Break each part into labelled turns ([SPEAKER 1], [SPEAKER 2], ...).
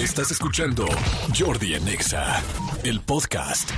[SPEAKER 1] Estás escuchando Jordi Anexa, el podcast.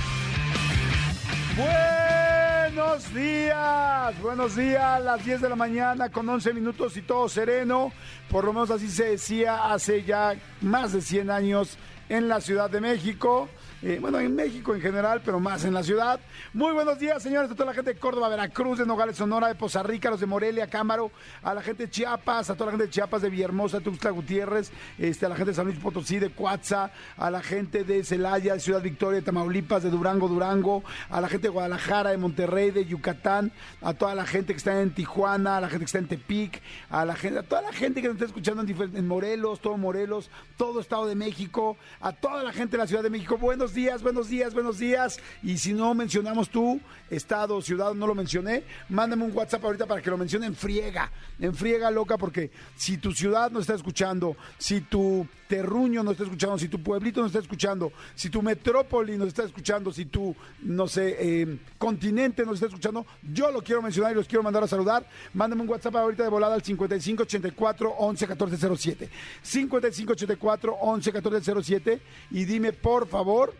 [SPEAKER 2] Buenos días, buenos días, las 10 de la mañana con 11 minutos y todo sereno. Por lo menos así se decía hace ya más de 100 años en la Ciudad de México. Eh, bueno, en México en general, pero más en la ciudad. Muy buenos días, señores, a toda la gente de Córdoba, Veracruz, de Nogales, Sonora, de Poza Rica, los de Morelia, Cámaro, a la gente de Chiapas, a toda la gente de Chiapas, de Villahermosa, Tuxtla Gutiérrez, este, a la gente de San Luis Potosí, de Coatza, a la gente de Celaya, de Ciudad Victoria, de Tamaulipas, de Durango, Durango, a la gente de Guadalajara, de Monterrey, de Yucatán, a toda la gente que está en Tijuana, a la gente que está en Tepic, a la gente, a toda la gente que nos está escuchando en, en Morelos, todo Morelos, todo Estado de México, a toda la gente de la Ciudad de México. Buenos días, buenos días, buenos días. Y si no mencionamos tú, estado, ciudad, no lo mencioné, mándame un WhatsApp ahorita para que lo mencione en friega, en friega loca, porque si tu ciudad no está escuchando, si tu terruño no está escuchando, si tu pueblito no está escuchando, si tu metrópoli no está escuchando, si tu, no sé, eh, continente no está escuchando, yo lo quiero mencionar y los quiero mandar a saludar. Mándame un WhatsApp ahorita de volada al 5584 11 14 07. 5584 11 14 07 y dime por favor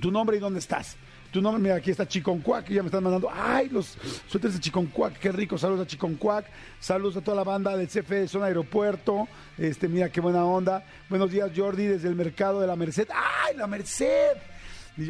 [SPEAKER 2] tu nombre y dónde estás. Tu nombre, mira, aquí está Chiconcuac, ya me están mandando. ¡Ay, los suéteres de Chiconcuac! ¡Qué rico! Saludos a Chiconcuac, saludos a toda la banda del CFE Zona Aeropuerto. Este, mira, qué buena onda. Buenos días, Jordi, desde el mercado de la Merced. ¡Ay, la Merced!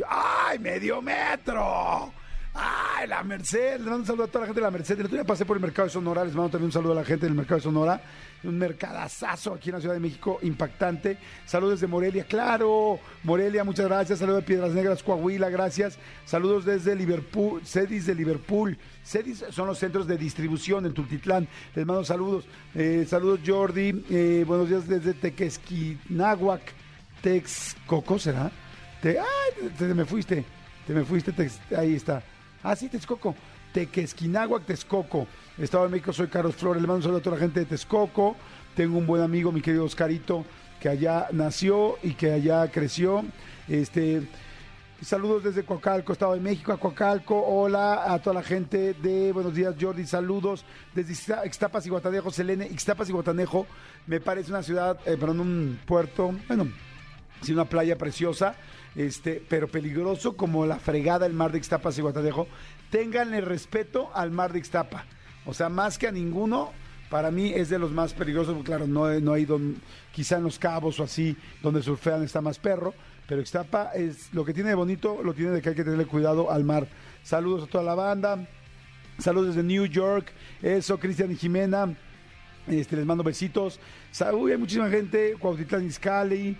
[SPEAKER 2] ¡ay, medio metro! ¡Ay, la Merced! Le mando un saludo a toda la gente de la Merced. El otro día pasé por el mercado de Sonora, les mando también un saludo a la gente del mercado de Sonora. Un mercadazazo aquí en la Ciudad de México, impactante. Saludos desde Morelia, claro. Morelia, muchas gracias. Saludos de Piedras Negras, Coahuila, gracias. Saludos desde Liverpool, Cedis de Liverpool. Cedis son los centros de distribución en Tultitlán. Les mando saludos. Eh, saludos, Jordi. Eh, buenos días desde Tequesquinahuac. Texcoco, ¿será? Te, te, te me fuiste. Te me fuiste, tex, ahí está. Ah, sí, Texcoco. Tequesquinahuac, Texcoco. Estado de México, soy Carlos Flores. Le mando un saludo a toda la gente de Texcoco. Tengo un buen amigo, mi querido Oscarito, que allá nació y que allá creció. Este. Saludos desde Coacalco, Estado de México, a Coacalco. Hola a toda la gente de Buenos Días, Jordi. Saludos desde Ixtapas y Guatanejo, Selene. Ixtapas y Guatanejo me parece una ciudad, eh, perdón, un puerto, bueno, sí, una playa preciosa, este, pero peligroso como la fregada del mar de Ixtapas y Guatanejo. Ténganle respeto al mar de Ixtapa. O sea, más que a ninguno, para mí es de los más peligrosos. Claro, no, no hay don, quizá en los cabos o así, donde surfean está más perro. Pero Ixtapa es lo que tiene de bonito, lo tiene de que hay que tenerle cuidado al mar. Saludos a toda la banda. Saludos desde New York. Eso, Cristian y Jimena. Este, les mando besitos. Uy, hay muchísima gente. Cuautitlán Izcalli.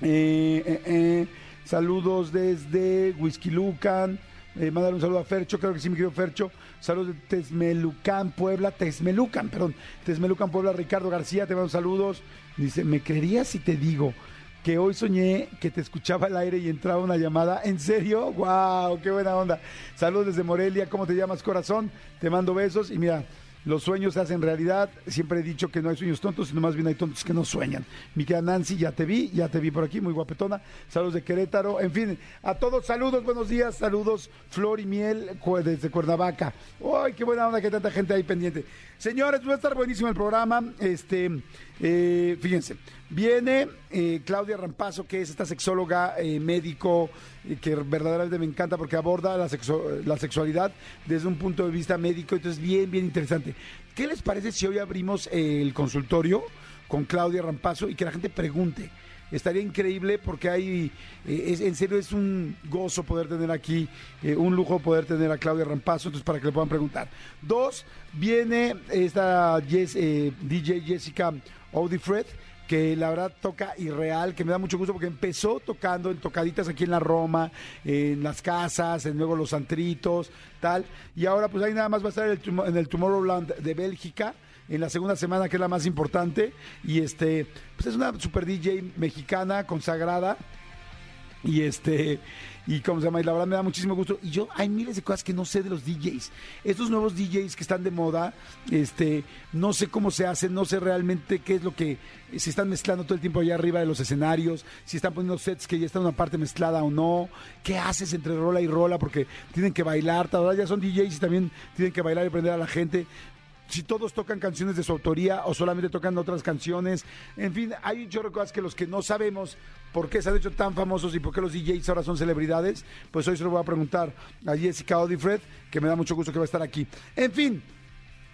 [SPEAKER 2] Eh, eh, eh. Saludos desde Whisky Lucan. Eh, mandar un saludo a Fercho, creo que sí, mi querido Fercho. Saludos de Tesmelucan, Puebla, Tesmelucan, perdón. Tesmelucan, Puebla, Ricardo García, te mando saludos. Dice, ¿me creerías si te digo que hoy soñé que te escuchaba al aire y entraba una llamada? ¿En serio? ¡Wow! ¡Qué buena onda! Saludos desde Morelia, ¿cómo te llamas, corazón? Te mando besos y mira, los sueños se hacen realidad. Siempre he dicho que no hay sueños tontos, sino más bien hay tontos que no sueñan. Mi querida Nancy, ya te vi, ya te vi por aquí, muy guapetona. Saludos de Querétaro. En fin, a todos, saludos, buenos días, saludos, Flor y Miel desde Cuernavaca. ¡Ay, qué buena onda que tanta gente ahí pendiente! Señores, va a estar buenísimo el programa. Este, eh, fíjense, viene eh, Claudia Rampazo, que es esta sexóloga eh, médico eh, que verdaderamente me encanta porque aborda la, sexo la sexualidad desde un punto de vista médico. Entonces, bien, bien interesante. ¿Qué les parece si hoy abrimos el consultorio con Claudia Rampazo y que la gente pregunte? Estaría increíble porque hay, eh, es, en serio es un gozo poder tener aquí, eh, un lujo poder tener a Claudia Rampazo, entonces para que le puedan preguntar. Dos, viene esta eh, DJ Jessica Audifred, que la verdad toca irreal, que me da mucho gusto porque empezó tocando en tocaditas aquí en la Roma, en las casas, en luego los antritos, tal, y ahora pues ahí nada más va a estar en el Tomorrowland de Bélgica, en la segunda semana, que es la más importante. Y este, pues es una super DJ mexicana, consagrada. Y este, y cómo se llama, y la verdad me da muchísimo gusto. Y yo, hay miles de cosas que no sé de los DJs. Estos nuevos DJs que están de moda, este, no sé cómo se hacen, no sé realmente qué es lo que se están mezclando todo el tiempo allá arriba de los escenarios, si están poniendo sets que ya está una parte mezclada o no, qué haces entre rola y rola, porque tienen que bailar, ya son DJs y también tienen que bailar y aprender a la gente si todos tocan canciones de su autoría o solamente tocan otras canciones. En fin, hay un chorro de cosas que los que no sabemos por qué se han hecho tan famosos y por qué los DJs ahora son celebridades, pues hoy se lo voy a preguntar a Jessica Odifred, que me da mucho gusto que va a estar aquí. En fin,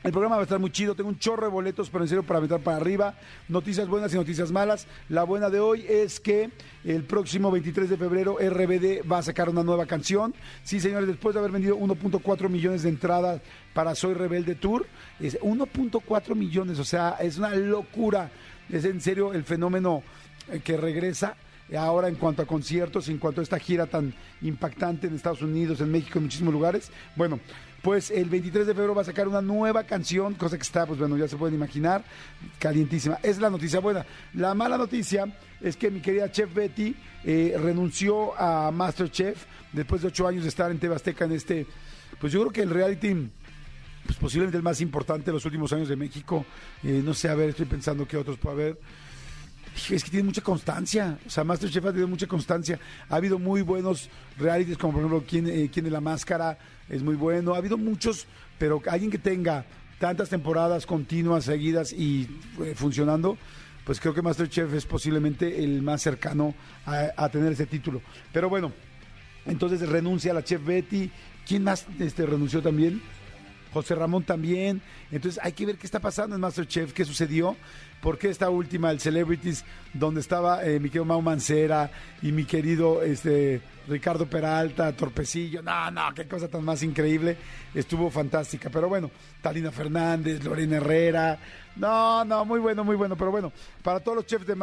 [SPEAKER 2] el programa va a estar muy chido, tengo un chorro de boletos, pero en serio para meter para arriba. Noticias buenas y noticias malas. La buena de hoy es que el próximo 23 de febrero RBD va a sacar una nueva canción. Sí, señores, después de haber vendido 1.4 millones de entradas para Soy Rebelde Tour, es 1.4 millones, o sea, es una locura. Es en serio el fenómeno eh, que regresa ahora en cuanto a conciertos, en cuanto a esta gira tan impactante en Estados Unidos, en México, en muchísimos lugares. Bueno, pues el 23 de febrero va a sacar una nueva canción, cosa que está, pues bueno, ya se pueden imaginar, calientísima. Es la noticia buena. La mala noticia es que mi querida Chef Betty eh, renunció a Masterchef después de ocho años de estar en Tebasteca en este, pues yo creo que el reality pues posiblemente el más importante de los últimos años de México. Eh, no sé, a ver, estoy pensando qué otros puede haber. Es que tiene mucha constancia. O sea, Masterchef ha tenido mucha constancia. Ha habido muy buenos realities, como por ejemplo, ¿Quién, eh, ¿Quién es la Máscara? Es muy bueno. Ha habido muchos, pero alguien que tenga tantas temporadas continuas, seguidas y eh, funcionando, pues creo que Masterchef es posiblemente el más cercano a, tener ese título. Pero bueno, entonces renuncia a la chef Betty. ¿Quién más este, renunció también? José Ramón también. Entonces hay que ver qué está pasando en Masterchef, qué sucedió. Porque esta última, el Celebrities, donde estaba eh, mi querido Mau Mancera y mi querido este, Ricardo Peralta, Torpecillo, no, no, qué cosa tan más increíble, estuvo fantástica. Pero bueno, Talina Fernández, Lorena Herrera, no, no, muy bueno, muy bueno. Pero bueno, para todos los chefs de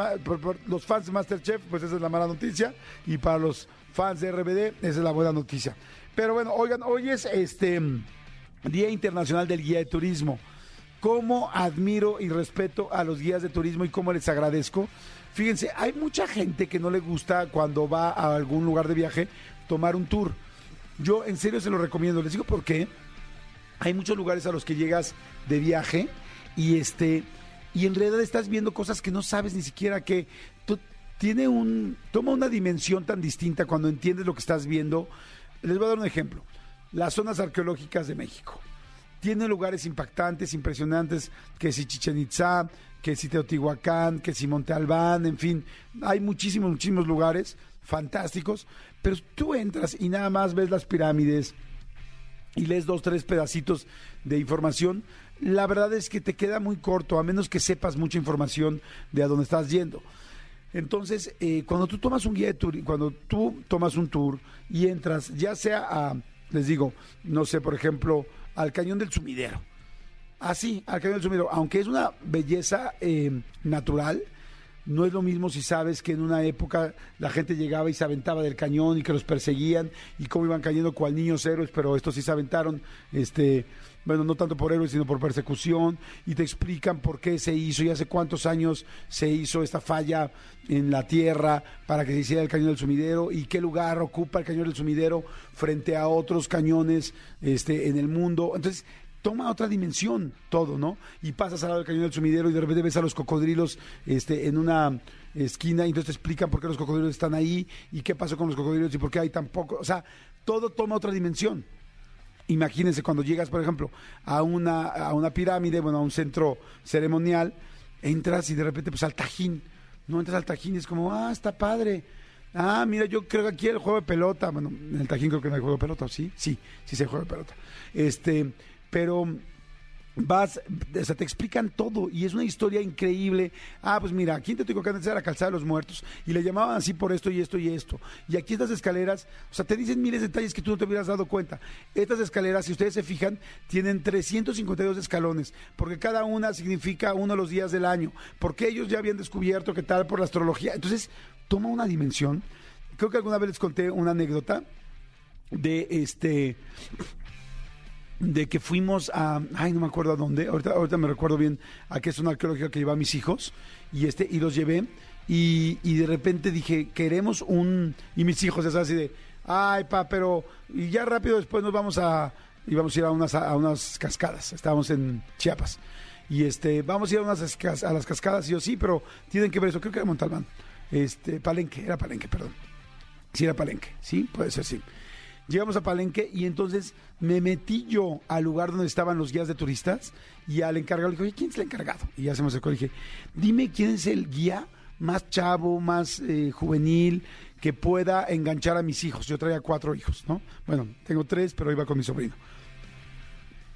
[SPEAKER 2] los fans de Masterchef, pues esa es la mala noticia. Y para los fans de RBD, esa es la buena noticia. Pero bueno, oigan, hoy es este Día Internacional del Guía de Turismo cómo admiro y respeto a los guías de turismo y cómo les agradezco. Fíjense, hay mucha gente que no le gusta cuando va a algún lugar de viaje tomar un tour. Yo en serio se lo recomiendo. Les digo por qué. Hay muchos lugares a los que llegas de viaje y este y en realidad estás viendo cosas que no sabes ni siquiera que tiene un toma una dimensión tan distinta cuando entiendes lo que estás viendo. Les voy a dar un ejemplo. Las zonas arqueológicas de México tiene lugares impactantes, impresionantes, que si Chichen Itza, que si Teotihuacán, que si Monte Albán, en fin, hay muchísimos, muchísimos lugares fantásticos, pero tú entras y nada más ves las pirámides y lees dos, tres pedacitos de información, la verdad es que te queda muy corto, a menos que sepas mucha información de a dónde estás yendo. Entonces, eh, cuando tú tomas un guía de tour, cuando tú tomas un tour y entras, ya sea a, les digo, no sé, por ejemplo, al cañón del sumidero. Así, al cañón del sumidero. Aunque es una belleza eh, natural, no es lo mismo si sabes que en una época la gente llegaba y se aventaba del cañón y que los perseguían y cómo iban cayendo cual niños héroes, pero estos sí se aventaron, este, bueno, no tanto por héroes, sino por persecución, y te explican por qué se hizo y hace cuántos años se hizo esta falla en la tierra para que se hiciera el cañón del sumidero y qué lugar ocupa el cañón del sumidero frente a otros cañones este, en el mundo. Entonces, toma otra dimensión todo, ¿no? Y pasas al lado del cañón del sumidero y de repente ves a los cocodrilos este, en una esquina y entonces te explican por qué los cocodrilos están ahí y qué pasó con los cocodrilos y por qué hay tan poco. O sea, todo toma otra dimensión. Imagínense cuando llegas, por ejemplo, a una, a una pirámide, bueno, a un centro ceremonial, entras y de repente, pues al tajín, no entras al tajín y es como, ah, está padre. Ah, mira, yo creo que aquí el juego de pelota, bueno, en el tajín creo que no hay juego de pelota, ¿sí? Sí, sí se juego de pelota. Este, pero vas, o sea, te explican todo y es una historia increíble. Ah, pues mira, aquí en Teotihuacán antes era la calzada de los muertos y le llamaban así por esto y esto y esto. Y aquí estas escaleras, o sea, te dicen miles de detalles que tú no te hubieras dado cuenta. Estas escaleras, si ustedes se fijan, tienen 352 escalones, porque cada una significa uno de los días del año, porque ellos ya habían descubierto que tal por la astrología. Entonces, toma una dimensión. Creo que alguna vez les conté una anécdota de este de que fuimos a, ay, no me acuerdo a dónde, ahorita, ahorita me recuerdo bien a qué es una arqueológica que lleva a mis hijos, y este, y los llevé, y, y de repente dije, queremos un, y mis hijos, ya así de, ay, pa, pero, y ya rápido después nos vamos a, íbamos a ir a unas, a unas cascadas, estábamos en Chiapas, y este, vamos a ir a, unas, a las cascadas, y yo, sí, pero tienen que ver eso, creo que era Montalbán, este, Palenque, era Palenque, perdón, sí era Palenque, sí, puede ser, sí. Llegamos a Palenque y entonces me metí yo al lugar donde estaban los guías de turistas y al encargado le dije, ¿quién es el encargado? Y ya se me acercó y dije, dime quién es el guía más chavo, más eh, juvenil, que pueda enganchar a mis hijos. Yo traía cuatro hijos, ¿no? Bueno, tengo tres, pero iba con mi sobrino.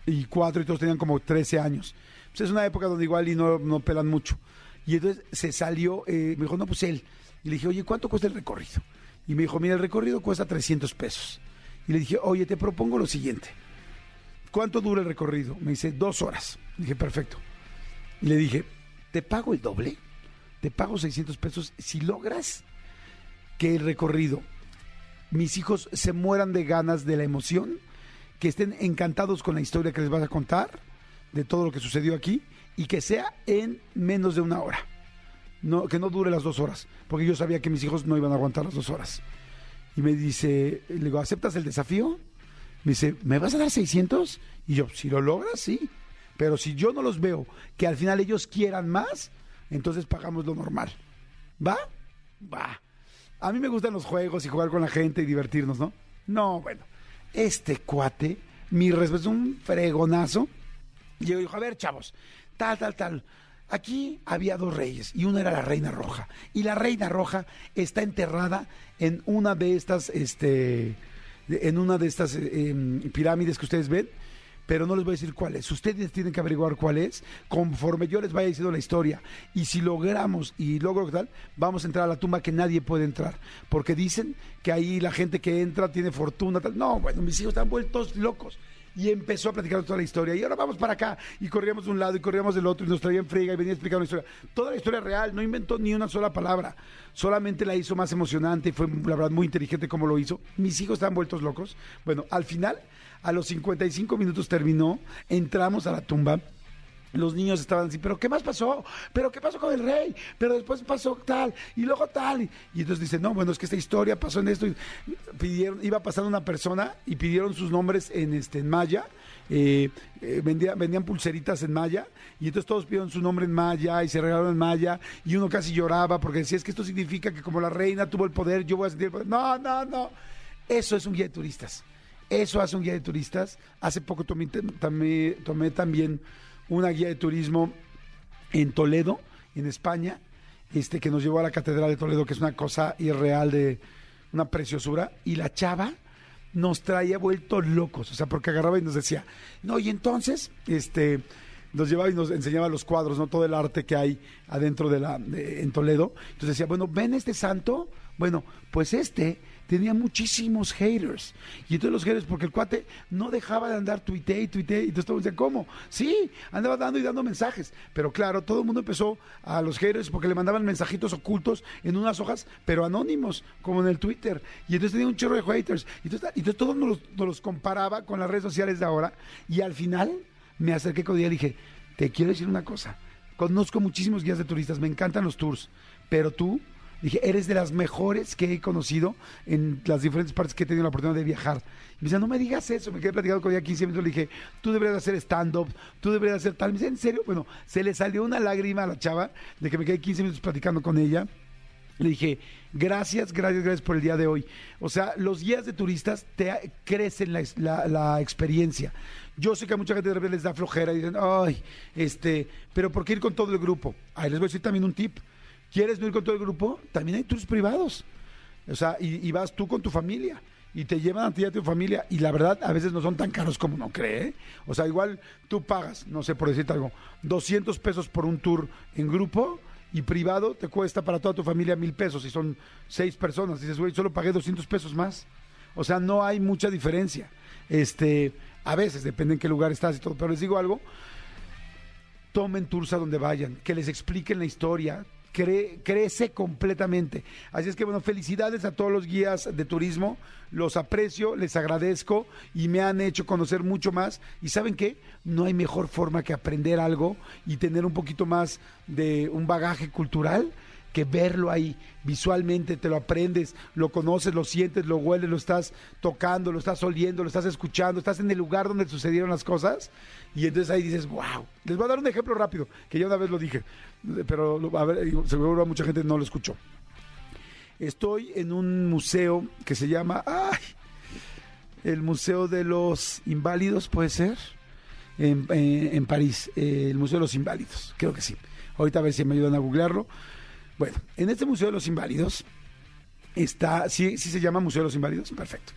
[SPEAKER 2] Y cuatro y todos tenían como 13 años. Pues es una época donde igual y no, no pelan mucho. Y entonces se salió, eh, me dijo, no, pues él. Y le dije, oye, ¿cuánto cuesta el recorrido? Y me dijo, mira, el recorrido cuesta 300 pesos. Y le dije, oye, te propongo lo siguiente. ¿Cuánto dura el recorrido? Me dice, dos horas. dije, perfecto. Y le dije, ¿te pago el doble? Te pago 600 pesos si logras que el recorrido, mis hijos se mueran de ganas de la emoción, que estén encantados con la historia que les vas a contar, de todo lo que sucedió aquí, y que sea en menos de una hora. No, que no dure las dos horas, porque yo sabía que mis hijos no iban a aguantar las dos horas. Y me dice, le digo, ¿aceptas el desafío? Me dice, ¿me vas a dar 600? Y yo, si lo logras, sí. Pero si yo no los veo, que al final ellos quieran más, entonces pagamos lo normal. ¿Va? Va. A mí me gustan los juegos y jugar con la gente y divertirnos, ¿no? No, bueno. Este cuate, mi respeto, es un fregonazo. Y yo dijo, a ver, chavos, tal, tal, tal. Aquí había dos reyes y una era la reina roja. Y la reina roja está enterrada en una de estas, este, en una de estas em, pirámides que ustedes ven pero no les voy a decir cuál es. Ustedes tienen que averiguar cuál es conforme yo les vaya diciendo la historia. Y si logramos y logro tal, vamos a entrar a la tumba que nadie puede entrar. Porque dicen que ahí la gente que entra tiene fortuna. Tal. No, bueno, mis hijos están vueltos locos y empezó a platicar toda la historia. Y ahora vamos para acá. Y corríamos de un lado y corríamos del otro y nos traían friga y venía a explicar una historia. Toda la historia real, no inventó ni una sola palabra. Solamente la hizo más emocionante y fue, la verdad, muy inteligente como lo hizo. Mis hijos estaban vueltos locos. Bueno, al final, a los 55 minutos terminó, entramos a la tumba los niños estaban así, pero ¿qué más pasó? ¿Pero qué pasó con el rey? Pero después pasó tal, y luego tal. Y entonces dicen, no, bueno, es que esta historia pasó en esto. Y pidieron, iba pasando una persona y pidieron sus nombres en, este, en maya. Eh, eh, vendían pulseritas en maya y entonces todos pidieron su nombre en maya y se regalaron en maya y uno casi lloraba porque decía es que esto significa que como la reina tuvo el poder yo voy a sentir el poder no, no, no eso es un guía de turistas eso hace un guía de turistas hace poco tomé también una guía de turismo en Toledo, en España, este, que nos llevó a la Catedral de Toledo, que es una cosa irreal de una preciosura, y la chava nos traía vueltos locos, o sea, porque agarraba y nos decía, no, y entonces, este, nos llevaba y nos enseñaba los cuadros, no todo el arte que hay adentro de la, en Toledo. Entonces decía, bueno, ven este santo, bueno, pues este tenía muchísimos haters. Y entonces los haters, porque el cuate no dejaba de andar tuite y tuite, y entonces todos decían, ¿cómo? Sí, andaba dando y dando mensajes. Pero claro, todo el mundo empezó a los haters porque le mandaban mensajitos ocultos en unas hojas, pero anónimos, como en el Twitter. Y entonces tenía un chorro de haters. Y entonces, entonces todo nos los, nos los comparaba con las redes sociales de ahora. Y al final me acerqué con ella y dije, te quiero decir una cosa. Conozco muchísimos guías de turistas, me encantan los tours, pero tú Dije, eres de las mejores que he conocido en las diferentes partes que he tenido la oportunidad de viajar. Me dice, no me digas eso. Me quedé platicando con ella 15 minutos. Le dije, tú deberías hacer stand-up, tú deberías hacer tal. Me dice, ¿en serio? Bueno, se le salió una lágrima a la chava de que me quedé 15 minutos platicando con ella. Le dije, gracias, gracias, gracias por el día de hoy. O sea, los guías de turistas te crecen la, la, experiencia. Yo sé que a mucha gente les da flojera y dicen, ay, este, pero ¿por qué ir con todo el grupo? Ahí les voy a decir también un tip. ¿Quieres no ir con todo el grupo? También hay tours privados. O sea, y, vas tú con tu familia y te llevan a ti y a tu familia y la verdad a veces no son tan caros como uno cree. ¿eh? O sea, igual tú pagas, no sé por decirte algo, 200 pesos por un tour en grupo y privado te cuesta para toda tu familia mil pesos y son seis personas. dices, güey, solo pagué 200 pesos más. O sea, no hay mucha diferencia. Este, a veces, depende en qué lugar estás y todo, pero les digo algo, tomen tours a donde vayan, que les expliquen la historia, crece completamente. Así es que bueno, felicidades a todos los guías de turismo, los aprecio, les agradezco y me han hecho conocer mucho más. Y saben qué, no hay mejor forma que aprender algo y tener un poquito más de un bagaje cultural que verlo ahí visualmente, te lo aprendes, lo conoces, lo sientes, lo hueles, lo estás tocando, lo estás oliendo, lo estás escuchando, estás en el lugar donde sucedieron las cosas y entonces ahí dices, wow. Les voy a dar un ejemplo rápido, que ya una vez lo dije, pero a ver, seguro mucha gente no lo escuchó. Estoy en un museo que se llama, ay, el Museo de los Inválidos, puede ser, en, en- en París, eh, el Museo de los Inválidos, creo que sí. Ahorita a ver si me ayudan a googlearlo. Bueno, en este Museo de los Inválidos está, ¿sí, sí se llama Museo de los Inválidos? Perfecto.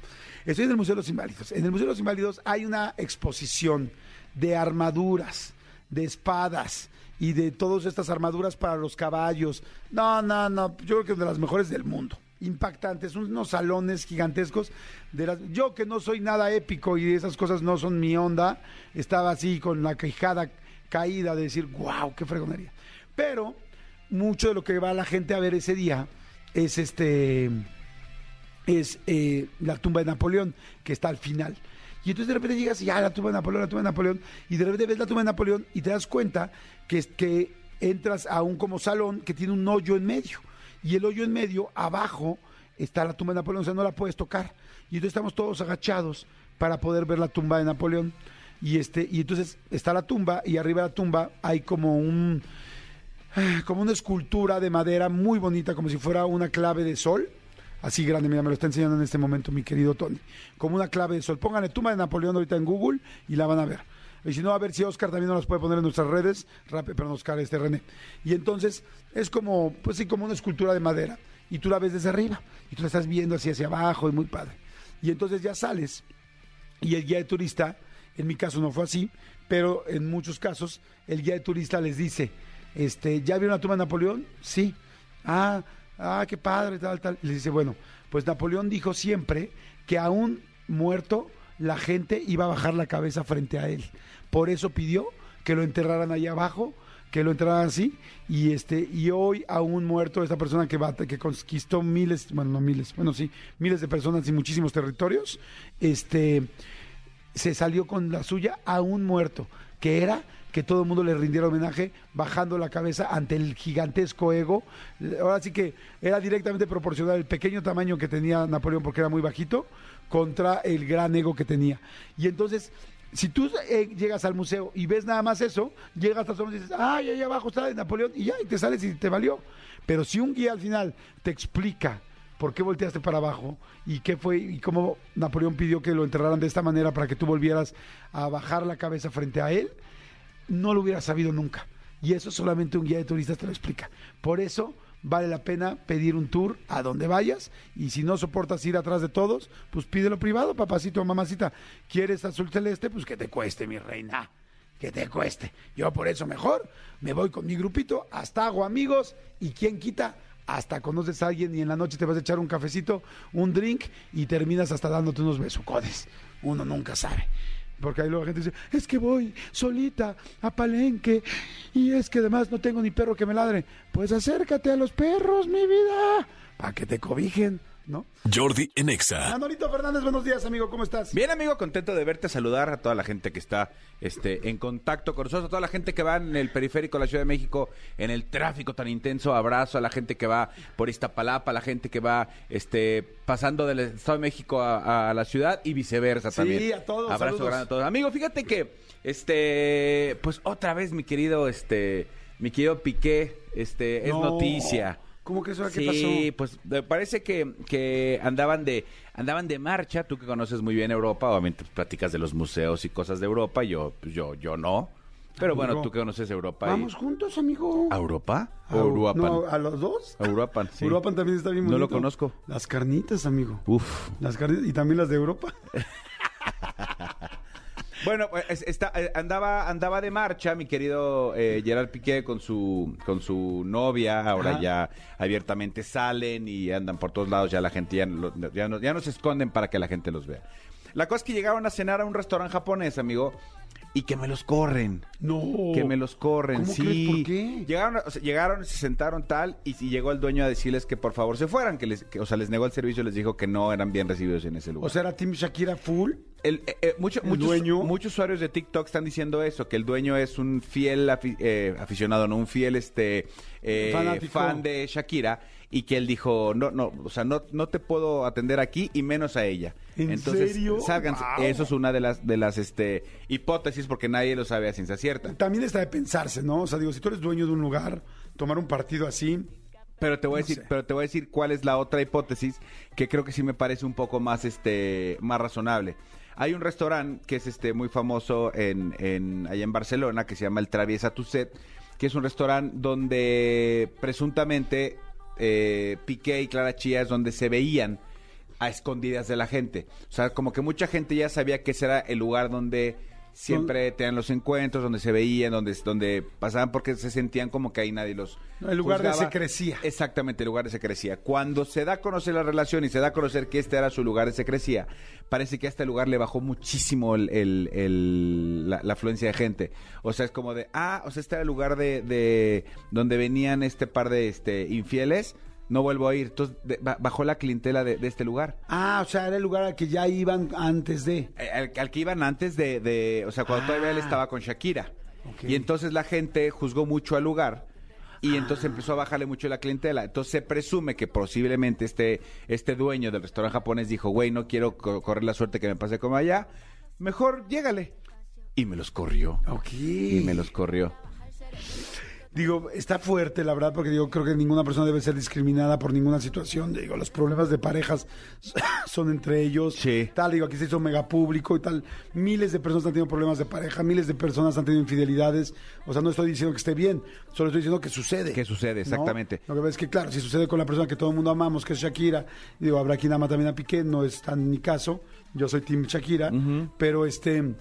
[SPEAKER 2] Estoy en el Museo de los Inválidos. En el Museo de los Inválidos hay una exposición de armaduras, de espadas y de todas estas armaduras para los caballos. No, no, no, yo creo que es de las mejores del mundo. Impactantes, unos salones gigantescos. De las, yo que no soy nada épico y esas cosas no son mi onda, estaba así con la quejada caída de decir, wow, qué fregonería. Pero mucho de lo que va la gente a ver ese día es este es eh, la tumba de Napoleón, que está al final. Y entonces de repente llegas y ya la tumba de Napoleón, la tumba de Napoleón, y de repente ves la tumba de Napoleón y te das cuenta que, que entras a un como salón que tiene un hoyo en medio. Y el hoyo en medio, abajo, está la tumba de Napoleón, o sea, no la puedes tocar. Y entonces estamos todos agachados para poder ver la tumba de Napoleón. Y este, y entonces está la tumba, y arriba de la tumba hay como un como una escultura de madera muy bonita, como si fuera una clave de sol. Así grande, mira, me lo está enseñando en este momento mi querido Tony. Como una clave de sol. Pónganle tumba de Napoleón ahorita en Google y la van a ver. Y si no, a ver si Oscar también nos las puede poner en nuestras redes. Rápido, perdón, Oscar, este René. Y entonces es como, pues sí, como una escultura de madera. Y tú la ves desde arriba. Y tú la estás viendo así hacia abajo y muy padre. Y entonces ya sales y el guía de turista, en mi caso no fue así, pero en muchos casos el guía de turista les dice, este, ¿ya vieron tumba de Napoleón? Sí. Ah, ah, qué padre, tal, tal. Y dice, bueno, pues Napoleón dijo siempre que aún muerto la gente iba a bajar la cabeza frente a él. Por eso pidió que lo enterraran allá abajo, que lo enterraran así, y este, y hoy aún muerto esta persona que va, que conquistó miles, bueno, no miles, bueno sí, miles de personas y muchísimos territorios, este se salió con la suya aún muerto, que era que todo el mundo le rindiera homenaje bajando la cabeza ante el gigantesco ego. Ahora sí que era directamente proporcional el pequeño tamaño que tenía Napoleón porque era muy bajito contra el gran ego que tenía. Y entonces, si tú eh, llegas al museo y ves nada más eso, llegas hasta y dices, ay, ahí abajo está Napoleón y ya, y te sales y te valió. Pero si un guía al final te explica por qué volteaste para abajo y qué fue y cómo Napoleón pidió que lo enterraran de esta manera para que tú volvieras a bajar la cabeza frente a él, no lo hubieras sabido nunca. Y eso solamente un guía de turistas te lo explica. Por eso vale la pena pedir un tour a donde vayas y si no soportas ir atrás de todos, pues pídelo privado, papacito o mamacita. ¿Quieres azul celeste? Pues que te cueste, mi reina. Que te cueste. Yo por eso mejor me voy con mi grupito, hasta hago amigos y quien quita, hasta conoces a alguien y en la noche te vas a echar un cafecito, un drink y terminas hasta dándote unos besucones. Uno nunca sabe. Porque ahí luego la gente dice, es que voy solita a Palenque y es que además no tengo ni perro que me ladre. Pues acércate a los perros, mi vida, para que te cobijen, ¿no?
[SPEAKER 1] Jordi en Exa.
[SPEAKER 2] Manolito Fernández, buenos días, amigo, ¿cómo estás?
[SPEAKER 3] Bien, amigo, contento de verte, saludar a toda la gente que está este, en contacto con nosotros, a toda la gente que va en el periférico de la Ciudad de México, en el tráfico tan intenso, abrazo a la gente que va por Iztapalapa, a la gente que va este, pasando del Estado de México a, a la ciudad y viceversa
[SPEAKER 2] Sí,
[SPEAKER 3] también.
[SPEAKER 2] a todos,
[SPEAKER 3] Abrazo
[SPEAKER 2] saludos.
[SPEAKER 3] grande a todos. Amigo, fíjate que, este, pues otra vez, mi querido, este, mi querido Piqué, este, es
[SPEAKER 2] No.
[SPEAKER 3] noticia.
[SPEAKER 2] ¿Cómo que eso? ¿Qué
[SPEAKER 3] Sí,
[SPEAKER 2] pasó?
[SPEAKER 3] pues parece que, que andaban de andaban de marcha, tú que conoces muy bien Europa, obviamente pues, platicas de los museos y cosas de Europa, yo pues, yo yo no. Pero
[SPEAKER 2] Amigo,
[SPEAKER 3] bueno, tú que conoces Europa y-
[SPEAKER 2] Vamos juntos, amigo.
[SPEAKER 3] ¿A Europa
[SPEAKER 2] A-
[SPEAKER 3] Uruapan?
[SPEAKER 2] No, ¿a los dos?
[SPEAKER 3] A Uruapan, sí.
[SPEAKER 2] Uruapan también está bien
[SPEAKER 3] No lo conozco.
[SPEAKER 2] Las carnitas, amigo.
[SPEAKER 3] Uf.
[SPEAKER 2] Las carnitas y también las de Europa.
[SPEAKER 3] Bueno, pues, es- está, eh, andaba andaba de marcha mi querido eh, Gerard Piqué con su con su novia, ahora
[SPEAKER 2] Ajá.
[SPEAKER 3] ya abiertamente salen y andan por todos lados, ya la gente ya no, ya no, ya no se esconden para que la gente los vea. La cosa es que llegaron a cenar a un restaurante japonés, amigo, y que me los corren.
[SPEAKER 2] No.
[SPEAKER 3] Que me los corren,
[SPEAKER 2] ¿Cómo
[SPEAKER 3] sí.
[SPEAKER 2] crees? ¿Por qué?
[SPEAKER 3] Llegaron, o sea, llegaron, se sentaron tal, y, y llegó el dueño a decirles que por favor se fueran, que les, que, o sea, les negó el servicio, les dijo que no eran bien recibidos en ese lugar.
[SPEAKER 2] O sea, era Team Shakira full.
[SPEAKER 3] El, eh, eh, mucho-
[SPEAKER 2] ¿El
[SPEAKER 3] muchos,
[SPEAKER 2] dueño?
[SPEAKER 3] muchos usuarios de TikTok están diciendo eso, que el dueño es un fiel afi- eh, aficionado, no un fiel este eh, fan de Shakira y que él dijo, no, no, o sea, no, no te puedo atender aquí y menos a ella.
[SPEAKER 2] ¿En
[SPEAKER 3] Entonces,
[SPEAKER 2] serio?
[SPEAKER 3] sálganse.
[SPEAKER 2] Wow.
[SPEAKER 3] Eso es una de las de las este hipótesis porque nadie lo sabe a ciencia cierta.
[SPEAKER 2] También está de pensarse, ¿no? O sea, digo, si tú eres dueño de un lugar, tomar un partido así,
[SPEAKER 3] Pero te voy a
[SPEAKER 2] No
[SPEAKER 3] decir,
[SPEAKER 2] sé.
[SPEAKER 3] pero te voy a decir cuál es la otra hipótesis que creo que sí me parece un poco más este más razonable. Hay un restaurante que es este muy famoso en, en allá en Barcelona que se llama el Traviesa Tuset, que es un restaurante donde presuntamente eh, Piqué y Clara Chía es donde se veían a escondidas de la gente. O sea, como que mucha gente ya sabía que ese era el lugar donde siempre tenían los encuentros, donde se veían, donde, donde pasaban porque se sentían como que ahí nadie los
[SPEAKER 2] El lugar de
[SPEAKER 3] juzgaba.
[SPEAKER 2] secrecía.
[SPEAKER 3] Exactamente, el lugar de secrecía. Cuando se da a conocer la relación y se da a conocer que este era su lugar de secrecía, parece que a este lugar le bajó muchísimo el- el- el- la, la afluencia de gente. O sea, es como de, ah, o sea, este era el lugar de, de donde venían este par de este infieles, no vuelvo a ir. Entonces, de- bajó la clientela de, de este lugar.
[SPEAKER 2] Ah, o sea, era el lugar al que ya iban antes de.
[SPEAKER 3] Eh, Al, al que iban antes de, de- o sea, cuando todavía él
[SPEAKER 2] Ah.
[SPEAKER 3] estaba con Shakira. Y entonces la gente juzgó mucho al lugar y entonces empezó a bajarle mucho la clientela. Entonces se presume que posiblemente este, este dueño del restaurante japonés dijo, güey, no quiero co- correr la suerte que me pase como allá, mejor llégale. Y me los corrió.
[SPEAKER 2] Ok.
[SPEAKER 3] Y me los corrió.
[SPEAKER 2] Digo, está fuerte, la verdad, porque digo, creo que ninguna persona debe ser discriminada por ninguna situación. Digo, los problemas de parejas son entre ellos.
[SPEAKER 3] Sí.
[SPEAKER 2] Tal, digo, aquí se hizo mega público y tal. Miles de personas han tenido problemas de pareja, miles de personas han tenido infidelidades. O sea, no estoy diciendo que esté bien, solo estoy diciendo que sucede.
[SPEAKER 3] Que sucede,
[SPEAKER 2] ¿no?
[SPEAKER 3] exactamente.
[SPEAKER 2] Lo que pasa es que, claro, si sucede con la persona que todo el mundo amamos, que es Shakira, digo, habrá quien ama también a Piqué, no es tan mi caso. Yo soy Team Shakira, pero este.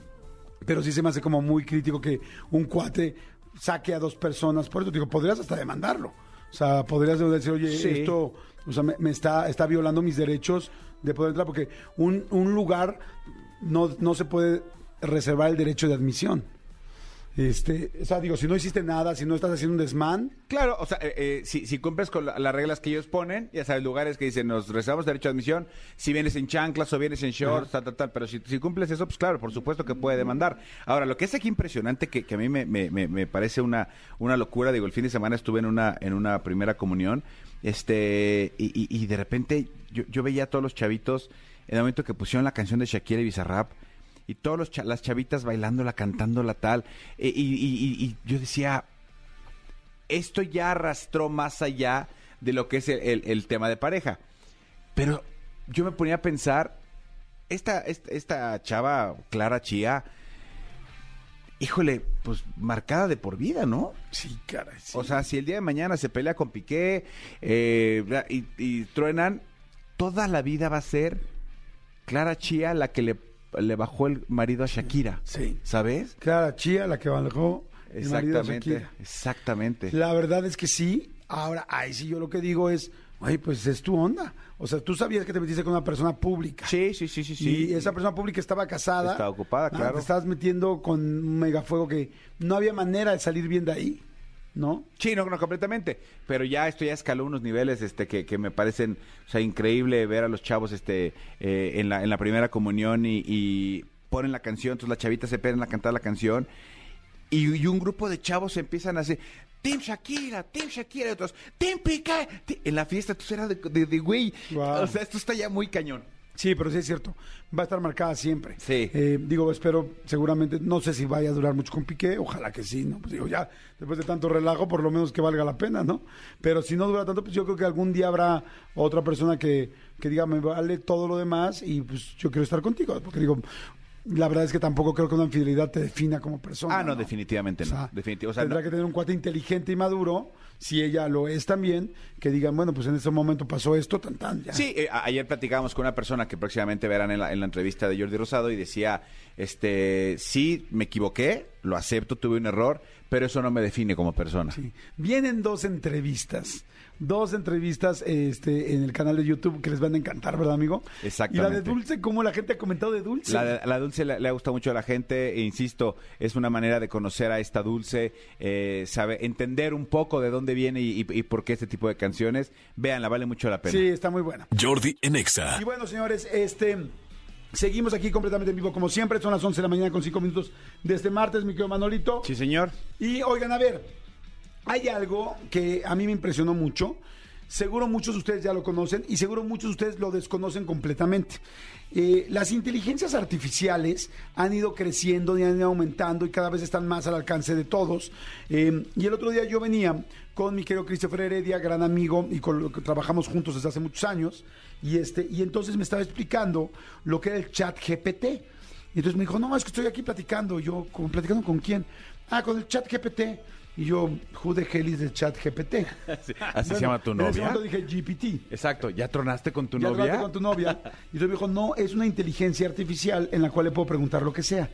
[SPEAKER 2] Pero sí se me hace como muy crítico que un cuate saque a dos personas. Por eso digo, podrías hasta demandarlo. O sea, podrías decir, oye,
[SPEAKER 3] Sí.
[SPEAKER 2] esto o sea, me, me está, está violando mis derechos de poder entrar, porque un, un lugar no, no se puede reservar el derecho de admisión. Este, o sea, digo, si no hiciste nada, si no estás haciendo un desmán,
[SPEAKER 3] Claro, o sea, eh, eh, si, si cumples con la- las reglas que ellos ponen, ya sabes, lugares que dicen, nos reservamos derecho de admisión, si vienes en chanclas o vienes en shorts, tal, tal, tal, pero si, si cumples eso, pues claro, por supuesto que puede demandar. Ahora, lo que es aquí impresionante, que, que a mí me, me- me- me parece una, una locura, digo, el fin de semana estuve en una, en una primera comunión, este, y, y- y de repente yo, yo veía a todos los chavitos, en el momento que pusieron la canción de Shakira y Bizarrap, y todas los cha- las chavitas bailándola, cantándola tal, e- y, y- y- y yo decía, esto ya arrastró más allá de lo que es el, el- el tema de pareja. Pero yo me ponía a pensar, esta, esta, esta chava, Clara Chía, híjole, pues marcada de por vida, ¿no?
[SPEAKER 2] sí, caray. sí.
[SPEAKER 3] O sea, si el día de mañana se pelea con Piqué eh, y, y truenan, toda la vida va a ser Clara Chía la que le, le bajó el marido a Shakira.
[SPEAKER 2] Sí.
[SPEAKER 3] ¿Sabes?
[SPEAKER 2] Clara Chía, la que bajó el marido de
[SPEAKER 3] Exactamente,
[SPEAKER 2] Shakira.
[SPEAKER 3] exactamente.
[SPEAKER 2] La verdad es que sí. Ahora, ahí sí yo lo que digo es, oye, pues es tu onda. O sea, tú sabías que te metiste con una persona pública.
[SPEAKER 3] Sí, sí, sí, sí, sí.
[SPEAKER 2] Y esa persona pública estaba casada.
[SPEAKER 3] Estaba ocupada,
[SPEAKER 2] Ah,
[SPEAKER 3] claro.
[SPEAKER 2] Te estabas metiendo con un megafuego que no había manera de salir bien de ahí, ¿no?
[SPEAKER 3] Sí, no, no, completamente. Pero ya esto ya escaló unos niveles este, que, que me parecen, o sea, increíble ver a los chavos este, eh, en, la, en la primera comunión y, y ponen la canción, entonces las chavitas se pegan a cantar la canción y, y un grupo de chavos empiezan a hacer Team Shakira, Team Shakira, y otros Team. Ti-". En la fiesta, tú era de, güey.
[SPEAKER 2] Guau.
[SPEAKER 3] O sea, esto está ya muy cañón.
[SPEAKER 2] Sí, pero sí es cierto. Va a estar marcada siempre.
[SPEAKER 3] Sí.
[SPEAKER 2] Eh, digo, espero, seguramente, no sé si vaya a durar mucho con Piqué, ojalá que sí, ¿no? Pues digo, ya, después de tanto relajo, por lo menos que valga la pena, ¿no? Pero si no dura tanto, pues yo creo que algún día habrá otra persona que, que diga, me vale todo lo demás y pues yo quiero estar contigo. Porque digo, la verdad es que tampoco creo que una infidelidad te defina como persona.
[SPEAKER 3] Ah, no, definitivamente no. O sea,
[SPEAKER 2] tendrá
[SPEAKER 3] no-
[SPEAKER 2] que tener un cuate inteligente y maduro, si ella lo es también, que digan, bueno, pues en este momento pasó esto, tan tan, ya.
[SPEAKER 3] Sí, eh, ayer platicábamos con una persona que próximamente verán en la, en la entrevista de Jordi Rosado y decía, este, sí, me equivoqué, lo acepto, tuve un error, pero eso no me define como persona.
[SPEAKER 2] Sí. Vienen dos entrevistas. Dos entrevistas este, en el canal de YouTube que les van a encantar, ¿verdad, amigo?
[SPEAKER 3] Exactamente.
[SPEAKER 2] Y la de Dulce, ¿cómo la gente ha comentado de Dulce?
[SPEAKER 3] La, la dulce le, le ha gustado mucho a la gente, e insisto, es una manera de conocer a esta dulce, eh, sabe, entender un poco de dónde viene y, y- y por qué este tipo de canciones. Véanla, vale mucho la pena.
[SPEAKER 2] Sí, está muy buena.
[SPEAKER 1] Jordi en Exa.
[SPEAKER 2] Y bueno, señores, este... Seguimos aquí completamente en vivo, como siempre. Son las 11 de la mañana con 5 minutos de este martes, mi querido Manolito.
[SPEAKER 3] Sí, señor.
[SPEAKER 2] Y oigan, a ver, hay algo que a mí me impresionó mucho. seguro muchos de ustedes ya lo conocen y seguro muchos de ustedes lo desconocen completamente. Eh, las inteligencias artificiales han ido creciendo y han ido aumentando y cada vez están más al alcance de todos. Eh, y el otro día yo venía con mi querido Christopher Heredia, gran amigo, y con lo que trabajamos juntos desde hace muchos años, y, este, y entonces me estaba explicando lo que era el chat GPT. Y entonces me dijo, no, es que estoy aquí platicando. Yo, ¿con- ¿platicando con quién? Ah, con el chat GPT. Y yo, who the hell is chat GPT?
[SPEAKER 3] Así, así se
[SPEAKER 2] Bueno,
[SPEAKER 3] llama tu
[SPEAKER 2] En ese
[SPEAKER 3] novia.
[SPEAKER 2] momento dije GPT.
[SPEAKER 3] Exacto, ¿ya tronaste con tu
[SPEAKER 2] Ya
[SPEAKER 3] novia?
[SPEAKER 2] trate con tu novia. Y entonces me dijo, no, es una inteligencia artificial en la cual le puedo preguntar lo que sea.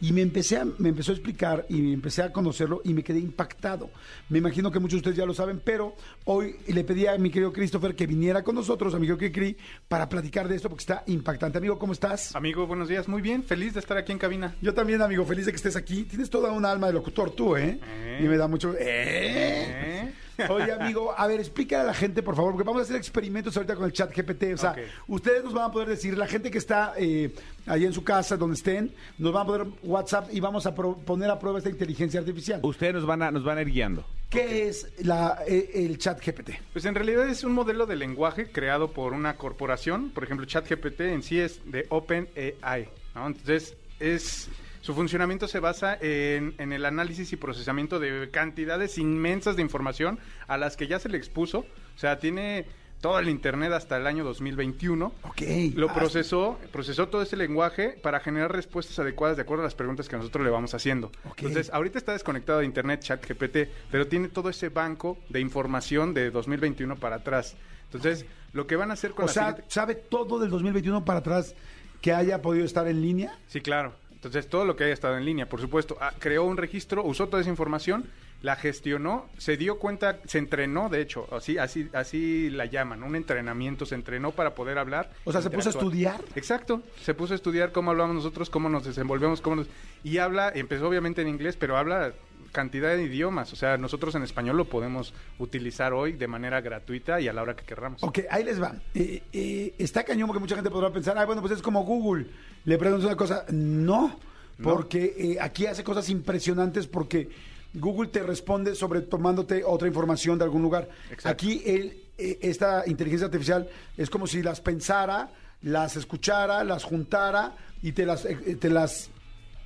[SPEAKER 2] Y me empecé a, me empezó a explicar y empecé a conocerlo y me quedé impactado. Me imagino que muchos de ustedes ya lo saben, pero hoy le pedí a mi querido Christopher que viniera con nosotros, a mi querido Kikri, para platicar de esto porque está impactante. Amigo, ¿cómo estás?
[SPEAKER 4] Amigo, buenos días. Muy bien, feliz de estar aquí en cabina.
[SPEAKER 2] Yo también, amigo, feliz de que estés aquí. Tienes toda una alma de locutor tú, ¿eh?
[SPEAKER 4] Eh.
[SPEAKER 2] Y me da mucho... ¿Eh?
[SPEAKER 4] ¿Eh?
[SPEAKER 2] Oye, amigo, a ver, explícale a la gente, por favor, porque vamos a hacer experimentos ahorita con el chat GPT. O sea, ustedes nos van a poder decir, la gente que está eh, ahí en su casa, donde estén, nos van a poder WhatsApp y vamos a pro- poner a prueba esta inteligencia artificial.
[SPEAKER 3] Ustedes nos van a, nos van a ir guiando.
[SPEAKER 2] ¿Qué es la, eh, el chat GPT?
[SPEAKER 4] Pues en realidad es un modelo de lenguaje creado por una corporación. Por ejemplo, ChatGPT en sí es de OpenAI. ¿no? Entonces, es su funcionamiento se basa en, en el análisis y procesamiento de cantidades inmensas de información a las que ya se le expuso. O sea, tiene todo el Internet hasta el año 2021.
[SPEAKER 2] Ok.
[SPEAKER 4] Lo
[SPEAKER 2] Ah,
[SPEAKER 4] procesó, procesó todo ese lenguaje para generar respuestas adecuadas de acuerdo a las preguntas que nosotros le vamos haciendo.
[SPEAKER 2] Ok.
[SPEAKER 4] Entonces, ahorita está desconectado de internet ChatGPT, pero tiene todo ese banco de información de 2021 para atrás. Entonces, lo que van a hacer con
[SPEAKER 2] O
[SPEAKER 4] la
[SPEAKER 2] sea,
[SPEAKER 4] siguiente-
[SPEAKER 2] ¿sabe todo del 2021 para atrás que haya podido estar en línea?
[SPEAKER 4] Sí, claro. Entonces, todo lo que haya estado en línea, por supuesto. Ah, creó un registro, usó toda esa información, la gestionó, se dio cuenta, se entrenó, de hecho, así, así, así la llaman, un entrenamiento, se entrenó para poder hablar.
[SPEAKER 2] O sea, ¿se puso a estudiar?
[SPEAKER 4] Exacto, se puso a estudiar cómo hablamos nosotros, cómo nos desenvolvemos, cómo nos... Y habla, empezó obviamente en inglés, pero habla cantidad de idiomas. O sea, nosotros en español lo podemos utilizar hoy de manera gratuita y a la hora que querramos.
[SPEAKER 2] Ok, ahí les va. Eh, eh, está cañón porque mucha gente podrá pensar, ah, bueno, pues es como Google. Le preguntas una cosa. No, porque eh, aquí hace cosas impresionantes porque Google te responde sobre tomándote otra información de algún lugar.
[SPEAKER 4] Exacto.
[SPEAKER 2] Aquí él, eh, esta inteligencia artificial es como si las pensara, las escuchara, las juntara y te las, te las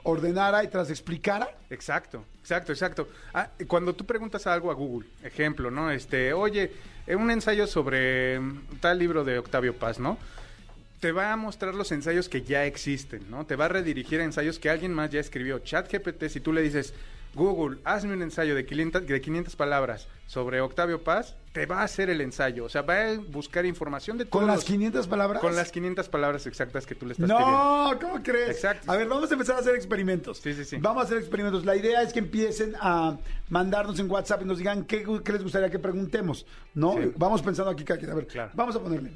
[SPEAKER 2] ordenara y te las explicara.
[SPEAKER 4] Exacto, exacto, exacto. Ah, cuando tú preguntas algo a Google, ejemplo, ¿no? Este, oye, un ensayo sobre mm, tal libro de Octavio Paz, ¿no? Te va a mostrar los ensayos que ya existen, ¿no? Te va a redirigir a ensayos que alguien más ya escribió. ChatGPT, si tú le dices, Google, hazme un ensayo de 500, de 500 palabras sobre Octavio Paz, te va a hacer el ensayo. O sea, va a buscar información de
[SPEAKER 2] Con
[SPEAKER 4] todos
[SPEAKER 2] las
[SPEAKER 4] los-
[SPEAKER 2] 500 palabras.
[SPEAKER 4] Con las 500 palabras exactas que tú le estás pidiendo.
[SPEAKER 2] No, ¿cómo crees?
[SPEAKER 4] Exacto.
[SPEAKER 2] A ver, vamos a empezar a hacer experimentos.
[SPEAKER 4] Sí, sí, sí.
[SPEAKER 2] Vamos a hacer experimentos. La idea es que empiecen a mandarnos en WhatsApp y nos digan qué, qué les gustaría que preguntemos. ¿No?
[SPEAKER 4] Sí.
[SPEAKER 2] Vamos pensando aquí, cada quien. A ver,
[SPEAKER 4] Claro.
[SPEAKER 2] vamos a ponerle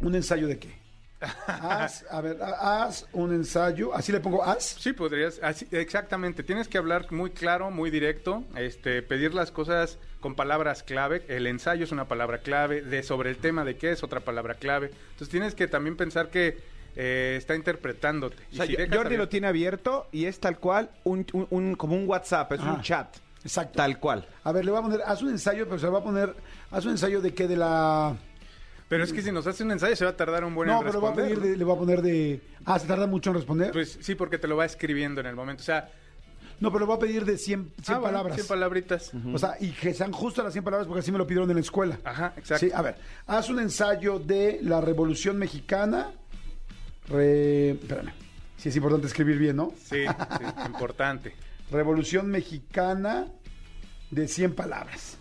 [SPEAKER 2] un ensayo de qué. Haz, a ver, haz un ensayo. Así le pongo haz.
[SPEAKER 4] Sí, podrías, así, exactamente. Tienes que hablar muy claro, muy directo, este, pedir las cosas con palabras clave. El ensayo es una palabra clave, de sobre el tema de qué es otra palabra clave. Entonces tienes que también pensar que eh, está interpretándote.
[SPEAKER 3] O sea,
[SPEAKER 4] Y si dejas
[SPEAKER 3] Jordi lo tiene abierto y es tal cual, un, un- un- como un WhatsApp, es un chat.
[SPEAKER 2] Exacto.
[SPEAKER 3] Tal cual.
[SPEAKER 2] A ver, le voy a poner, haz un ensayo, pero se le va a poner, haz un ensayo de qué, de la...
[SPEAKER 4] Pero es que si nos hace un ensayo se va a tardar un buen
[SPEAKER 2] no,
[SPEAKER 4] en
[SPEAKER 2] pero a
[SPEAKER 4] responder.
[SPEAKER 2] pedir, de- le voy a poner de... Ah, ¿se tarda mucho en responder?
[SPEAKER 4] Pues sí, porque te lo va escribiendo en el momento. O sea,
[SPEAKER 2] no, pero le voy a pedir de 100, 100
[SPEAKER 4] ah, bueno,
[SPEAKER 2] palabras.
[SPEAKER 4] 100 palabritas.
[SPEAKER 2] O sea, y que sean justas las 100 palabras porque así me lo pidieron en la escuela.
[SPEAKER 4] Ajá, exacto.
[SPEAKER 2] Sí, a ver, haz un ensayo de la Revolución Mexicana. Re... Espérame. Sí, es importante escribir bien, ¿no?
[SPEAKER 4] Sí, sí, importante.
[SPEAKER 2] Revolución Mexicana de 100 palabras.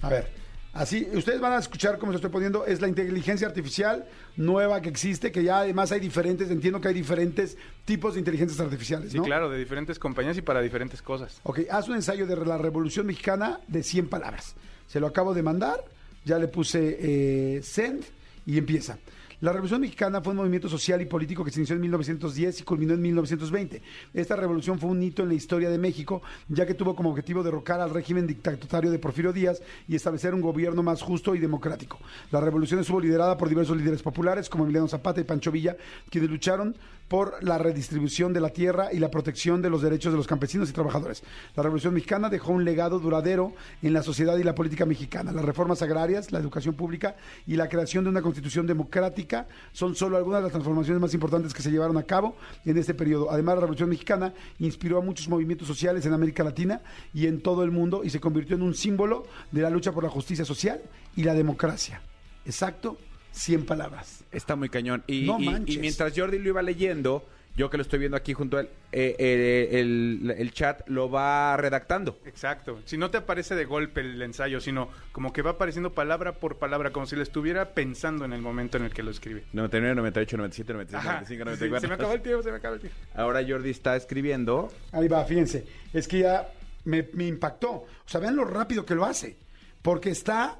[SPEAKER 2] A ver, así, ustedes van a escuchar cómo se estoy poniendo, es la inteligencia artificial nueva que existe, que ya además hay diferentes, entiendo que hay diferentes tipos de inteligencias artificiales,
[SPEAKER 4] Sí, claro, de diferentes compañías y para diferentes cosas.
[SPEAKER 2] Ok, haz un ensayo de la Revolución Mexicana de 100 palabras. Se lo acabo de mandar, ya le puse eh, send y empieza. La Revolución Mexicana fue un movimiento social y político que se inició en 1910 y culminó en 1920. Esta revolución fue un hito en la historia de México, ya que tuvo como objetivo derrocar al régimen dictatorial de Porfirio Díaz y establecer un gobierno más justo y democrático. La revolución estuvo liderada por diversos líderes populares como Emiliano Zapata y Pancho Villa, quienes lucharon por la redistribución de la tierra y la protección de los derechos de los campesinos y trabajadores. La Revolución Mexicana dejó un legado duradero en la sociedad y la política mexicana. Las reformas agrarias, la educación pública y la creación de una constitución democrática son solo algunas de las transformaciones más importantes que se llevaron a cabo en este periodo. Además, la Revolución Mexicana inspiró a muchos movimientos sociales en América Latina y en todo el mundo y se convirtió en un símbolo de la lucha por la justicia social y la democracia. Exacto, 100 palabras.
[SPEAKER 3] Está muy cañón. Y,
[SPEAKER 2] No
[SPEAKER 3] y- y
[SPEAKER 2] manches.
[SPEAKER 3] mientras Jordi lo iba leyendo, yo que lo estoy viendo aquí junto a él, eh, eh, el, el chat lo va redactando.
[SPEAKER 4] Exacto. Si no te aparece de golpe el ensayo, sino como que va apareciendo palabra por palabra, como si lo estuviera pensando en el momento en el que lo escribe.
[SPEAKER 3] 99, 98, 97, 96,
[SPEAKER 4] Ajá.
[SPEAKER 3] 95,
[SPEAKER 4] Sí,
[SPEAKER 3] 94.
[SPEAKER 4] se me acaba el tiempo, se me acaba el tiempo.
[SPEAKER 3] Ahora Jordi está escribiendo.
[SPEAKER 2] Ahí va, fíjense. Es que ya me, me impactó. O sea, vean lo rápido que lo hace. Porque está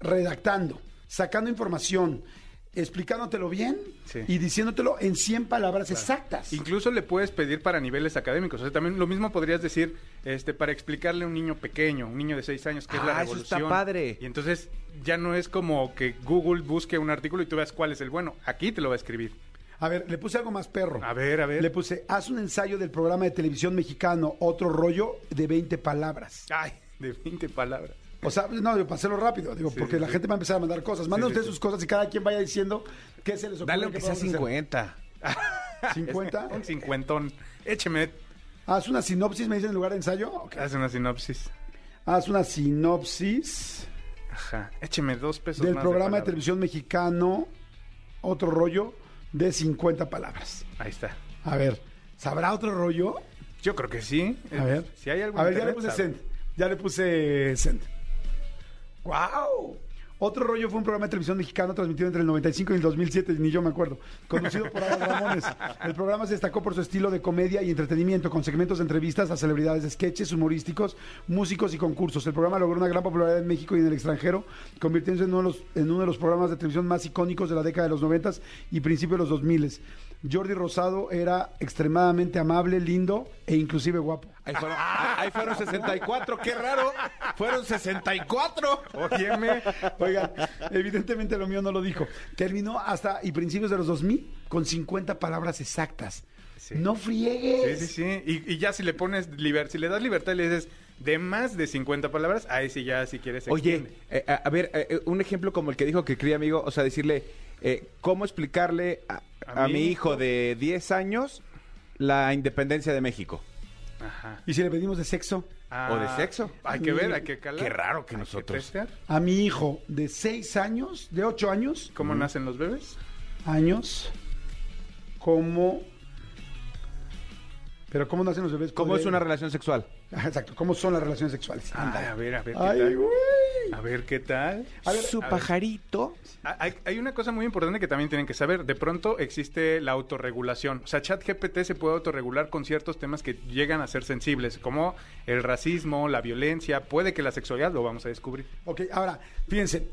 [SPEAKER 2] redactando, sacando información, explicándotelo bien
[SPEAKER 4] Sí.
[SPEAKER 2] y diciéndotelo en 100 palabras exactas.
[SPEAKER 4] Incluso le puedes pedir para niveles académicos. O sea, también lo mismo podrías decir este, para explicarle a un niño pequeño, un niño de 6 años, qué es la
[SPEAKER 3] Ah, eso
[SPEAKER 4] revolución.
[SPEAKER 3] está padre.
[SPEAKER 4] Y entonces ya no es como que Google busque un artículo y tú veas cuál es el bueno. Aquí te lo va a escribir.
[SPEAKER 2] A ver, le puse algo más perro.
[SPEAKER 4] A ver, a ver.
[SPEAKER 2] Le puse, haz un ensayo del programa de televisión mexicano, otro rollo de 20 palabras.
[SPEAKER 4] Ay, de 20 palabras.
[SPEAKER 2] O sea, no, yo pasélo rápido, digo,
[SPEAKER 4] Sí,
[SPEAKER 2] porque
[SPEAKER 4] sí,
[SPEAKER 2] la gente va a empezar a mandar cosas. Manden ustedes sus cosas y cada quien vaya diciendo qué se les ocurre.
[SPEAKER 3] Dale aunque
[SPEAKER 2] que
[SPEAKER 3] sea
[SPEAKER 2] podamos hacer.
[SPEAKER 3] 50.
[SPEAKER 2] ¿50?
[SPEAKER 4] Un cincuentón. Écheme.
[SPEAKER 2] Haz una sinopsis, me dicen en lugar de ensayo.
[SPEAKER 4] Haz una sinopsis.
[SPEAKER 2] Haz una sinopsis
[SPEAKER 4] Ajá. Écheme dos pesos
[SPEAKER 2] del
[SPEAKER 4] más
[SPEAKER 2] programa de, televisión mexicano, otro rollo de 50 palabras.
[SPEAKER 4] Ahí está.
[SPEAKER 2] A ver, ¿sabrá otro rollo?
[SPEAKER 4] Yo creo que sí.
[SPEAKER 2] A ver.
[SPEAKER 4] Si hay algo
[SPEAKER 2] A ver, ya le puse send. Ya le puse send. ¡Wow! Otro rollo fue un programa de televisión mexicano transmitido entre el 95 y el 2007, ni yo me acuerdo, conducido por Adal Ramones. El programa se destacó por su estilo de comedia y entretenimiento, con segmentos de entrevistas a celebridades, sketches humorísticos, músicos y concursos. El programa logró una gran popularidad en México y en el extranjero, convirtiéndose en uno de los, programas de televisión más icónicos de la década de los 90 y principios de los 2000. Jordi Rosado era extremadamente amable, lindo e inclusive guapo.
[SPEAKER 3] Ahí fueron, ahí fueron 64, qué raro. Fueron 64.
[SPEAKER 4] Óyeme.
[SPEAKER 2] Oigan, evidentemente lo mío no lo dijo. Terminó hasta y principios de los 2000 con 50 palabras exactas.
[SPEAKER 4] Sí.
[SPEAKER 2] No
[SPEAKER 4] Sí,
[SPEAKER 2] friegues.
[SPEAKER 4] sí, sí. Y, y ya si le pones liber, si le das libertad y le dices de más de 50 palabras, ahí sí ya si quieres
[SPEAKER 3] Oye, eh, a, a ver, eh, eh, un ejemplo como el que dijo que cría amigo, o sea, decirle, eh, ¿cómo explicarle a,
[SPEAKER 4] A
[SPEAKER 3] a
[SPEAKER 4] mi
[SPEAKER 3] hijo de 10 años la independencia de México?
[SPEAKER 4] Ajá.
[SPEAKER 2] Y si le pedimos de sexo,
[SPEAKER 3] ¿O de sexo?
[SPEAKER 4] Hay que ver, hay que calar.
[SPEAKER 3] Qué raro que
[SPEAKER 4] Hay
[SPEAKER 3] nosotros.
[SPEAKER 2] a mi hijo de 6 años, de 8 años,
[SPEAKER 4] ¿Cómo nacen los bebés?
[SPEAKER 2] años, ¿cómo... Pero ¿cómo nacen los bebés?
[SPEAKER 3] ¿Cómo
[SPEAKER 2] Podría-
[SPEAKER 3] es una relación sexual?
[SPEAKER 2] Exacto, ¿cómo son las relaciones sexuales?
[SPEAKER 4] Ay, a ver, a ver qué
[SPEAKER 2] Ay,
[SPEAKER 4] tal.
[SPEAKER 2] güey.
[SPEAKER 4] A ver qué tal.
[SPEAKER 2] A ver,
[SPEAKER 3] Su
[SPEAKER 4] a
[SPEAKER 3] pajarito.
[SPEAKER 4] Ah, Hay, hay una cosa muy importante que también tienen que saber. De pronto existe la autorregulación. O sea, ChatGPT se puede autorregular con ciertos temas que llegan a ser sensibles, como el racismo, la violencia, puede que la sexualidad lo vamos a descubrir.
[SPEAKER 2] Ok, ahora, fíjense,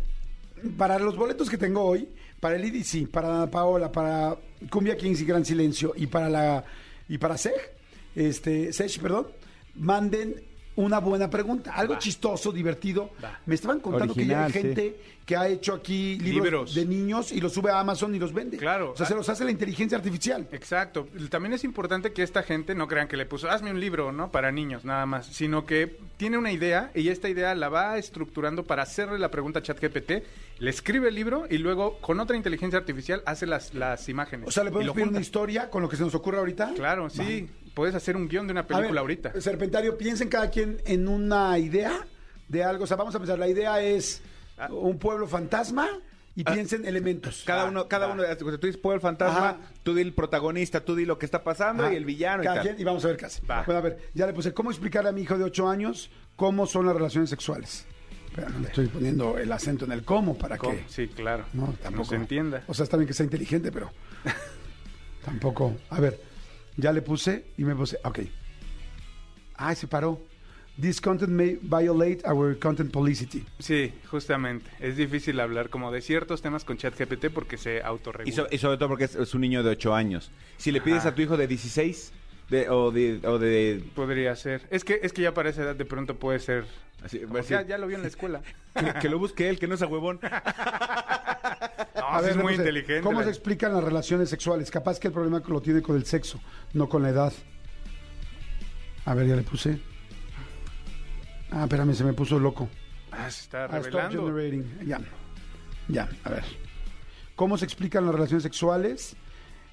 [SPEAKER 2] para los boletos que tengo hoy, para el IDC, para Paola, para Cumbia Kings y Gran Silencio y para la y para Sej, este, Sej, perdón, manden una buena pregunta, algo
[SPEAKER 4] Va.
[SPEAKER 2] chistoso, divertido.
[SPEAKER 4] Va.
[SPEAKER 2] Me estaban contando
[SPEAKER 3] Original,
[SPEAKER 2] que ya hay gente que ha hecho aquí libros,
[SPEAKER 4] Libros.
[SPEAKER 2] de niños y los sube a Amazon y los vende.
[SPEAKER 4] Claro.
[SPEAKER 2] O sea, se los hace la inteligencia artificial.
[SPEAKER 4] Exacto. También es importante que esta gente no crean que le puso, hazme un libro, ¿no? Para niños, nada más. Sino que tiene una idea y esta idea la va estructurando para hacerle la pregunta a ChatGPT, le escribe el libro y luego con otra inteligencia artificial hace las, las imágenes.
[SPEAKER 2] O sea, le podemos pedir una historia con lo que se nos ocurre ahorita.
[SPEAKER 4] Claro, sí. Puedes hacer un guion de una película
[SPEAKER 2] ver,
[SPEAKER 4] ahorita.
[SPEAKER 2] Serpentario, piensen cada quien en una idea de algo. O sea, vamos a pensar, la idea es
[SPEAKER 4] Ah.
[SPEAKER 2] un pueblo fantasma y piensen elementos.
[SPEAKER 3] Cada
[SPEAKER 4] Va,
[SPEAKER 3] uno, cada
[SPEAKER 4] va.
[SPEAKER 3] uno, tú dices, pueblo fantasma,
[SPEAKER 2] Ajá.
[SPEAKER 3] tú di el protagonista, tú di lo que está pasando
[SPEAKER 2] Ajá.
[SPEAKER 3] y el villano y
[SPEAKER 2] Cada
[SPEAKER 3] tal.
[SPEAKER 2] quien, y vamos a ver qué hace.
[SPEAKER 4] Va.
[SPEAKER 2] Bueno, a ver, ya le puse, ¿cómo explicarle a mi hijo de 8 años cómo son las relaciones sexuales? Pero no le estoy poniendo el acento en el cómo para
[SPEAKER 4] ¿Cómo?
[SPEAKER 2] que
[SPEAKER 4] Sí, claro.
[SPEAKER 2] no, tampoco
[SPEAKER 4] se entienda.
[SPEAKER 2] O sea, está bien que sea inteligente, pero tampoco. A ver, ya le puse y me puse, ok. Ay, se paró. This content may violate our content policy.
[SPEAKER 4] Sí, justamente. Es difícil hablar como de ciertos temas con ChatGPT porque se
[SPEAKER 3] Y,
[SPEAKER 4] autorregula.
[SPEAKER 3] so- y sobre todo porque es, es un niño de 8 años. Si le pides
[SPEAKER 4] Ajá.
[SPEAKER 3] a tu hijo de 16 de, o, de, o de...
[SPEAKER 4] Podría ser. Es que, es que ya para esa edad de pronto puede ser...
[SPEAKER 3] así,
[SPEAKER 4] como,
[SPEAKER 3] va a decir,
[SPEAKER 4] ya, ya lo vio en la escuela.
[SPEAKER 3] que, que lo busque él, que no es a huevón.
[SPEAKER 4] No, es muy inteligente.
[SPEAKER 2] ¿Cómo
[SPEAKER 4] la-
[SPEAKER 2] se explican las relaciones sexuales? Capaz que el problema lo tiene con el sexo, no con la edad. A ver, ya le puse. Ah, espérame, se me puso loco.
[SPEAKER 4] Ah, se está
[SPEAKER 2] Ah,
[SPEAKER 4] revelando.
[SPEAKER 2] generating. Ya. Ya, a ver. ¿Cómo se explican las relaciones sexuales?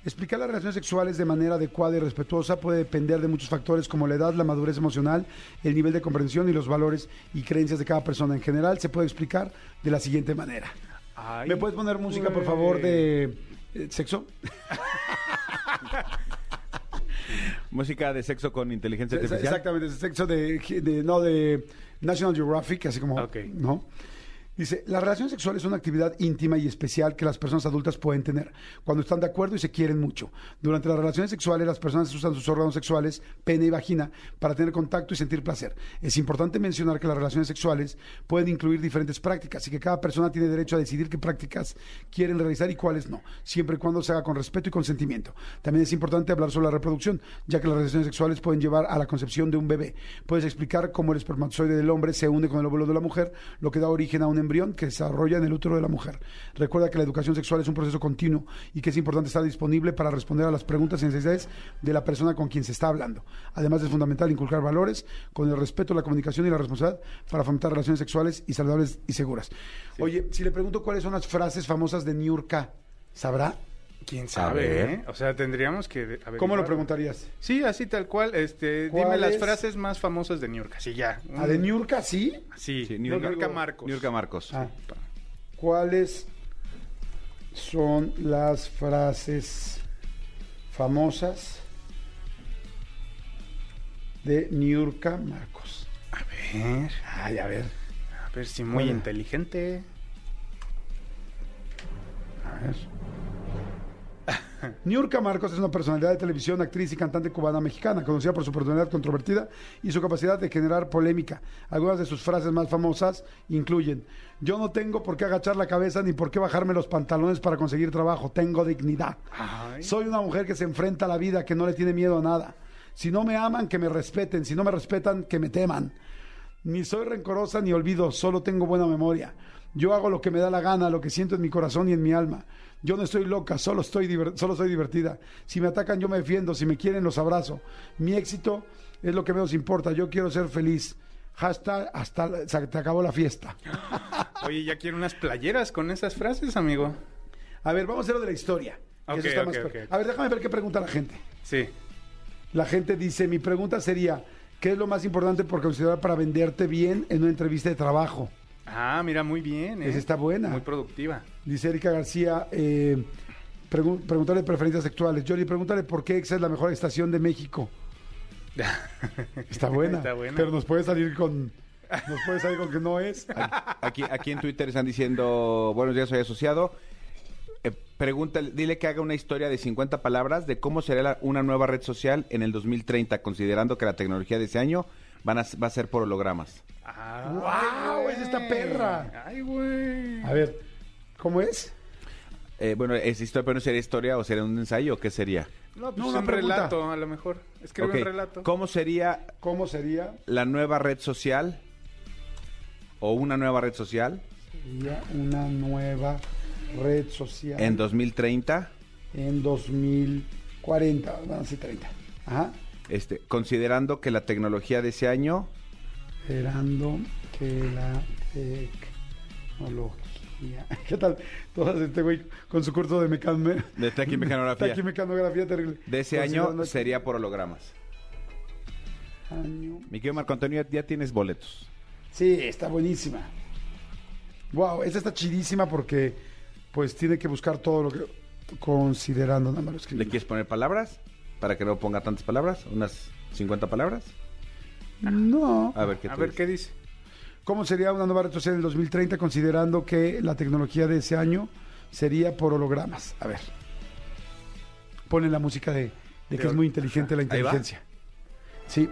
[SPEAKER 2] Explicar las relaciones sexuales de manera adecuada y respetuosa puede depender de muchos factores como la edad, la madurez emocional, el nivel de comprensión y los valores y creencias de cada persona. En general, se puede explicar de la siguiente manera.
[SPEAKER 4] Ay,
[SPEAKER 2] ¿Me puedes poner música, por favor, de eh, sexo?
[SPEAKER 3] Música de sexo con inteligencia artificial.
[SPEAKER 2] Exactamente, sexo de, de- no de National Geographic, así como,
[SPEAKER 4] Ok.
[SPEAKER 2] ¿no? Dice, la relación sexual es una actividad íntima y especial que las personas adultas pueden tener cuando están de acuerdo y se quieren mucho. Durante las relaciones sexuales, las personas usan sus órganos sexuales, pene y vagina, para tener contacto y sentir placer. Es importante mencionar que las relaciones sexuales pueden incluir diferentes prácticas y que cada persona tiene derecho a decidir qué prácticas quieren realizar y cuáles no, siempre y cuando se haga con respeto y consentimiento. También es importante hablar sobre la reproducción, ya que las relaciones sexuales pueden llevar a la concepción de un bebé. Puedes explicar cómo el espermatozoide del hombre se une con el óvulo de la mujer, lo que da origen a un embrión que se desarrolla en el útero de la mujer. Recuerda que la educación sexual es un proceso continuo y que es importante estar disponible para responder a las preguntas y necesidades de la persona con quien se está hablando. Además es fundamental inculcar valores con el respeto, la comunicación y la responsabilidad para fomentar relaciones sexuales y saludables y seguras. Oye, si le pregunto cuáles son las frases famosas de Niurka, ¿sabrá?
[SPEAKER 4] ¿Quién
[SPEAKER 3] A
[SPEAKER 4] sabe?
[SPEAKER 3] ver.
[SPEAKER 4] eh? O sea, tendríamos que... averiguar.
[SPEAKER 2] ¿Cómo lo preguntarías?
[SPEAKER 4] Sí, así tal cual. Este, dime
[SPEAKER 2] ¿Cuál
[SPEAKER 4] las
[SPEAKER 2] es?
[SPEAKER 4] frases más famosas de New York. Así ya.
[SPEAKER 2] ¿A de Niurka sí?
[SPEAKER 4] Sí,
[SPEAKER 3] Sí,
[SPEAKER 4] New
[SPEAKER 3] Niurka-
[SPEAKER 4] Marcos.
[SPEAKER 3] Niurka Marcos.
[SPEAKER 2] Ah. ¿Cuáles son las frases famosas de Niurka Marcos?
[SPEAKER 4] A ver,
[SPEAKER 2] Ay, a ver,
[SPEAKER 4] a ver si muy
[SPEAKER 2] Hola.
[SPEAKER 4] inteligente.
[SPEAKER 2] a ver. Niurka Marcos es una personalidad de televisión, actriz y cantante cubana mexicana, conocida por su personalidad controvertida y su capacidad de generar polémica. Algunas de sus frases más famosas incluyen: Yo no tengo por qué agachar la cabeza ni por qué bajarme los pantalones para conseguir trabajo, tengo dignidad.
[SPEAKER 4] Ay.
[SPEAKER 2] Soy una mujer que se enfrenta a la vida, que no le tiene miedo a nada. Si no me aman, que me respeten. Si no me respetan, que me teman. Ni soy rencorosa ni olvido, solo tengo buena memoria. Yo hago lo que me da la gana, lo que siento en mi corazón y en mi alma. Yo no estoy loca, solo, estoy solo soy divertida. Si me atacan, yo me defiendo. Si me quieren, los abrazo. Mi éxito es lo que menos importa. Yo quiero ser feliz. Hashtag hasta la- se te acabó la fiesta.
[SPEAKER 4] Oye, ya quiero unas playeras con esas frases, amigo.
[SPEAKER 2] A ver, vamos a hacer lo de la historia. eso está más. A ver, déjame ver qué pregunta la gente.
[SPEAKER 4] Sí.
[SPEAKER 2] La gente dice, mi pregunta sería, ¿qué es lo más importante por considerar para venderte bien en una entrevista de trabajo?
[SPEAKER 4] Ah, mira, muy bien. ¿eh?
[SPEAKER 2] Esa está buena.
[SPEAKER 4] Muy productiva.
[SPEAKER 2] Dice Erika García, eh, pregu- preguntarle preferencias sexuales. Jordi, pregúntale por qué EXA es la mejor estación de México. Está buena.
[SPEAKER 4] Está buena.
[SPEAKER 2] Pero nos puede salir con... Nos puede salir con que no es.
[SPEAKER 3] Aquí, aquí en Twitter están diciendo, buenos días, soy asociado. Eh, pregúntale, dile que haga una historia de 50 palabras de cómo será la- una nueva red social en el 2030, considerando que la tecnología de ese año van a, va a ser por hologramas.
[SPEAKER 4] Ah,
[SPEAKER 2] ¡Guau! ¡Esa está perra!
[SPEAKER 4] Ay, güey.
[SPEAKER 2] A ver, ¿cómo es?
[SPEAKER 3] Eh, bueno, ¿es historia, pero no sería historia o sería un ensayo o qué sería?
[SPEAKER 4] No, pues
[SPEAKER 2] No,
[SPEAKER 4] un
[SPEAKER 2] pregunta.
[SPEAKER 4] relato, a lo mejor. Escribe
[SPEAKER 3] Ok,
[SPEAKER 4] un relato.
[SPEAKER 3] ¿Cómo sería
[SPEAKER 2] ¿Cómo sería?
[SPEAKER 3] la nueva red social o una nueva red social
[SPEAKER 2] Sería una nueva red social
[SPEAKER 3] en 2030?
[SPEAKER 2] en 2040, bueno, sí, 30. Ajá.
[SPEAKER 3] Este, considerando que la tecnología de ese año
[SPEAKER 2] Esperando que la tecnología. ¿Qué tal? Todas este güey con su curso de mecan...
[SPEAKER 3] de taquimecanografía
[SPEAKER 2] taquimecanografía terrible.
[SPEAKER 3] de ese año
[SPEAKER 2] Considerando
[SPEAKER 3] sería por hologramas.
[SPEAKER 2] año.
[SPEAKER 3] Mi querido Marco Antonio, ya, tienes boletos.
[SPEAKER 2] Sí, está buenísima. Wow, esta está chidísima porque pues tiene que buscar todo lo que considerando nada más.
[SPEAKER 3] ¿Le quieres poner palabras? Para que no ponga tantas palabras, unas 50 palabras.
[SPEAKER 2] No.
[SPEAKER 3] A ver qué
[SPEAKER 4] A ver
[SPEAKER 3] dices.
[SPEAKER 4] qué dice.
[SPEAKER 2] ¿Cómo sería una nueva red social en el 2030 considerando que la tecnología de ese año sería por hologramas? A ver. Ponen la música de, de que
[SPEAKER 4] De
[SPEAKER 2] es muy inteligente la inteligencia. Sí.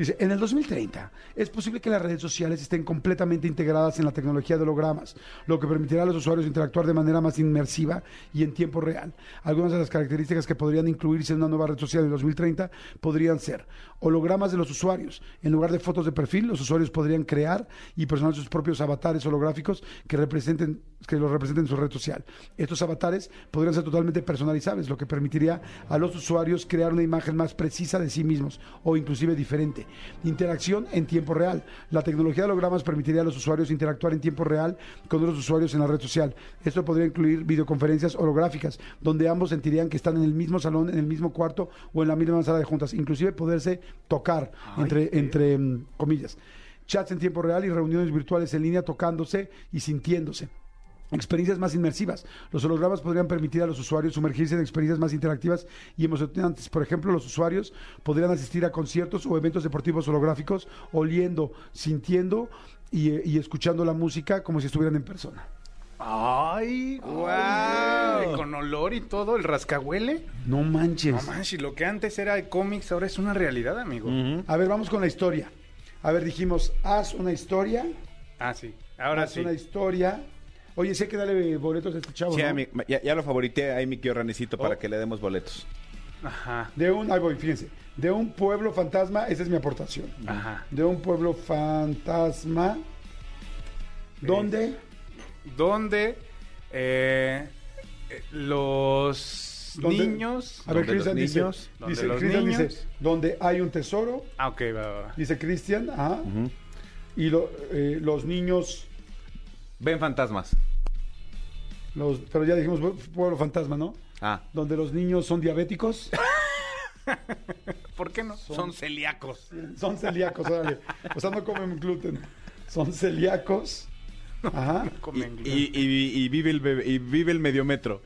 [SPEAKER 2] Dice, en el 2030 es posible que las redes sociales estén completamente integradas en la tecnología de hologramas, lo que permitirá a los usuarios interactuar de manera más inmersiva y en tiempo real. Algunas de las características que podrían incluirse en una nueva red social en 2030 podrían ser hologramas de los usuarios. En lugar de fotos de perfil, los usuarios podrían crear y personalizar sus propios avatares holográficos que representen que los representen en su red social. Estos avatares podrían ser totalmente personalizables, lo que permitiría a los usuarios crear una imagen más precisa de sí mismos o inclusive diferente. Interacción en tiempo real. La tecnología de hologramas permitiría a los usuarios interactuar en tiempo real con otros usuarios en la red social. Esto podría incluir videoconferencias holográficas, donde ambos sentirían que están en el mismo salón, en el mismo cuarto o en la misma sala de juntas, inclusive poderse tocar entre, entre mm, comillas. Chats en tiempo real y reuniones virtuales en línea tocándose y sintiéndose. Experiencias más inmersivas. Los hologramas podrían permitir a los usuarios sumergirse en experiencias más interactivas y emocionantes. Por ejemplo, los usuarios podrían asistir a conciertos o eventos deportivos holográficos, oliendo, sintiendo y, y escuchando la música como si estuvieran en persona.
[SPEAKER 4] ¡Ay! ¡Wow! Con olor y todo, el rascahuele.
[SPEAKER 2] No manches.
[SPEAKER 4] No manches, lo que antes era de cómics ahora es una realidad, amigo.
[SPEAKER 2] A ver, vamos con la historia. A ver, dijimos, haz una historia.
[SPEAKER 4] Ah, sí. Ahora
[SPEAKER 2] haz
[SPEAKER 4] sí.
[SPEAKER 2] una historia. Oye, sé que dale boletos a este chavo,
[SPEAKER 3] Sí,
[SPEAKER 2] ¿no?
[SPEAKER 3] a mi- ya, ya lo favorité ahí mi tío Ranecito para
[SPEAKER 4] Oh.
[SPEAKER 3] que le demos boletos.
[SPEAKER 4] Ajá.
[SPEAKER 2] De un, ahí voy, fíjense. De un pueblo fantasma, esa es mi aportación.
[SPEAKER 4] Ajá.
[SPEAKER 2] De un pueblo fantasma. ¿Dónde?
[SPEAKER 4] Donde eh, eh, los
[SPEAKER 2] ¿Dónde?
[SPEAKER 4] niños.
[SPEAKER 2] A ver,
[SPEAKER 3] ¿Dónde los
[SPEAKER 2] Cristian dice,
[SPEAKER 3] niños?
[SPEAKER 4] ¿Dónde
[SPEAKER 2] dice,
[SPEAKER 4] los
[SPEAKER 2] Cristian
[SPEAKER 4] niños?
[SPEAKER 2] dice, donde hay un tesoro,
[SPEAKER 4] Ah, ok, va, va, va.
[SPEAKER 2] dice Cristian, ajá. Y lo- eh, los niños,
[SPEAKER 3] Ven fantasmas.
[SPEAKER 2] Los, pero ya dijimos pueblo fantasma, ¿no?
[SPEAKER 3] Ah,
[SPEAKER 2] Donde los niños son diabéticos,
[SPEAKER 4] ¿Por qué no?
[SPEAKER 3] son celíacos.
[SPEAKER 2] son celíacos, órale. O sea, no comen gluten. Son celíacos. Ajá.
[SPEAKER 4] Comen gluten.
[SPEAKER 3] Y, y- y vive el bebé- y vive el mediometro.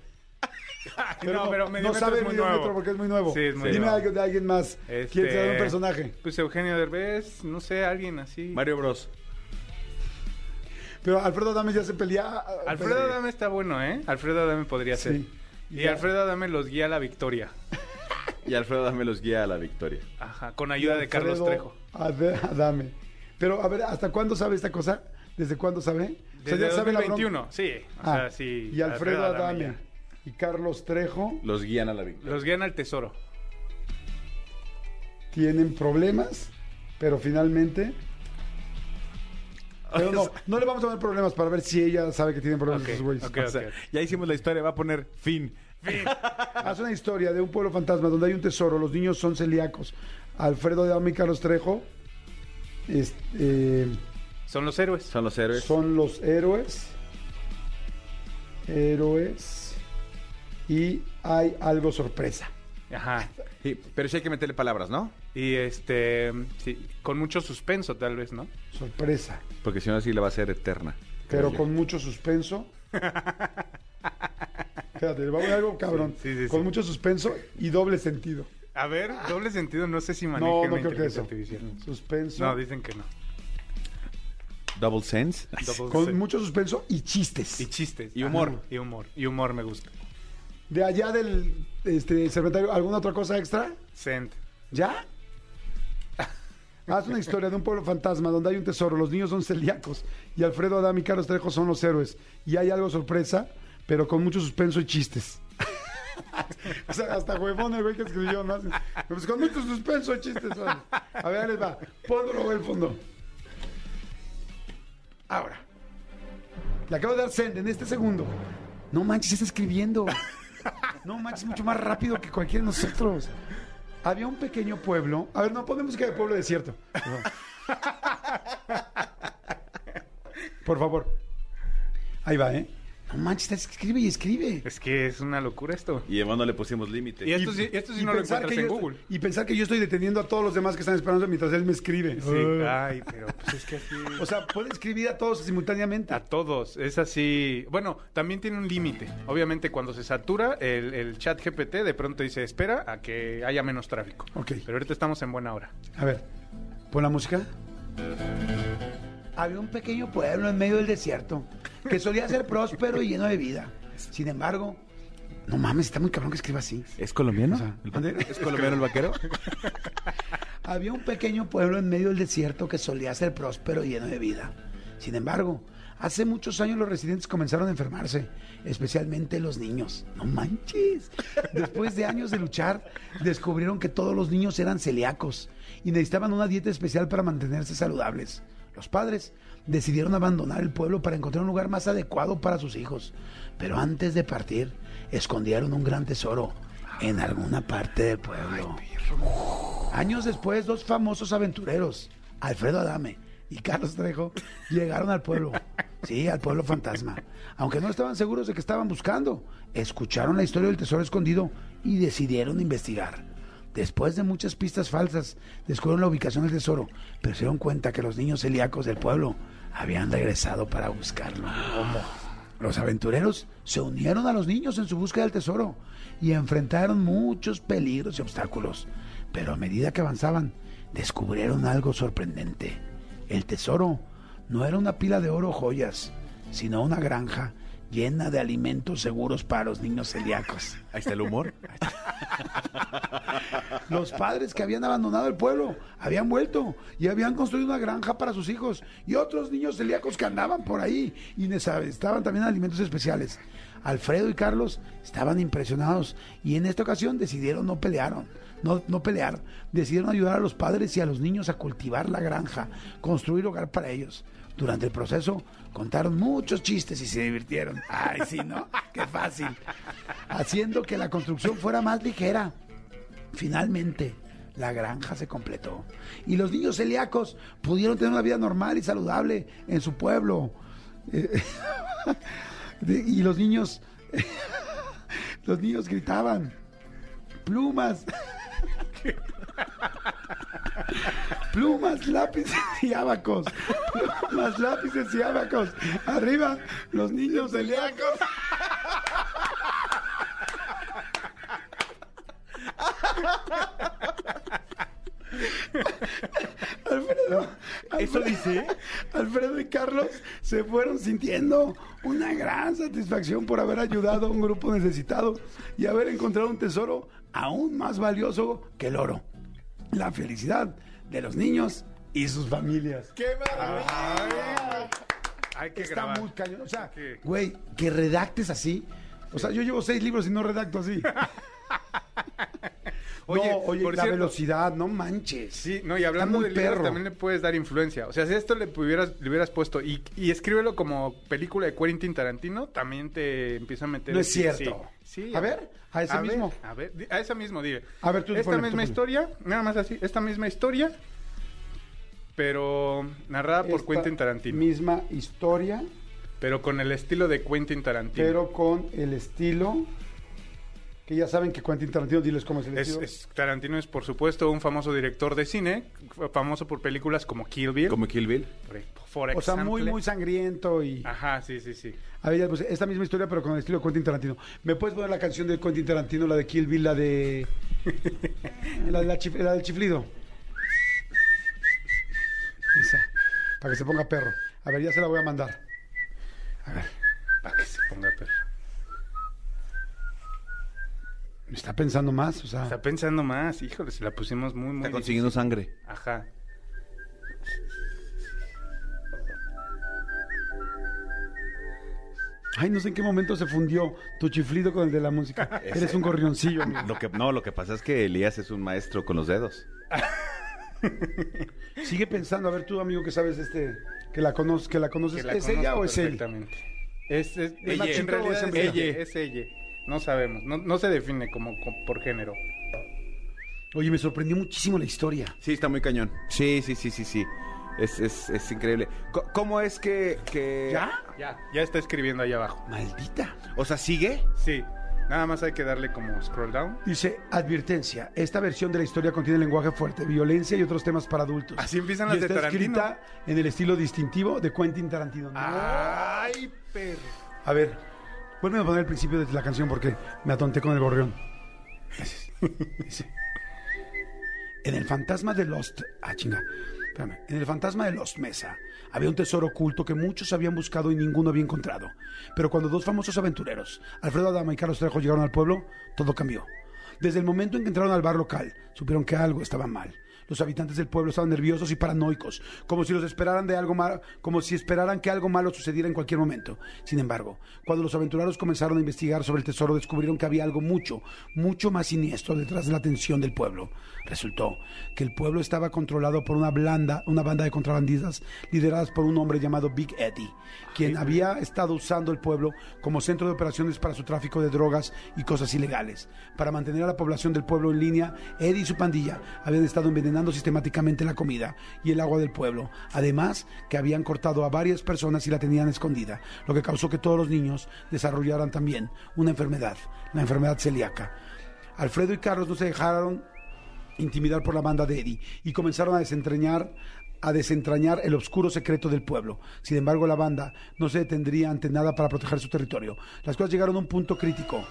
[SPEAKER 4] no, pero
[SPEAKER 2] no sabe
[SPEAKER 4] es
[SPEAKER 2] el
[SPEAKER 4] muy
[SPEAKER 2] Mediometro
[SPEAKER 4] nuevo.
[SPEAKER 2] porque es muy nuevo.
[SPEAKER 4] Sí, es muy
[SPEAKER 2] Dime
[SPEAKER 4] nuevo.
[SPEAKER 2] algo de alguien más.
[SPEAKER 4] Este,
[SPEAKER 2] ¿Quién te da un personaje?
[SPEAKER 4] Pues Eugenio Derbez, no sé, alguien así.
[SPEAKER 3] Mario Bros.
[SPEAKER 2] Pero Alfredo Adame ya se pelea.
[SPEAKER 4] Alfredo Adame está bueno, ¿eh? Alfredo Adame podría ser.
[SPEAKER 2] Sí.
[SPEAKER 4] Y
[SPEAKER 2] Ya.
[SPEAKER 4] Alfredo Adame los guía a la victoria.
[SPEAKER 3] Y Alfredo Dame los guía a la victoria.
[SPEAKER 4] Ajá, con ayuda de Carlos
[SPEAKER 2] Alfredo
[SPEAKER 4] Trejo.
[SPEAKER 2] Adame. Pero, a ver, ¿hasta cuándo sabe esta cosa? ¿Desde cuándo sabe? O sea,
[SPEAKER 4] Desde
[SPEAKER 2] ya sabe la bronca.
[SPEAKER 4] 2021, sí. O
[SPEAKER 2] Ah,
[SPEAKER 4] sea, sí.
[SPEAKER 2] y Alfredo Adame,
[SPEAKER 4] ya.
[SPEAKER 2] y Carlos Trejo
[SPEAKER 3] Los guían a la victoria.
[SPEAKER 4] Los guían al tesoro.
[SPEAKER 2] tienen problemas, pero finalmente... Pero no, no le vamos a dar problemas para ver si ella sabe que tienen problemas
[SPEAKER 4] Ok,
[SPEAKER 2] esos güeyes.
[SPEAKER 4] ok.
[SPEAKER 3] O sea, ya hicimos la historia, va a poner fin.
[SPEAKER 2] Haz una historia de un pueblo fantasma donde hay un tesoro, los niños son celíacos. Alfredo Adame y Carlos Trejo este,
[SPEAKER 4] Son los héroes.
[SPEAKER 3] Son los héroes.
[SPEAKER 2] son los héroes. Héroes. Y hay algo sorpresa.
[SPEAKER 4] Ajá.
[SPEAKER 3] Sí, pero sí hay que meterle palabras, ¿no?
[SPEAKER 4] Y este, sí, con mucho suspenso tal vez, ¿no?
[SPEAKER 2] Sorpresa.
[SPEAKER 3] Porque si no, así la va a ser eterna.
[SPEAKER 2] Pero con mucho suspenso. Fíjate, le va a poner algo cabrón.
[SPEAKER 4] Sí, sí, sí,
[SPEAKER 2] con
[SPEAKER 4] sí.
[SPEAKER 2] mucho suspenso y doble sentido.
[SPEAKER 4] A ver, doble sentido, no sé si manejen
[SPEAKER 2] No, no
[SPEAKER 4] la
[SPEAKER 2] creo que eso.
[SPEAKER 4] artificial.
[SPEAKER 2] Suspenso.
[SPEAKER 4] No, dicen que no.
[SPEAKER 3] Double sense.
[SPEAKER 4] Double
[SPEAKER 2] con mucho suspenso y chistes.
[SPEAKER 4] Y chistes.
[SPEAKER 3] Y humor.
[SPEAKER 4] Ajá, Y humor. Y humor me gusta.
[SPEAKER 2] De allá del este, serpentario, ¿alguna otra cosa extra?
[SPEAKER 4] Sent.
[SPEAKER 2] ¿Ya? Haz una historia de un pueblo fantasma donde hay un tesoro, los niños son celíacos y Alfredo Adame y Carlos Trejo son los héroes. Y hay algo sorpresa, pero con mucho suspenso y chistes. o sea, hasta huevón el güey que escribió, ¿no? Pues con mucho suspenso y chistes. A ver, les va. Ponlo luego el fondo. Ahora. Le acabo de dar send en este segundo. No manches, está escribiendo. No manches, mucho más rápido que cualquiera de nosotros. Había un pequeño pueblo. A ver, no, ponemos música de pueblo desierto. Por favor. Ahí va, ¿eh? No manches, escribe y escribe.
[SPEAKER 4] Es que es una locura esto.
[SPEAKER 3] Y además no le pusimos límite.
[SPEAKER 4] Y esto sí, esto sí no lo
[SPEAKER 2] pensar
[SPEAKER 4] encuentras
[SPEAKER 2] que
[SPEAKER 4] en
[SPEAKER 2] yo
[SPEAKER 4] Google.
[SPEAKER 2] estoy- y pensar que yo estoy deteniendo a todos los demás que están esperando mientras él me escribe.
[SPEAKER 4] Sí. Ay, pero pues es que así.
[SPEAKER 2] O sea, puede escribir a todos simultáneamente.
[SPEAKER 4] A todos, es así. Bueno, también tiene un límite. Obviamente, cuando se satura, el, el chat GPT de pronto dice: Espera a que haya menos tráfico.
[SPEAKER 2] Ok.
[SPEAKER 4] Pero ahorita estamos en buena hora.
[SPEAKER 2] A ver, pon la música. Había un pequeño pueblo en medio del desierto que solía ser próspero y lleno de vida. Sin embargo, no mames, está muy cabrón que escriba así.
[SPEAKER 3] ¿Es colombiano? ¿Es colombiano el vaquero?
[SPEAKER 2] Había un pequeño pueblo en medio del desierto que solía ser próspero y lleno de vida. Sin embargo, hace muchos años los residentes comenzaron a enfermarse, especialmente los niños. No manches. Después de años de luchar, descubrieron que todos los niños eran celíacos y necesitaban una dieta especial para mantenerse saludables. Los padres decidieron abandonar el pueblo para encontrar un lugar más adecuado para sus hijos. Pero antes de partir, escondieron un gran tesoro en alguna parte del pueblo. Años después, dos famosos aventureros, Alfredo Adame y Carlos Trejo, llegaron al pueblo. Sí, al pueblo fantasma. Aunque no estaban seguros de que estaban buscando, escucharon la historia del tesoro escondido y decidieron investigar. Después de muchas pistas falsas, descubrieron la ubicación del tesoro, pero se dieron cuenta que los niños celíacos del pueblo habían regresado para buscarlo. Los aventureros se unieron a los niños en su búsqueda del tesoro y enfrentaron muchos peligros y obstáculos. Pero a medida que avanzaban, descubrieron algo sorprendente. El tesoro no era una pila de oro o joyas, sino una granja llena de alimentos seguros para los niños celíacos.
[SPEAKER 3] Ahí está el humor.
[SPEAKER 2] Los padres que habían abandonado el pueblo habían vuelto y habían construido una granja para sus hijos y otros niños celíacos que andaban por ahí y necesitaban también alimentos especiales. Alfredo y Carlos estaban impresionados y en esta ocasión decidieron no pelearon, no, no pelear, decidieron ayudar a los padres y a los niños a cultivar la granja, construir hogar para ellos. Durante el proceso contaron muchos chistes y se divirtieron. Ay, sí, ¿no? Qué fácil. Haciendo que la construcción fuera más ligera. Finalmente, la granja se completó. Y los niños celíacos pudieron tener una vida normal y saludable en su pueblo. Eh, y los niños, los niños gritaban, plumas. Plumas, lápices y abacos. Plumas, lápices y abacos. Arriba, los niños celíacos. Alfredo,
[SPEAKER 3] ¿Eso
[SPEAKER 2] Alfredo-
[SPEAKER 3] dice?
[SPEAKER 2] Alfredo y Carlos se fueron sintiendo una gran satisfacción por haber ayudado a un grupo necesitado y haber encontrado un tesoro aún más valioso que el oro. La felicidad de los niños y sus familias. ¡Qué maravilla!
[SPEAKER 4] Hay que
[SPEAKER 2] Está
[SPEAKER 4] grabar.
[SPEAKER 2] muy cañón. O sea, güey, que redactes así. O sea, yo llevo seis libros y no redacto así.
[SPEAKER 4] Oye,
[SPEAKER 2] no, oye,
[SPEAKER 4] por
[SPEAKER 2] la
[SPEAKER 4] cierto-
[SPEAKER 2] velocidad, no manches.
[SPEAKER 4] Sí, no, y hablando de libros,
[SPEAKER 2] perro.
[SPEAKER 4] también le puedes dar influencia. O sea, si esto le, hubieras, le hubieras puesto y, y escríbelo como película de Quentin Tarantino, también te empieza a meter...
[SPEAKER 2] No es cierto.
[SPEAKER 4] Sí, sí.
[SPEAKER 2] A ver, a ese
[SPEAKER 4] ver,
[SPEAKER 2] mismo.
[SPEAKER 4] a ver, a esa mismo, dile.
[SPEAKER 2] A ver, tú
[SPEAKER 4] Esta
[SPEAKER 2] ponle,
[SPEAKER 4] misma historia, nada más así, esta misma historia, pero narrada por Quentin Tarantino.
[SPEAKER 2] Misma historia,
[SPEAKER 4] Pero con el estilo de Quentin Tarantino.
[SPEAKER 2] pero con el estilo que ya saben que Quentin Tarantino, diles cómo es el
[SPEAKER 4] Es, Tarantino es, por supuesto, un famoso director de cine, famoso por películas como Kill Bill.
[SPEAKER 3] Como Kill Bill.
[SPEAKER 4] por, por
[SPEAKER 2] o sea, muy, muy sangriento y...
[SPEAKER 4] Ajá, sí, sí, sí.
[SPEAKER 2] A ver, ya, pues, esta misma historia, pero con el estilo de Quentin Tarantino. ¿Me puedes poner la canción de Quentin Tarantino, la de Kill Bill, la de... la, de la, chif- la del chiflido? Esa, para que se ponga perro. A ver, ya se la voy a mandar. A ver,
[SPEAKER 4] Para que se ponga perro.
[SPEAKER 2] me está pensando más, o sea...
[SPEAKER 4] Está pensando más, híjole, se la pusimos muy, muy
[SPEAKER 3] Está consiguiendo
[SPEAKER 4] difícil.
[SPEAKER 3] sangre.
[SPEAKER 4] Ajá.
[SPEAKER 2] Ay, no sé en qué momento se fundió tu chiflido con el de la música. Eres un gorrioncillo, amigo.
[SPEAKER 3] Lo que, no, lo que pasa es que Elías es un maestro con los dedos.
[SPEAKER 2] Sigue pensando, a ver tú, amigo, que sabes este, que la conoces, que la conoces,
[SPEAKER 4] Que la
[SPEAKER 2] ¿es ella o es él?
[SPEAKER 4] perfectamente. Es, es,
[SPEAKER 2] ¿Es machito
[SPEAKER 4] en realidad
[SPEAKER 2] o es
[SPEAKER 4] es
[SPEAKER 2] hembrita?
[SPEAKER 4] ella. Es ella. No sabemos. No, no se define como, como por género.
[SPEAKER 2] Oye, me sorprendió muchísimo la historia.
[SPEAKER 3] Sí, está muy cañón. Sí, sí, sí, sí, sí. Es, es, es increíble. Co- ¿Cómo es que, que...
[SPEAKER 2] ¿Ya?
[SPEAKER 4] Ya. Ya está escribiendo ahí abajo.
[SPEAKER 2] Maldita.
[SPEAKER 3] O sea, ¿sigue?
[SPEAKER 4] Sí. Nada más hay que darle como scroll down.
[SPEAKER 2] Dice, advertencia, esta versión de la historia contiene lenguaje fuerte, violencia y otros temas para adultos.
[SPEAKER 4] Así empiezan
[SPEAKER 2] Y
[SPEAKER 4] las de
[SPEAKER 2] está
[SPEAKER 4] Tarantino.
[SPEAKER 2] escrita en el estilo distintivo de Quentin Tarantino. No.
[SPEAKER 4] ¡Ay, perro!
[SPEAKER 2] A ver, vuelve a poner el principio de la canción porque me atonté con el gorrión. En el fantasma de Lost... Ah, chinga. En el fantasma de Lost Mesa había un tesoro oculto que muchos habían buscado y ninguno había encontrado. Pero cuando dos famosos aventureros, Alfredo Adama y Carlos Trejo, llegaron al pueblo, todo cambió. Desde el momento en que entraron al bar local, supieron que algo estaba mal. Los habitantes del pueblo estaban nerviosos y paranoicos, como si los esperaran de algo malo, como si esperaran que algo malo sucediera en cualquier momento. Sin embargo, cuando los aventureros comenzaron a investigar sobre el tesoro, descubrieron que había algo mucho, mucho más siniestro detrás de la atención del pueblo. Resultó que el pueblo estaba controlado por una blanda, una banda de contrabandistas lideradas por un hombre llamado Big Eddie, quien había estado usando el pueblo como centro de operaciones para su tráfico de drogas y cosas ilegales. Para mantener a la población del pueblo en línea, Eddie y su pandilla habían estado envenenando sistemáticamente la comida y el agua del pueblo. Además, que habían cortado a varias personas y la tenían escondida, lo que causó que todos los niños desarrollaran también una enfermedad, la enfermedad celíaca. Alfredo y Carlos no se dejaron intimidar por la banda de Eddie y comenzaron a desentrañar a desentrañar el oscuro secreto del pueblo. Sin embargo, la banda no se detendría ante nada para proteger su territorio. Las cosas llegaron a un punto crítico.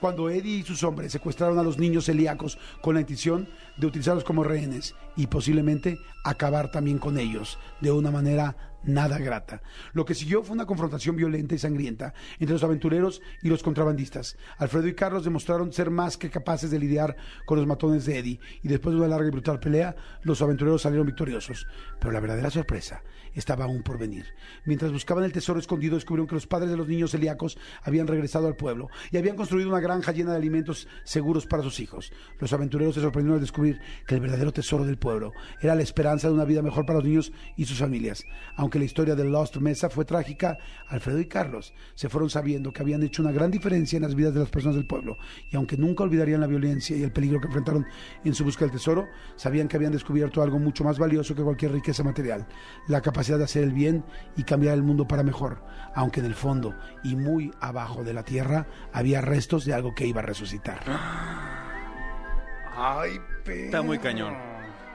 [SPEAKER 2] Cuando Eddie y sus hombres secuestraron a los niños celíacos con la intención de utilizarlos como rehenes y posiblemente acabar también con ellos de una manera nada grata. Lo que siguió fue una confrontación violenta y sangrienta entre los aventureros y los contrabandistas. Alfredo y Carlos demostraron ser más que capaces de lidiar con los matones de Eddie y después de una larga y brutal pelea, los aventureros salieron victoriosos. Pero la verdadera sorpresa estaba aún por venir. Mientras buscaban el tesoro escondido, descubrieron que los padres de los niños celíacos habían regresado al pueblo y habían construido una granja llena de alimentos seguros para sus hijos. Los aventureros se sorprendieron al descubrir que el verdadero tesoro del pueblo era la esperanza de una vida mejor para los niños y sus familias. Aunque la historia de Lost Mesa fue trágica, Alfredo y Carlos se fueron sabiendo que habían hecho una gran diferencia en las vidas de las personas del pueblo y aunque nunca olvidarían la violencia y el peligro que enfrentaron en su búsqueda del tesoro, sabían que habían descubierto algo mucho más valioso que cualquier riqueza material, la capacidad de hacer el bien y cambiar el mundo para mejor, aunque en el fondo y muy abajo de la tierra había restos de algo que iba a resucitar.
[SPEAKER 4] Ay,
[SPEAKER 3] Está muy cañón.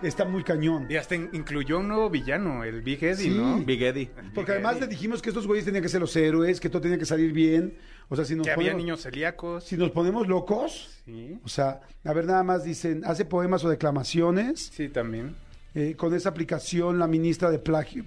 [SPEAKER 2] Está muy cañón.
[SPEAKER 4] Y hasta in- incluyó un nuevo villano, el Big Eddie,
[SPEAKER 2] Sí.
[SPEAKER 4] ¿no?
[SPEAKER 3] Big Eddie.
[SPEAKER 2] Porque además le dijimos que estos güeyes tenían que ser los héroes, que todo tenía que salir bien. O sea, si nos,
[SPEAKER 4] Que había
[SPEAKER 2] ponemos,
[SPEAKER 4] niños celíacos.
[SPEAKER 2] si nos ponemos locos,
[SPEAKER 4] Sí,
[SPEAKER 2] o sea, a ver, nada más dicen, hace poemas o declamaciones.
[SPEAKER 4] sí, también.
[SPEAKER 2] Eh, con esa aplicación, la ministra de plagio,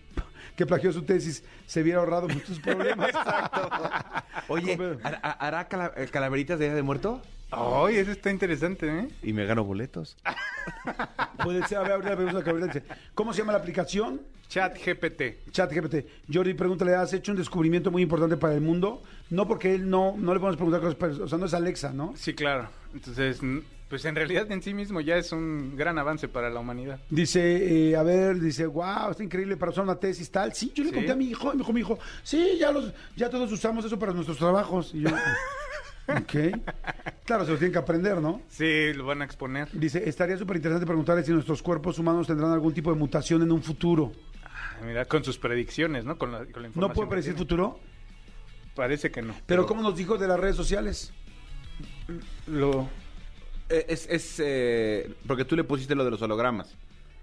[SPEAKER 2] que plagió su tesis, se hubiera ahorrado muchos problemas.
[SPEAKER 3] Oye. ¿har- har- ¿hará cala- calaveritas de Día de Muerto?
[SPEAKER 4] Ay, eso está interesante, ¿eh?
[SPEAKER 3] Y me gano boletos.
[SPEAKER 2] Puede ser, a ver, ahorita vemos la dice, ¿Cómo se llama la aplicación?
[SPEAKER 4] Chat GPT.
[SPEAKER 2] Chat GPT. Jordi, pregúntale, ¿has hecho un descubrimiento muy importante para el mundo? No porque él no, no le podemos preguntar cosas, pero, o sea, no es Alexa, ¿no?
[SPEAKER 4] Sí, claro. Entonces, pues en realidad en sí mismo ya es un gran avance para la humanidad.
[SPEAKER 2] Dice, eh, a ver, dice, wow, está increíble para usar una tesis tal. Sí, yo le
[SPEAKER 4] Sí.
[SPEAKER 2] conté a mi hijo, y me dijo mi hijo, sí, ya los, ya todos usamos eso para nuestros trabajos. Y yo, ok. Claro, se lo tienen que aprender, ¿no?
[SPEAKER 4] Sí, lo van a exponer.
[SPEAKER 2] Dice, estaría súper interesante preguntarle si nuestros cuerpos humanos tendrán algún tipo de mutación en un futuro.
[SPEAKER 4] Ah, Mira, con sus predicciones, ¿no? Con la, con la información.
[SPEAKER 2] ¿No puede predecir futuro?
[SPEAKER 4] Parece que no.
[SPEAKER 2] Pero ¿cómo nos dijo de las redes sociales?
[SPEAKER 4] Lo...
[SPEAKER 3] Eh, Es, es eh, porque tú le pusiste lo de los hologramas.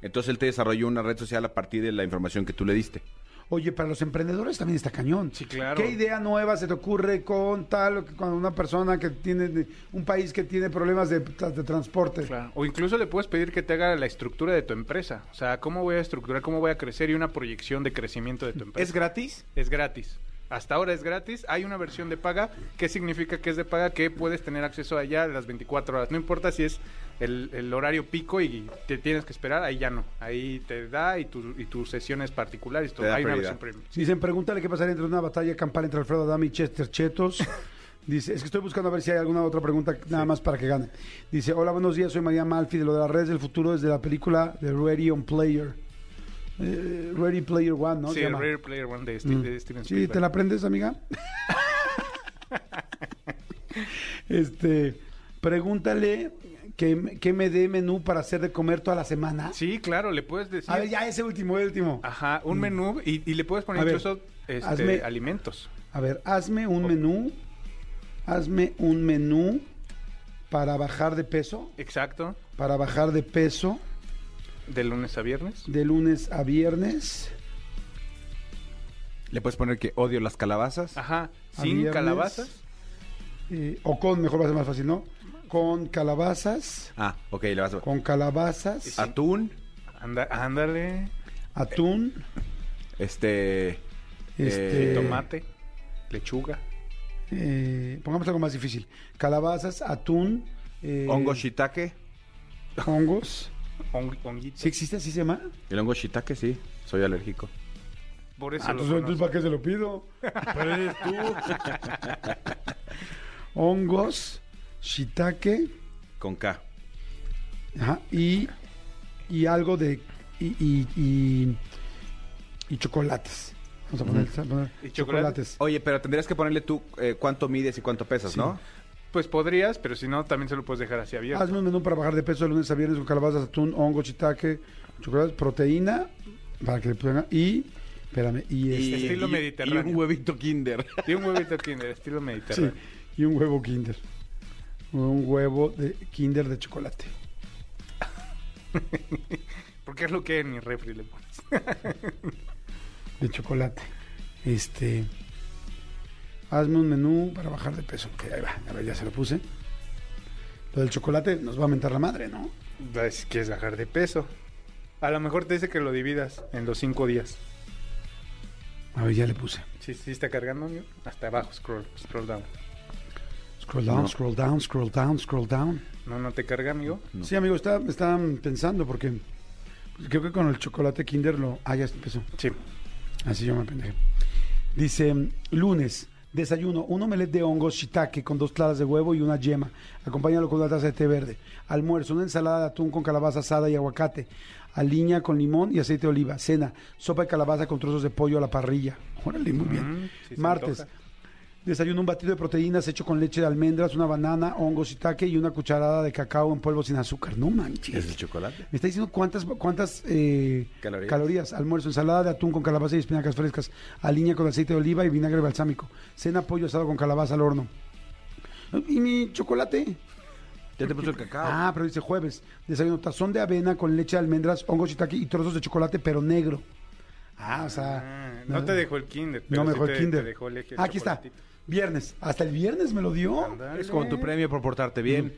[SPEAKER 3] Entonces él te desarrolló una red social a partir de la información que tú le diste.
[SPEAKER 2] Oye, para los emprendedores también está cañón.
[SPEAKER 4] Sí, claro.
[SPEAKER 2] ¿Qué idea nueva se te ocurre con tal, con una persona que tiene, un país que tiene problemas de, de transporte?
[SPEAKER 4] Claro. O incluso le puedes pedir que te haga la estructura de tu empresa. O sea, cómo voy a estructurar, cómo voy a crecer y una proyección de crecimiento de tu empresa.
[SPEAKER 3] ¿Es gratis?
[SPEAKER 4] Es gratis. Hasta ahora es gratis. Hay una versión de paga. ¿Qué significa que es de paga? Que puedes tener acceso a ella las 24 horas. No importa si es el, el horario pico y te tienes que esperar, ahí ya no. Ahí te da y, tu, y tus sesiones particulares. Todo. Hay una
[SPEAKER 3] prioridad.
[SPEAKER 4] versión premium.
[SPEAKER 2] Dicen, pregúntale qué pasaría entre una batalla campal entre Alfredo Adame y Chester Chetos. Dice, es que estoy buscando a ver si hay alguna otra pregunta nada más para que gane. Dice, hola, buenos días, soy María Malfi de lo de las redes del futuro desde la película de Ready on Player. Eh, Ready Player One, ¿no?
[SPEAKER 4] sí. Rare Player One de, Steve-
[SPEAKER 2] Mm.
[SPEAKER 4] de Steven
[SPEAKER 2] Sí,
[SPEAKER 4] Spielberg.
[SPEAKER 2] ¿te la aprendes, amiga? este, pregúntale que, que me dé menú para hacer de comer toda la semana.
[SPEAKER 4] Sí, claro, le puedes decir.
[SPEAKER 2] A ver, ya ese último, el último.
[SPEAKER 4] Ajá, un menú y, y le puedes poner
[SPEAKER 2] A ver,
[SPEAKER 4] incluso este,
[SPEAKER 2] hazme-
[SPEAKER 4] alimentos.
[SPEAKER 2] A ver, hazme un menú. Hazme un menú para bajar de peso.
[SPEAKER 4] Exacto.
[SPEAKER 2] Para bajar de peso
[SPEAKER 4] De lunes a viernes.
[SPEAKER 2] de lunes a viernes.
[SPEAKER 3] Le puedes poner que odio las calabazas.
[SPEAKER 4] Ajá. Sin
[SPEAKER 2] viernes.
[SPEAKER 4] calabazas.
[SPEAKER 2] eh, o con, mejor va a ser más fácil, ¿no? Con calabazas.
[SPEAKER 3] Ah, ok, le vas a
[SPEAKER 2] Con calabazas.
[SPEAKER 3] Atún,
[SPEAKER 4] Anda, ándale.
[SPEAKER 2] Atún.
[SPEAKER 3] este...
[SPEAKER 2] Este,
[SPEAKER 3] Eh,
[SPEAKER 4] Tomate. Lechuga.
[SPEAKER 2] eh, pongamos algo más difícil. Calabazas, atún. eh,
[SPEAKER 3] hongo shiitake.
[SPEAKER 2] hongos.
[SPEAKER 4] Hong- honguito.
[SPEAKER 2] ¿Sí existe así se llama?
[SPEAKER 3] El hongo shiitake, sí. Soy alérgico.
[SPEAKER 4] Por eso
[SPEAKER 2] Ah,
[SPEAKER 4] lo
[SPEAKER 2] entonces, entonces. ¿para qué se lo pido? Pero eres tú. Hongos, shiitake
[SPEAKER 3] Con K.
[SPEAKER 2] ajá, y, y algo de... Y, y, y, y chocolates. Vamos a poner, vamos a poner
[SPEAKER 4] ¿Y chocolates?
[SPEAKER 2] chocolates.
[SPEAKER 3] Oye, pero tendrías que ponerle tú eh, cuánto mides y cuánto pesas,
[SPEAKER 2] Sí.
[SPEAKER 3] ¿no?
[SPEAKER 4] Pues podrías, pero si no, también se lo puedes dejar así abierto.
[SPEAKER 2] Hazme un menú para bajar de peso de lunes a viernes con calabazas, atún, hongo, shiitake, chocolates, proteína, para que le pongan... Y, espérame, y, este,
[SPEAKER 4] estilo mediterráneo.
[SPEAKER 3] Y un huevito kinder.
[SPEAKER 4] Y un huevito kinder, estilo
[SPEAKER 2] sí,
[SPEAKER 4] mediterráneo.
[SPEAKER 2] y un huevo kinder. Un huevo de kinder de chocolate.
[SPEAKER 4] Porque es lo que en mi refri le pones.
[SPEAKER 2] de chocolate. Este. Hazme un menú para bajar de peso. Ok, ahí va. A ver, ya se lo puse. Lo del chocolate nos va a mentar la madre, ¿no?
[SPEAKER 4] Si quieres bajar de peso. A lo mejor te dice que lo dividas en los cinco días.
[SPEAKER 2] A ver, ya le puse.
[SPEAKER 4] Sí, sí está cargando, amigo. Hasta abajo, scroll, scroll down.
[SPEAKER 2] Scroll down,
[SPEAKER 3] No.
[SPEAKER 2] scroll down, scroll down, scroll down.
[SPEAKER 4] No, no te carga, amigo.
[SPEAKER 3] No.
[SPEAKER 2] Sí, amigo, está, está pensando porque pues, creo que con el chocolate Kinder lo. Ah, ya empezó.
[SPEAKER 4] Sí.
[SPEAKER 2] Así yo me pendejé. Dice, lunes, desayuno, un omelette de hongos shiitake con dos claras de huevo y una yema. Acompáñalo con una taza de té verde. Almuerzo, una ensalada de atún con calabaza asada y aguacate. Aliña con limón y aceite de oliva. Cena, sopa de calabaza con trozos de pollo a la parrilla. Órale, muy bien.
[SPEAKER 4] Mm, sí
[SPEAKER 2] Martes. Desayuno un batido de proteínas hecho con leche de almendras, una banana, hongos shiitake y una cucharada de cacao en polvo sin azúcar. No manches.
[SPEAKER 3] ¿Es el chocolate?
[SPEAKER 2] Me está diciendo cuántas, cuántas eh,
[SPEAKER 3] Calorías.
[SPEAKER 2] Almuerzo, ensalada de atún con calabaza y espinacas frescas. Aliña con aceite de oliva y vinagre balsámico. Cena pollo asado con calabaza al horno. ¿Y mi chocolate?
[SPEAKER 3] Ya te puso el cacao.
[SPEAKER 2] Ah, pero dice jueves. Desayuno tazón de avena con leche de almendras, hongos shiitake y trozos de chocolate, pero negro. Ah, o sea...
[SPEAKER 4] Ah, no te dejó el kinder. pero
[SPEAKER 2] No me
[SPEAKER 4] sí
[SPEAKER 2] el
[SPEAKER 4] te-
[SPEAKER 2] kinder.
[SPEAKER 4] te dejó el eje-
[SPEAKER 2] Ah, Aquí está. Viernes. Hasta el viernes me lo dio.
[SPEAKER 3] Es como tu premio por portarte bien.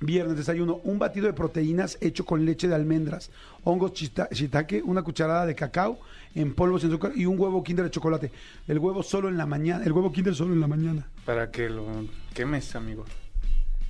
[SPEAKER 2] Viernes desayuno, un batido de proteínas hecho con leche de almendras, hongos shiitake, una cucharada de cacao en polvo sin azúcar y un huevo kinder de chocolate. El huevo solo en la mañana, el huevo kinder solo en la mañana.
[SPEAKER 4] Para que lo quemes, amigo.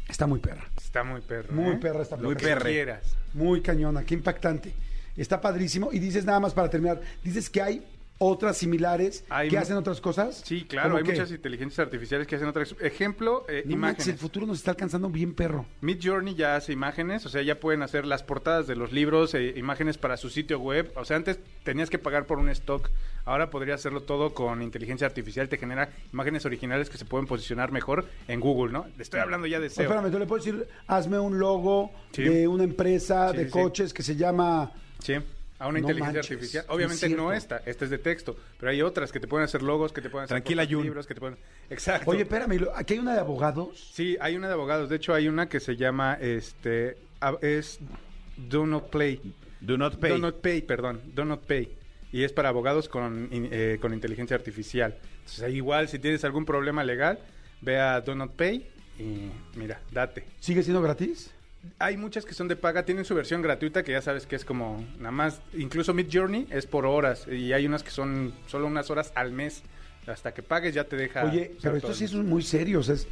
[SPEAKER 2] Está muy perra,
[SPEAKER 4] Está muy perro.
[SPEAKER 2] muy
[SPEAKER 4] ¿eh?
[SPEAKER 2] perra esta
[SPEAKER 3] perre.
[SPEAKER 4] quieras.
[SPEAKER 2] Muy cañona, qué impactante. Está padrísimo y dices nada más para terminar, dices que hay otras similares
[SPEAKER 4] Hay
[SPEAKER 2] que hacen otras cosas.
[SPEAKER 4] Sí, claro,
[SPEAKER 2] ¿Cómo
[SPEAKER 4] hay
[SPEAKER 2] qué?
[SPEAKER 4] muchas inteligencias artificiales que hacen otras. Ejemplo, eh,
[SPEAKER 2] No
[SPEAKER 4] imágenes.
[SPEAKER 2] el futuro nos está alcanzando bien perro.
[SPEAKER 4] Mid Journey ya hace imágenes, o sea, ya pueden hacer las portadas de los libros, eh, imágenes para su sitio web. O sea, antes tenías que pagar por un stock, ahora podría hacerlo todo con inteligencia artificial, te genera imágenes originales que se pueden posicionar mejor en Google, ¿no? Le estoy hablando ya de SEO.
[SPEAKER 2] Espérame, tú le puedes decir, hazme un logo
[SPEAKER 4] Sí.
[SPEAKER 2] de una empresa
[SPEAKER 4] Sí,
[SPEAKER 2] de
[SPEAKER 4] sí.
[SPEAKER 2] coches que se llama...
[SPEAKER 4] Sí, a una
[SPEAKER 2] No
[SPEAKER 4] inteligencia
[SPEAKER 2] manches,
[SPEAKER 4] artificial.
[SPEAKER 2] es
[SPEAKER 4] Obviamente no esta, esta es de texto, pero hay otras que te pueden hacer logos, que te pueden hacer
[SPEAKER 3] Tranquila, Jun.
[SPEAKER 4] libros, que te pueden... Exacto.
[SPEAKER 2] Oye, espérame, aquí hay una de abogados.
[SPEAKER 4] Sí, hay una de abogados. De hecho, hay una que se llama, este, es Do Not Play.
[SPEAKER 3] Do not pay.
[SPEAKER 4] Do Not Pay, perdón. Do Not Pay. Y es para abogados con, eh, con inteligencia artificial. Entonces, ahí igual, si tienes algún problema legal, ve a Do Not Pay y mira, date.
[SPEAKER 2] ¿Sigue siendo gratis?
[SPEAKER 4] Hay muchas que son de paga, tienen su versión gratuita que ya sabes que es como nada más, incluso Mid Journey es por horas y hay unas que son solo unas horas al mes. Hasta que pagues ya te deja.
[SPEAKER 2] Oye, pero esto sí es muy serio. O sea, es-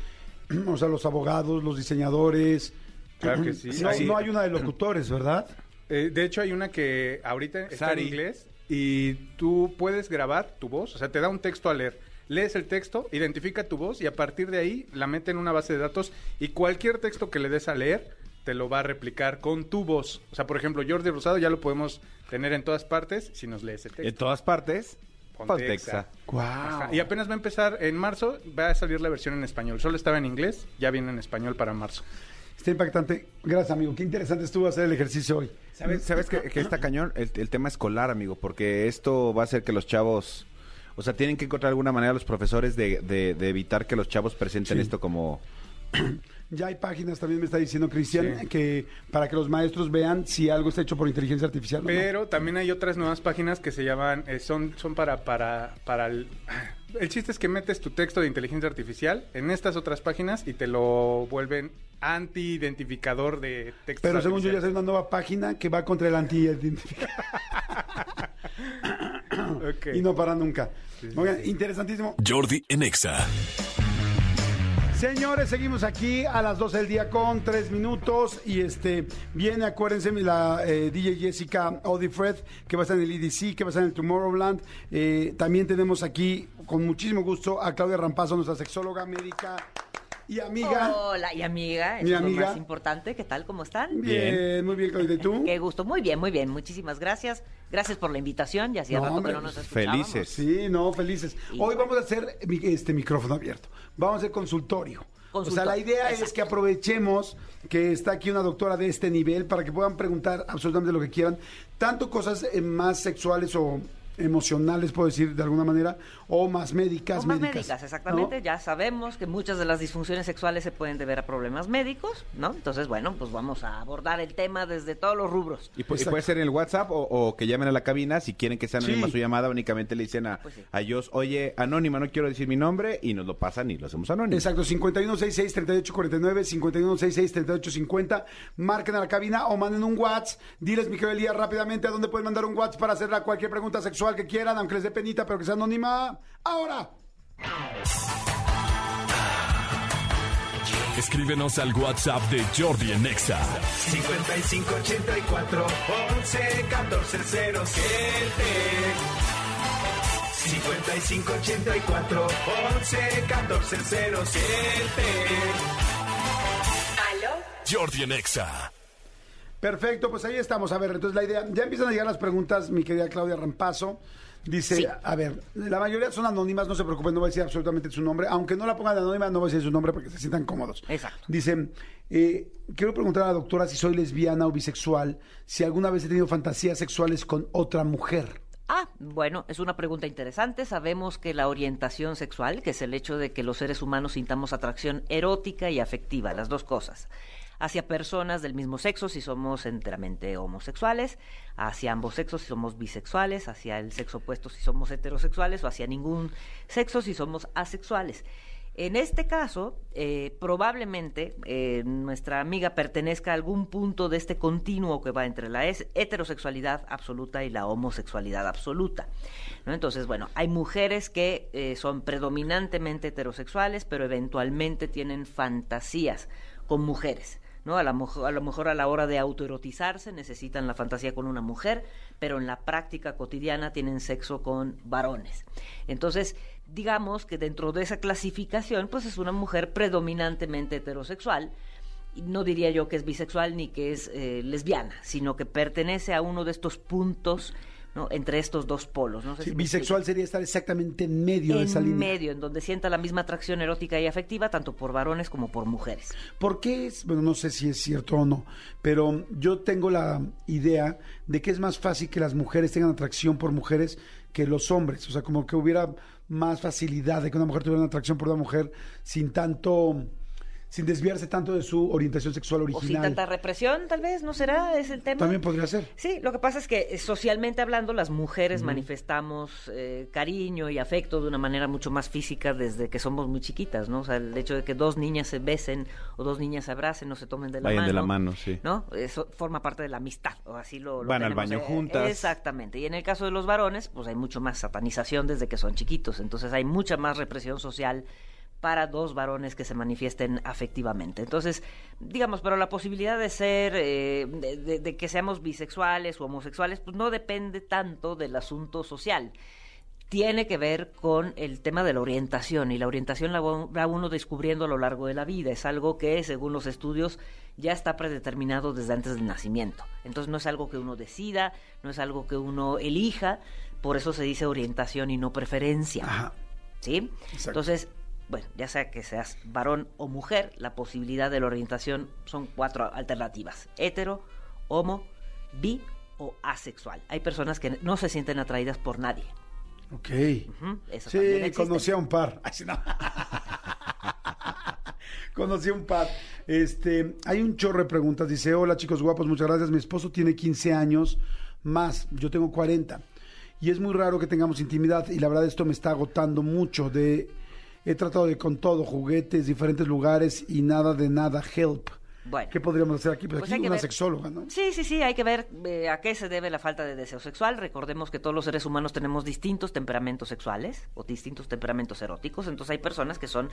[SPEAKER 2] o sea, los abogados, los diseñadores.
[SPEAKER 4] Claro que sí.
[SPEAKER 2] No,
[SPEAKER 4] Sí.
[SPEAKER 2] no hay una de locutores, ¿verdad?
[SPEAKER 4] Eh, de hecho, hay una que ahorita está
[SPEAKER 3] Sari.
[SPEAKER 4] en inglés y tú puedes grabar tu voz, o sea, te da un texto a leer. Lees el texto, identifica tu voz y a partir de ahí la mete en una base de datos y cualquier texto que le des a leer te lo va a replicar con tu voz. O sea, por ejemplo, Jordi Rosado ya lo podemos tener en todas partes si nos lees el
[SPEAKER 3] En
[SPEAKER 4] texto.
[SPEAKER 3] todas partes.
[SPEAKER 4] Pontexa.
[SPEAKER 3] Pontexa.
[SPEAKER 4] Ajá, Y apenas va a empezar en marzo, va a salir la versión en español. Solo estaba en inglés, ya viene en español para marzo.
[SPEAKER 2] Está impactante. Gracias, amigo. Qué interesante estuvo hacer el ejercicio hoy.
[SPEAKER 3] ¿Sabes, sabes que, que está cañón? El, el tema escolar, amigo, porque esto va a hacer que los chavos... O sea, tienen que encontrar alguna manera los profesores de, de- de evitar que los chavos presenten
[SPEAKER 2] Sí.
[SPEAKER 3] esto como...
[SPEAKER 2] Ya hay páginas, también me está diciendo Cristian,
[SPEAKER 4] Sí.
[SPEAKER 2] que para que los maestros vean si algo está hecho por inteligencia artificial. o no.
[SPEAKER 4] Pero también hay otras nuevas páginas que se llaman, eh, son, son para, para, para el... El chiste es que metes tu texto de inteligencia artificial en estas otras páginas y te lo vuelven anti-identificador de textos
[SPEAKER 2] Pero según yo ya es una nueva página que va contra el anti
[SPEAKER 4] Ok.
[SPEAKER 2] y no para nunca. Oigan, interesantísimo.
[SPEAKER 1] Jordi en Exa.
[SPEAKER 2] Señores, seguimos aquí a las 12 del día con 3 minutos. Y este viene, acuérdense, la eh, DJ Jessica Odifred, que va a estar en el EDC, que va a estar en el Tomorrowland. Eh, también tenemos aquí, con muchísimo gusto, a Claudia Rampazo, nuestra sexóloga médica y amiga.
[SPEAKER 5] Hola, y amiga,
[SPEAKER 2] Mi
[SPEAKER 5] es lo más importante. ¿Qué tal? ¿Cómo están?
[SPEAKER 2] Bien, muy bien, Claudia. ¿Y tú?
[SPEAKER 5] Qué gusto. Muy bien, muy bien. Muchísimas gracias. Gracias por la invitación. Ya hacía
[SPEAKER 2] No,
[SPEAKER 5] rato
[SPEAKER 2] hombre,
[SPEAKER 5] que no nos escuchábamos.
[SPEAKER 3] felices.
[SPEAKER 2] Sí, no, felices.
[SPEAKER 5] Y
[SPEAKER 2] Hoy
[SPEAKER 5] bueno.
[SPEAKER 2] vamos a hacer mi- este micrófono abierto. Vamos a hacer consultorio. O sea, la idea es que aprovechemos que está aquí una doctora de este nivel para que puedan preguntar absolutamente lo que quieran, tanto cosas eh, más sexuales o emocionales, puedo decir de alguna manera, o más médicas.
[SPEAKER 5] O más
[SPEAKER 2] médicas,
[SPEAKER 5] médicas, exactamente.
[SPEAKER 2] ¿no?
[SPEAKER 5] Ya sabemos que muchas de las disfunciones sexuales se pueden deber a problemas médicos, ¿no? Entonces, bueno, pues vamos a abordar el tema desde todos los rubros.
[SPEAKER 3] Y, pu- y puede ser en el WhatsApp o, o que llamen a la cabina. Si quieren que sea anónima
[SPEAKER 2] Sí.
[SPEAKER 3] su llamada, únicamente le dicen a,
[SPEAKER 5] Pues sí.
[SPEAKER 3] a ellos, oye, anónima, no quiero decir mi nombre, y nos lo pasan y lo hacemos anónimo.
[SPEAKER 2] Exacto, 5166-3849, 5166-3850. Marquen a la cabina o manden un WhatsApp. Diles, mi querido Elías, rápidamente a dónde pueden mandar un WhatsApp para hacerle cualquier pregunta sexual que quieran, aunque les dé penita, pero que sea anónima. ¡Ahora!
[SPEAKER 1] Escríbenos al WhatsApp de Jordi en Exa.
[SPEAKER 6] 5584 11 14 07 5584 11 14 07
[SPEAKER 1] Jordi en Exa.
[SPEAKER 2] Perfecto, pues ahí estamos. A ver, entonces la idea, ya empiezan a llegar las preguntas, mi querida Claudia Rampazo. Dice,
[SPEAKER 5] Sí.
[SPEAKER 2] a ver, la mayoría son anónimas, no se preocupen, no voy a decir absolutamente su nombre, aunque no la pongan anónima, no voy a decir su nombre para que se sientan cómodos.
[SPEAKER 5] Exacto.
[SPEAKER 2] Dice, eh, quiero preguntar a la doctora si soy lesbiana o bisexual, si alguna vez he tenido fantasías sexuales con otra mujer.
[SPEAKER 5] Ah, bueno, es una pregunta interesante. Sabemos que la orientación sexual, que es el hecho de que los seres humanos sintamos atracción erótica y afectiva, las dos cosas, hacia personas del mismo sexo si somos enteramente homosexuales, hacia ambos sexos si somos bisexuales, hacia el sexo opuesto si somos heterosexuales o hacia ningún sexo si somos asexuales. En este caso, eh, probablemente eh, nuestra amiga pertenezca a algún punto de este continuo que va entre la heterosexualidad absoluta y la homosexualidad absoluta. ¿no? Entonces, bueno, hay mujeres que eh, son predominantemente heterosexuales, pero eventualmente tienen fantasías con mujeres. A, la mo- a lo mejor a la hora de autoerotizarse necesitan la fantasía con una mujer, pero en la práctica cotidiana tienen sexo con varones. Entonces, digamos que dentro de esa clasificación, pues es una mujer predominantemente heterosexual. No diría yo que es bisexual ni que es eh, lesbiana, sino que pertenece a uno de estos puntos ¿no? entre estos dos polos. No sé
[SPEAKER 2] Sí,
[SPEAKER 5] si
[SPEAKER 2] bisexual sería estar exactamente en medio de esa
[SPEAKER 5] en
[SPEAKER 2] línea.
[SPEAKER 5] medio, en donde sienta la misma atracción erótica y afectiva, tanto por varones como por mujeres.
[SPEAKER 2] ¿Por qué es? Bueno, no sé si es cierto o no, pero yo tengo la idea de que es más fácil que las mujeres tengan atracción por mujeres que los hombres. O sea, como que hubiera más facilidad de que una mujer tuviera una atracción por una mujer sin tanto, sin desviarse tanto de su orientación sexual
[SPEAKER 5] O sin
[SPEAKER 2] original.
[SPEAKER 5] tanta represión, tal vez, ¿no será? ¿Es el tema?
[SPEAKER 2] También podría ser.
[SPEAKER 5] Sí, lo que pasa es que eh, socialmente hablando, las mujeres manifestamos eh, cariño y afecto de una manera mucho más física desde que somos muy chiquitas, ¿no? O sea, el hecho de que dos niñas se besen o dos niñas se abracen o se tomen de la
[SPEAKER 3] Vayan
[SPEAKER 5] mano.
[SPEAKER 3] de la mano, sí.
[SPEAKER 5] ¿No? Eso forma parte de la amistad, o así lo, lo
[SPEAKER 3] Van al baño
[SPEAKER 5] eh,
[SPEAKER 3] juntas.
[SPEAKER 5] Exactamente. Y en el caso de los varones, pues hay mucho más satanización desde que son chiquitos. Entonces hay mucha más represión social para dos varones que se manifiesten afectivamente. Entonces, digamos, pero la posibilidad de ser, eh, de, de- de que seamos bisexuales o homosexuales, pues no depende tanto del asunto social. Tiene que ver con el tema de la orientación y la orientación la va uno descubriendo a lo largo de la vida. Es algo que, según los estudios, ya está predeterminado desde antes del nacimiento. Entonces no es algo que uno decida, no es algo que uno elija, por eso se dice orientación y no preferencia.
[SPEAKER 2] Ajá.
[SPEAKER 5] ¿Sí?
[SPEAKER 2] Exacto.
[SPEAKER 5] Entonces, bueno, ya sea que seas varón o mujer, la posibilidad de la orientación son cuatro alternativas: hetero, homo, bi o asexual. Hay personas que no se sienten atraídas por nadie.
[SPEAKER 2] Ok.
[SPEAKER 5] Eso
[SPEAKER 2] Sí, conocí a un par. Ay, no. conocí a un par. Este, hay un chorro de preguntas. Dice, hola chicos guapos, muchas gracias. Mi esposo tiene 15 años más, yo tengo 40. Y es muy raro que tengamos intimidad y la verdad esto me está agotando mucho. De, he tratado de con todo, juguetes, diferentes lugares y nada de nada. Help.
[SPEAKER 5] Bueno.
[SPEAKER 2] ¿Qué podríamos hacer aquí? Pues,
[SPEAKER 5] Pues
[SPEAKER 2] aquí
[SPEAKER 5] hay que
[SPEAKER 2] una
[SPEAKER 5] ver.
[SPEAKER 2] sexóloga, ¿no?
[SPEAKER 5] Sí, sí, sí, hay que ver eh, a qué se debe la falta de deseo sexual. Recordemos que todos los seres humanos tenemos distintos temperamentos sexuales o distintos temperamentos eróticos. Entonces hay personas que son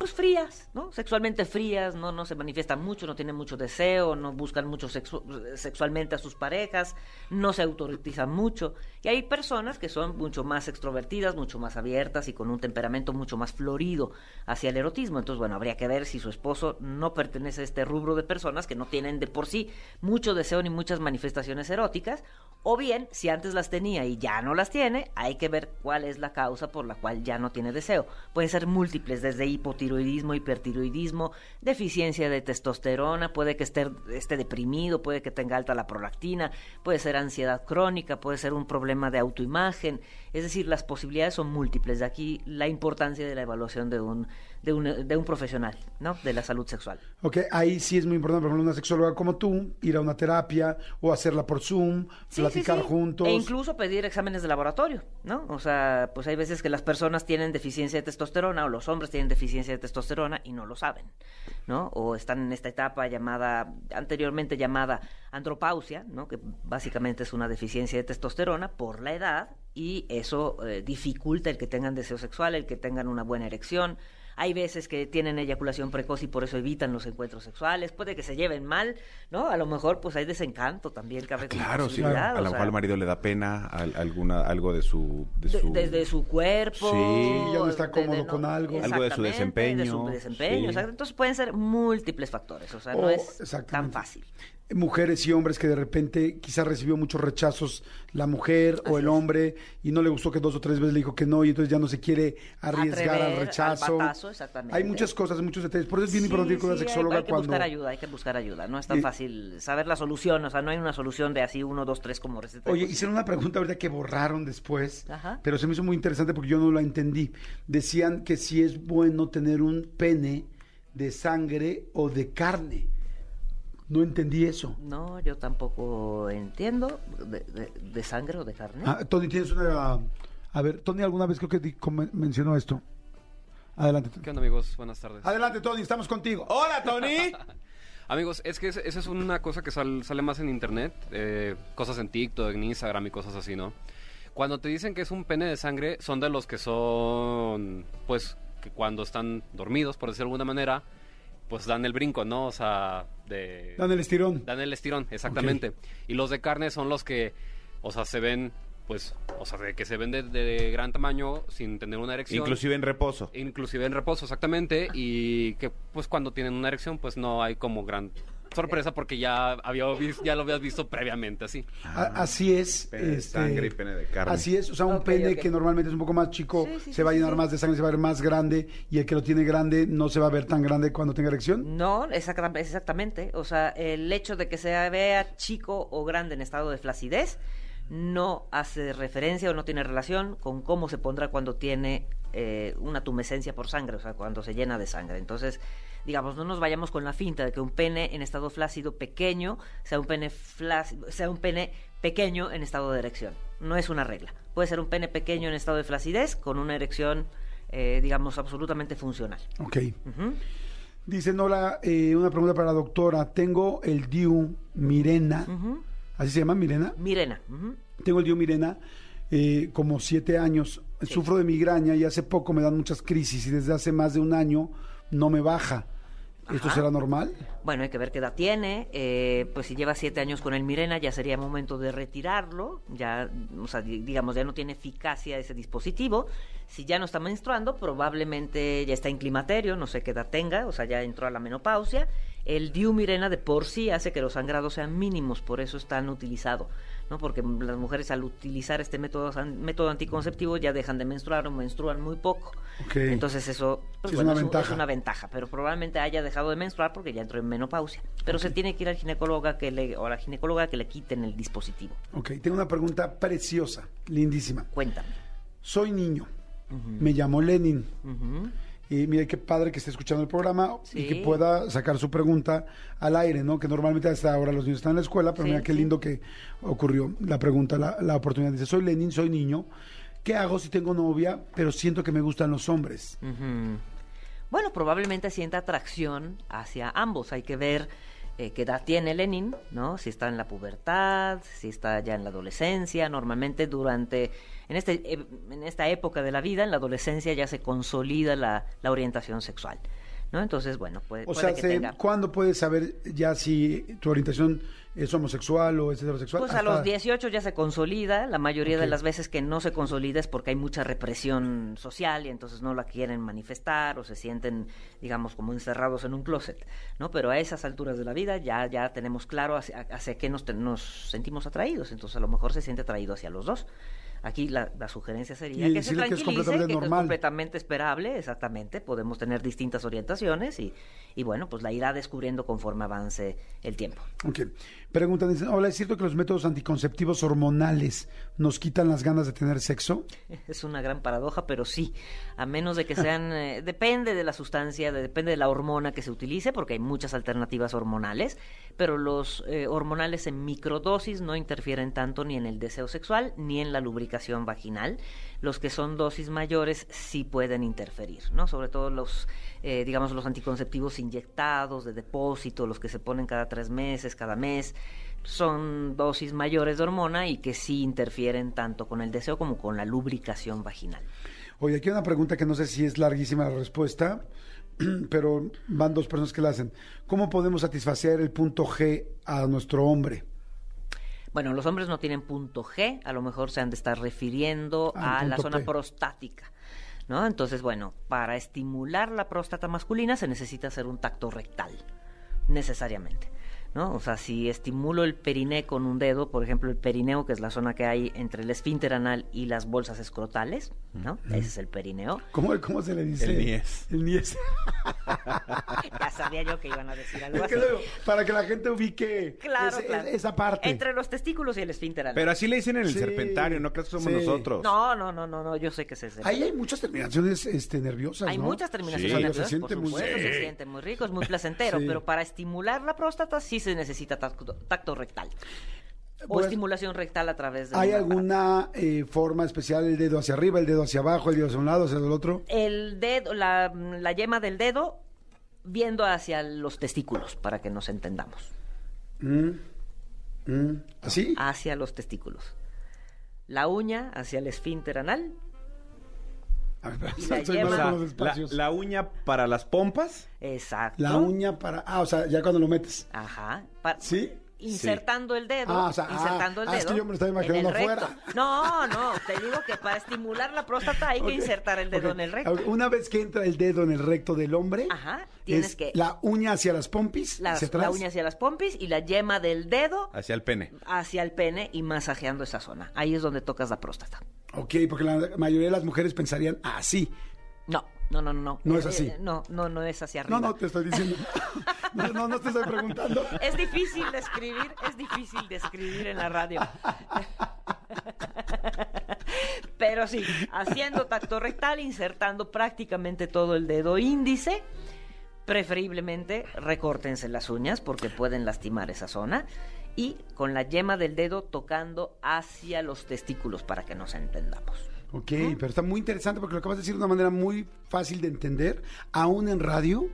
[SPEAKER 5] pues frías, ¿no? Sexualmente frías, no, no se manifiestan mucho, no tienen mucho deseo, no buscan mucho sexu- sexualmente a sus parejas, no se autoritizan mucho. Y hay personas que son mucho más extrovertidas, mucho más abiertas y con un temperamento mucho más florido hacia el erotismo. Entonces, bueno, habría que ver si su esposo no pertenece a este rubro de personas que no tienen de por sí mucho deseo ni muchas manifestaciones eróticas, o bien, si antes las tenía y ya no las tiene, hay que ver cuál es la causa por la cual ya no tiene deseo. Pueden ser múltiples, desde hipotiroidismo, hipertiroidismo, deficiencia de testosterona, puede que esté, esté deprimido, puede que tenga alta la prolactina, puede ser ansiedad crónica, puede ser un problema de autoimagen. Es decir, las posibilidades son múltiples. De aquí la importancia de la evaluación de un, de un, de un profesional, ¿no? De la salud sexual.
[SPEAKER 2] Ok, ahí sí es muy importante, por ejemplo, una sexóloga como tú, ir a una terapia o hacerla por Zoom,
[SPEAKER 5] Sí,
[SPEAKER 2] platicar
[SPEAKER 5] sí, sí.
[SPEAKER 2] juntos.
[SPEAKER 5] E incluso pedir exámenes de laboratorio, ¿no? O sea, pues hay veces que las personas tienen deficiencia de testosterona o los hombres tienen deficiencia de testosterona y no lo saben, ¿no? O están en esta etapa llamada, anteriormente llamada andropausia, ¿no? Que básicamente es una deficiencia de testosterona por la edad y eso eh, dificulta el que tengan deseo sexual, el que tengan una buena erección. Hay veces que tienen eyaculación precoz y por eso evitan los encuentros sexuales. Puede que se lleven mal, ¿no? A lo mejor pues hay desencanto también, cabe como
[SPEAKER 3] Claro, sí. A lo mejor al marido le da pena al- alguna, algo de su... De
[SPEAKER 5] de-
[SPEAKER 3] su...
[SPEAKER 5] desde su cuerpo.
[SPEAKER 3] Sí.
[SPEAKER 2] Ya no está
[SPEAKER 5] de-
[SPEAKER 2] cómodo con algo.
[SPEAKER 3] Algo de su
[SPEAKER 5] Exactamente, De
[SPEAKER 3] desempeño,
[SPEAKER 5] su desempeño,
[SPEAKER 3] sí.
[SPEAKER 5] exacto. Entonces pueden ser múltiples factores, o sea, no es tan fácil.
[SPEAKER 2] Mujeres y hombres que de repente quizás recibió muchos rechazos la mujer o el hombre y no le gustó que dos o tres veces le dijo que no y entonces ya no se quiere arriesgar
[SPEAKER 5] Atrever
[SPEAKER 2] al
[SPEAKER 5] al
[SPEAKER 2] rechazo.
[SPEAKER 5] batazo, exactamente.
[SPEAKER 2] Hay muchas cosas, muchos detalles. Por eso es bien
[SPEAKER 5] Sí,
[SPEAKER 2] importante con
[SPEAKER 5] sí, hay-
[SPEAKER 2] sexóloga
[SPEAKER 5] hay, que
[SPEAKER 2] cuando...
[SPEAKER 5] buscar ayuda, hay que buscar ayuda. No es tan
[SPEAKER 2] Y-
[SPEAKER 5] fácil saber la solución, o sea, no hay una solución de así uno, dos, tres como receta.
[SPEAKER 2] Oye, hicieron una pregunta ahorita que borraron después,
[SPEAKER 5] Ajá.
[SPEAKER 2] pero se me hizo muy interesante porque yo no la entendí. Decían que si es bueno tener un pene de sangre o de carne. No entendí eso.
[SPEAKER 5] No, yo tampoco entiendo de, de- de sangre o de carne.
[SPEAKER 2] Ah, Tony, tienes una... A ver, Tony alguna vez creo que di- mencionó esto. Adelante. Tony.
[SPEAKER 7] ¿Qué onda amigos? Buenas tardes.
[SPEAKER 2] Adelante, Tony, estamos contigo.
[SPEAKER 3] ¡Hola, Tony!
[SPEAKER 7] Amigos, es que es- esa es una cosa que sal- sale más en internet, eh, cosas en TikTok, en Instagram y cosas así, ¿no? Cuando te dicen que es un pene de sangre, son de los que son, pues, que cuando están dormidos, por decirlo de alguna manera, pues dan el brinco, ¿no? O sea, de...
[SPEAKER 2] Dan el estirón.
[SPEAKER 7] Dan el estirón, exactamente. Y los de carne son los que, o sea, se ven, pues, o sea, de que se ven de, de gran tamaño sin tener una erección.
[SPEAKER 3] Inclusive en reposo.
[SPEAKER 7] Inclusive en reposo, exactamente. Y que, pues, cuando tienen una erección, pues, no hay como gran sorpresa porque ya, había ya lo habías visto previamente, así.
[SPEAKER 2] A- así es.
[SPEAKER 3] Pene de
[SPEAKER 2] este,
[SPEAKER 3] sangre y pene de carne.
[SPEAKER 2] Así es, o sea, un
[SPEAKER 5] Ok,
[SPEAKER 2] pene que normalmente es un poco más chico
[SPEAKER 5] Sí, sí,
[SPEAKER 2] se
[SPEAKER 5] sí,
[SPEAKER 2] va a llenar
[SPEAKER 5] sí.
[SPEAKER 2] más de sangre, se va a ver más grande y el que lo tiene grande no se va a ver tan grande cuando tenga erección.
[SPEAKER 5] No, exacta- exactamente. O sea, el hecho de que se vea chico o grande en estado de flacidez no hace referencia o no tiene relación con cómo se pondrá cuando tiene eh, una tumescencia por sangre, o sea, cuando se llena de sangre. Entonces, digamos, no nos vayamos con la finta de que un pene en estado flácido pequeño sea un pene flácido, sea un pene pequeño en estado de erección. No es una regla. Puede ser un pene pequeño en estado de flacidez con una erección, eh, digamos, absolutamente funcional.
[SPEAKER 2] Ok. Dice Nola, eh, una pregunta para la doctora. Tengo el DIU Mirena. ¿Así se llama Mirena?
[SPEAKER 5] Mirena.
[SPEAKER 2] Tengo el DIU Mirena eh, como siete años. Sufro de migraña y hace poco me dan muchas crisis y desde hace más de un año no me baja. ¿Esto será normal?
[SPEAKER 5] Bueno, hay que ver qué edad tiene. eh, pues si lleva siete años con el Mirena, ya sería momento de retirarlo. Ya, o sea, di- digamos, ya no tiene eficacia ese dispositivo. Si ya no está menstruando, probablemente ya está en climaterio, no sé qué edad tenga, o sea, ya entró a la menopausia. El Diu Mirena de por sí hace que los sangrados sean mínimos, por eso es tan utilizado. ¿no? Porque las mujeres al utilizar este método, anticonceptivo ya dejan de menstruar o menstruan muy poco. Entonces eso pues,
[SPEAKER 2] Sí, es una
[SPEAKER 5] es,
[SPEAKER 2] ventaja.
[SPEAKER 5] es una ventaja, pero probablemente haya dejado de menstruar porque ya entró en menopausia. Pero se tiene que ir al ginecólogo que le, o a la ginecóloga que le quiten el dispositivo.
[SPEAKER 2] Ok, tengo una pregunta preciosa, lindísima.
[SPEAKER 5] Cuéntame.
[SPEAKER 2] Soy niño. Me llamo Lenin. Y mire qué padre que esté escuchando el programa y que pueda sacar su pregunta al aire, ¿no? Que normalmente hasta ahora los niños están en la escuela, pero
[SPEAKER 5] Sí,
[SPEAKER 2] mira qué
[SPEAKER 5] sí.
[SPEAKER 2] lindo que ocurrió la pregunta, la, la oportunidad. Dice, soy Lenin, soy niño. ¿Qué hago si tengo novia, pero siento que me gustan los hombres?
[SPEAKER 5] Bueno, probablemente sienta atracción hacia ambos. Hay que ver eh, qué edad tiene Lenin, ¿no? Si está en la pubertad, si está ya en la adolescencia. Normalmente durante, en, este, eh, en esta época de la vida, en la adolescencia ya se consolida la, la orientación sexual, ¿no? Entonces, bueno, puede,
[SPEAKER 2] O
[SPEAKER 5] puede
[SPEAKER 2] sea,
[SPEAKER 5] que
[SPEAKER 2] se-
[SPEAKER 5] tenga...
[SPEAKER 2] ¿cuándo puedes saber ya si tu orientación es homosexual o es heterosexual?
[SPEAKER 5] Pues a los 18 ya se consolida. La mayoría de las veces que no se consolida es porque hay mucha represión social y entonces no la quieren manifestar o se sienten, digamos, como encerrados en un closet, ¿no? Pero a esas alturas de la vida ya, ya tenemos claro hacia, hacia qué nos, nos sentimos atraídos. Entonces a lo mejor se siente atraído hacia los dos. Aquí la, la sugerencia sería
[SPEAKER 2] Y
[SPEAKER 5] que se
[SPEAKER 2] decirle que es
[SPEAKER 5] tranquilice,
[SPEAKER 2] completamente
[SPEAKER 5] que es completamente esperable, exactamente. Podemos tener distintas orientaciones y, y bueno, pues la irá descubriendo conforme avance el tiempo.
[SPEAKER 2] Ok. Preguntan, dicen, hola, ¿es cierto que los métodos anticonceptivos hormonales nos quitan las ganas de tener sexo?
[SPEAKER 5] Es una gran paradoja, pero sí, a menos de que sean, eh, depende de la sustancia, de- depende de la hormona que se utilice, porque hay muchas alternativas hormonales, pero los eh, hormonales en microdosis no interfieren tanto ni en el deseo sexual ni en la lubricación vaginal. Los que son dosis mayores sí pueden interferir, ¿no? Sobre todo los, eh, digamos, los anticonceptivos inyectados de depósito, los que se ponen cada tres meses, cada mes son dosis mayores de hormona y que sí interfieren tanto con el deseo como con la lubricación vaginal.
[SPEAKER 2] Oye, aquí hay una pregunta que no sé si es larguísima la respuesta, pero van dos personas que la hacen. ¿Cómo podemos satisfacer el punto G a nuestro hombre?
[SPEAKER 5] Bueno, los hombres no tienen punto G, a lo mejor se han de estar refiriendo
[SPEAKER 2] Ah,
[SPEAKER 5] a la zona
[SPEAKER 2] P.
[SPEAKER 5] prostática. ¿No? Entonces, bueno, para estimular la próstata masculina se necesita hacer un tacto rectal, necesariamente. ¿No? O sea, si estimulo el periné con un dedo, por ejemplo, el perineo, que es la zona que hay entre el esfínter anal y las bolsas escrotales, ¿no? Ese es el perineo.
[SPEAKER 2] ¿Cómo, cómo se le dice?
[SPEAKER 3] El niés.
[SPEAKER 2] El niés.
[SPEAKER 5] Ya sabía yo que iban a decir algo
[SPEAKER 2] Es
[SPEAKER 5] así.
[SPEAKER 2] que para que la gente ubique
[SPEAKER 5] Claro,
[SPEAKER 2] ese-
[SPEAKER 5] claro.
[SPEAKER 2] esa parte.
[SPEAKER 5] Entre los testículos y el esfínter anal.
[SPEAKER 3] Pero así le dicen en el
[SPEAKER 2] Sí,
[SPEAKER 3] serpentario, no crees que somos
[SPEAKER 2] sí.
[SPEAKER 3] nosotros.
[SPEAKER 5] No, no, no, no, no, yo sé que es ese.
[SPEAKER 2] Ahí hay muchas terminaciones este, nerviosas,
[SPEAKER 5] Hay
[SPEAKER 2] ¿no?
[SPEAKER 5] muchas terminaciones
[SPEAKER 3] Sí.
[SPEAKER 5] nerviosas,
[SPEAKER 2] Se siente
[SPEAKER 5] por
[SPEAKER 2] muy-
[SPEAKER 5] supuesto, se
[SPEAKER 2] Sí.
[SPEAKER 5] siente muy rico, es muy placentero,
[SPEAKER 2] Sí.
[SPEAKER 5] pero para estimular la próstata sí se necesita tacto, tacto rectal. O
[SPEAKER 2] Pues,
[SPEAKER 5] estimulación rectal a través de
[SPEAKER 2] ¿Hay alguna eh, forma especial, el dedo hacia arriba, el dedo hacia abajo, el dedo hacia un lado, hacia el otro?
[SPEAKER 5] El dedo, la, la yema del dedo viendo hacia los testículos, para que nos entendamos.
[SPEAKER 2] Mm, mm, ¿Así?
[SPEAKER 5] Hacia los testículos. La uña hacia el esfínter anal.
[SPEAKER 2] A ver,
[SPEAKER 5] y la
[SPEAKER 2] soy
[SPEAKER 5] yema-
[SPEAKER 2] los
[SPEAKER 3] la,
[SPEAKER 2] espacios.
[SPEAKER 3] la uña para las pompas.
[SPEAKER 5] Exacto.
[SPEAKER 2] La uña para... Ah, o sea, ya cuando lo metes.
[SPEAKER 5] Ajá. Pa-
[SPEAKER 2] ¿Sí?
[SPEAKER 5] Insertando el dedo.
[SPEAKER 2] Ah, o sea,
[SPEAKER 5] insertando
[SPEAKER 2] ah,
[SPEAKER 5] el
[SPEAKER 2] ah,
[SPEAKER 5] dedo.
[SPEAKER 2] es que yo me lo estaba imaginando
[SPEAKER 5] el recto.
[SPEAKER 2] afuera.
[SPEAKER 5] No, no, te digo que para estimular la próstata hay que insertar el dedo en el recto.
[SPEAKER 2] Una vez que entra el dedo en el recto del hombre,
[SPEAKER 5] Ajá, tienes
[SPEAKER 2] es
[SPEAKER 5] que-
[SPEAKER 2] la uña hacia las pompis,
[SPEAKER 5] Las-
[SPEAKER 2] hacia atrás.
[SPEAKER 5] la uña hacia las pompis y la yema del dedo
[SPEAKER 3] Hacia el pene.
[SPEAKER 5] hacia el pene y masajeando esa zona. Ahí es donde tocas la próstata.
[SPEAKER 2] Ok, porque la mayoría de las mujeres pensarían así.
[SPEAKER 5] No, no, no, no.
[SPEAKER 2] No es así.
[SPEAKER 5] eh, no, no, no es hacia arriba.
[SPEAKER 2] No, no, te estoy diciendo. no, no, no te estoy preguntando.
[SPEAKER 5] Es difícil de escribir, es difícil de escribir en la radio. Pero sí, haciendo tacto rectal, insertando prácticamente todo el dedo índice. Preferiblemente recórtense las uñas porque pueden lastimar esa zona. Y con la yema del dedo tocando hacia los testículos para que nos entendamos.
[SPEAKER 2] Ok, pero está muy interesante porque lo acabas de decir de una manera muy fácil de entender, aún en radio.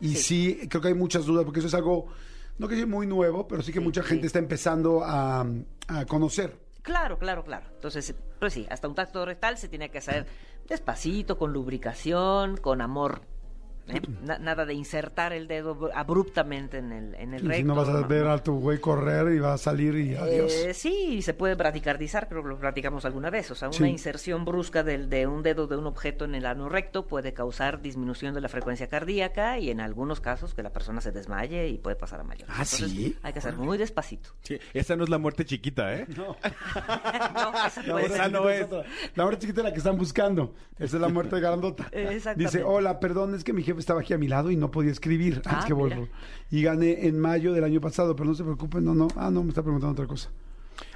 [SPEAKER 2] Y sí, creo que hay muchas dudas porque eso es algo, no que sea muy nuevo, pero sí que
[SPEAKER 5] Sí,
[SPEAKER 2] mucha
[SPEAKER 5] sí.
[SPEAKER 2] gente está empezando a, a conocer.
[SPEAKER 5] Claro, claro, claro. Entonces, pues sí, hasta un tacto rectal se tiene que hacer despacito, con lubricación, con amor. ¿Eh? Na- nada de insertar el dedo abru- abruptamente en el, en el
[SPEAKER 2] Y
[SPEAKER 5] recto.
[SPEAKER 2] si no vas a ver a tu güey correr y va a salir y adiós.
[SPEAKER 5] Eh, sí, se puede braticardizar, creo que lo platicamos alguna vez. O sea, una
[SPEAKER 2] Sí.
[SPEAKER 5] inserción brusca del, de un dedo de un objeto en el ano recto puede causar disminución de la frecuencia cardíaca y en algunos casos que la persona se desmaye y puede pasar a mayores.
[SPEAKER 2] ¿Ah,
[SPEAKER 5] Entonces,
[SPEAKER 2] sí?
[SPEAKER 5] Hay que hacer muy despacito.
[SPEAKER 3] Sí, esa no es la muerte chiquita, ¿eh?
[SPEAKER 5] No, esa
[SPEAKER 2] muerte
[SPEAKER 3] esa
[SPEAKER 5] ser.
[SPEAKER 3] no es.
[SPEAKER 2] La muerte chiquita es la que están buscando. Esa es la muerte grandota.
[SPEAKER 5] Exactamente.
[SPEAKER 2] Dice, hola, perdón, es que mi jefe estaba aquí a mi lado y no podía escribir. Ah,
[SPEAKER 5] Ah,
[SPEAKER 2] es que vuelvo. Y gané en mayo del año pasado, pero no se preocupen, no, no. Ah, no, me está preguntando otra cosa.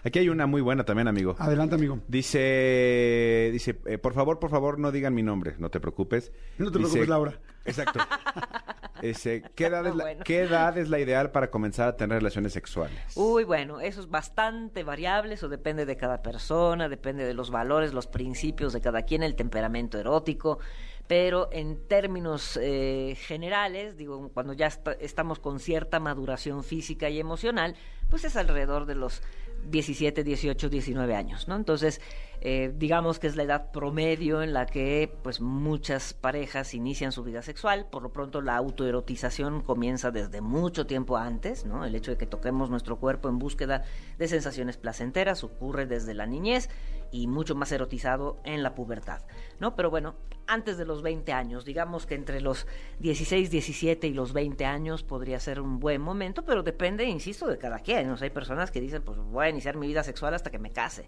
[SPEAKER 3] Aquí hay una muy buena también, amigo.
[SPEAKER 2] Adelante, amigo.
[SPEAKER 3] Dice, dice, eh, por favor, por favor, no digan mi nombre, no te preocupes.
[SPEAKER 2] No te
[SPEAKER 3] Dice-
[SPEAKER 2] preocupes, Laura.
[SPEAKER 3] Exacto. Dice, ¿qué edad, es la,
[SPEAKER 5] Bueno.
[SPEAKER 3] ¿qué edad es la ideal para comenzar a tener relaciones sexuales?
[SPEAKER 5] Uy, bueno, eso es bastante variable, eso depende de cada persona, depende de los valores, los principios de cada quien, el temperamento erótico, pero en términos eh, generales, digo, cuando ya estamos con cierta maduración física y emocional, pues es alrededor de los 17, 18, 19 años, ¿no? Entonces, eh, digamos que es la edad promedio en la que pues muchas parejas inician su vida sexual, por lo pronto la autoerotización comienza desde mucho tiempo antes, ¿no? El hecho de que toquemos nuestro cuerpo en búsqueda de sensaciones placenteras ocurre desde la niñez y mucho más erotizado en la pubertad, ¿no? Pero bueno, antes de los 20 años, digamos que entre los 16, 17 y los 20 años podría ser un buen momento, pero depende, insisto, de cada quien. Hay personas que dicen, pues voy a iniciar mi vida sexual hasta que me case,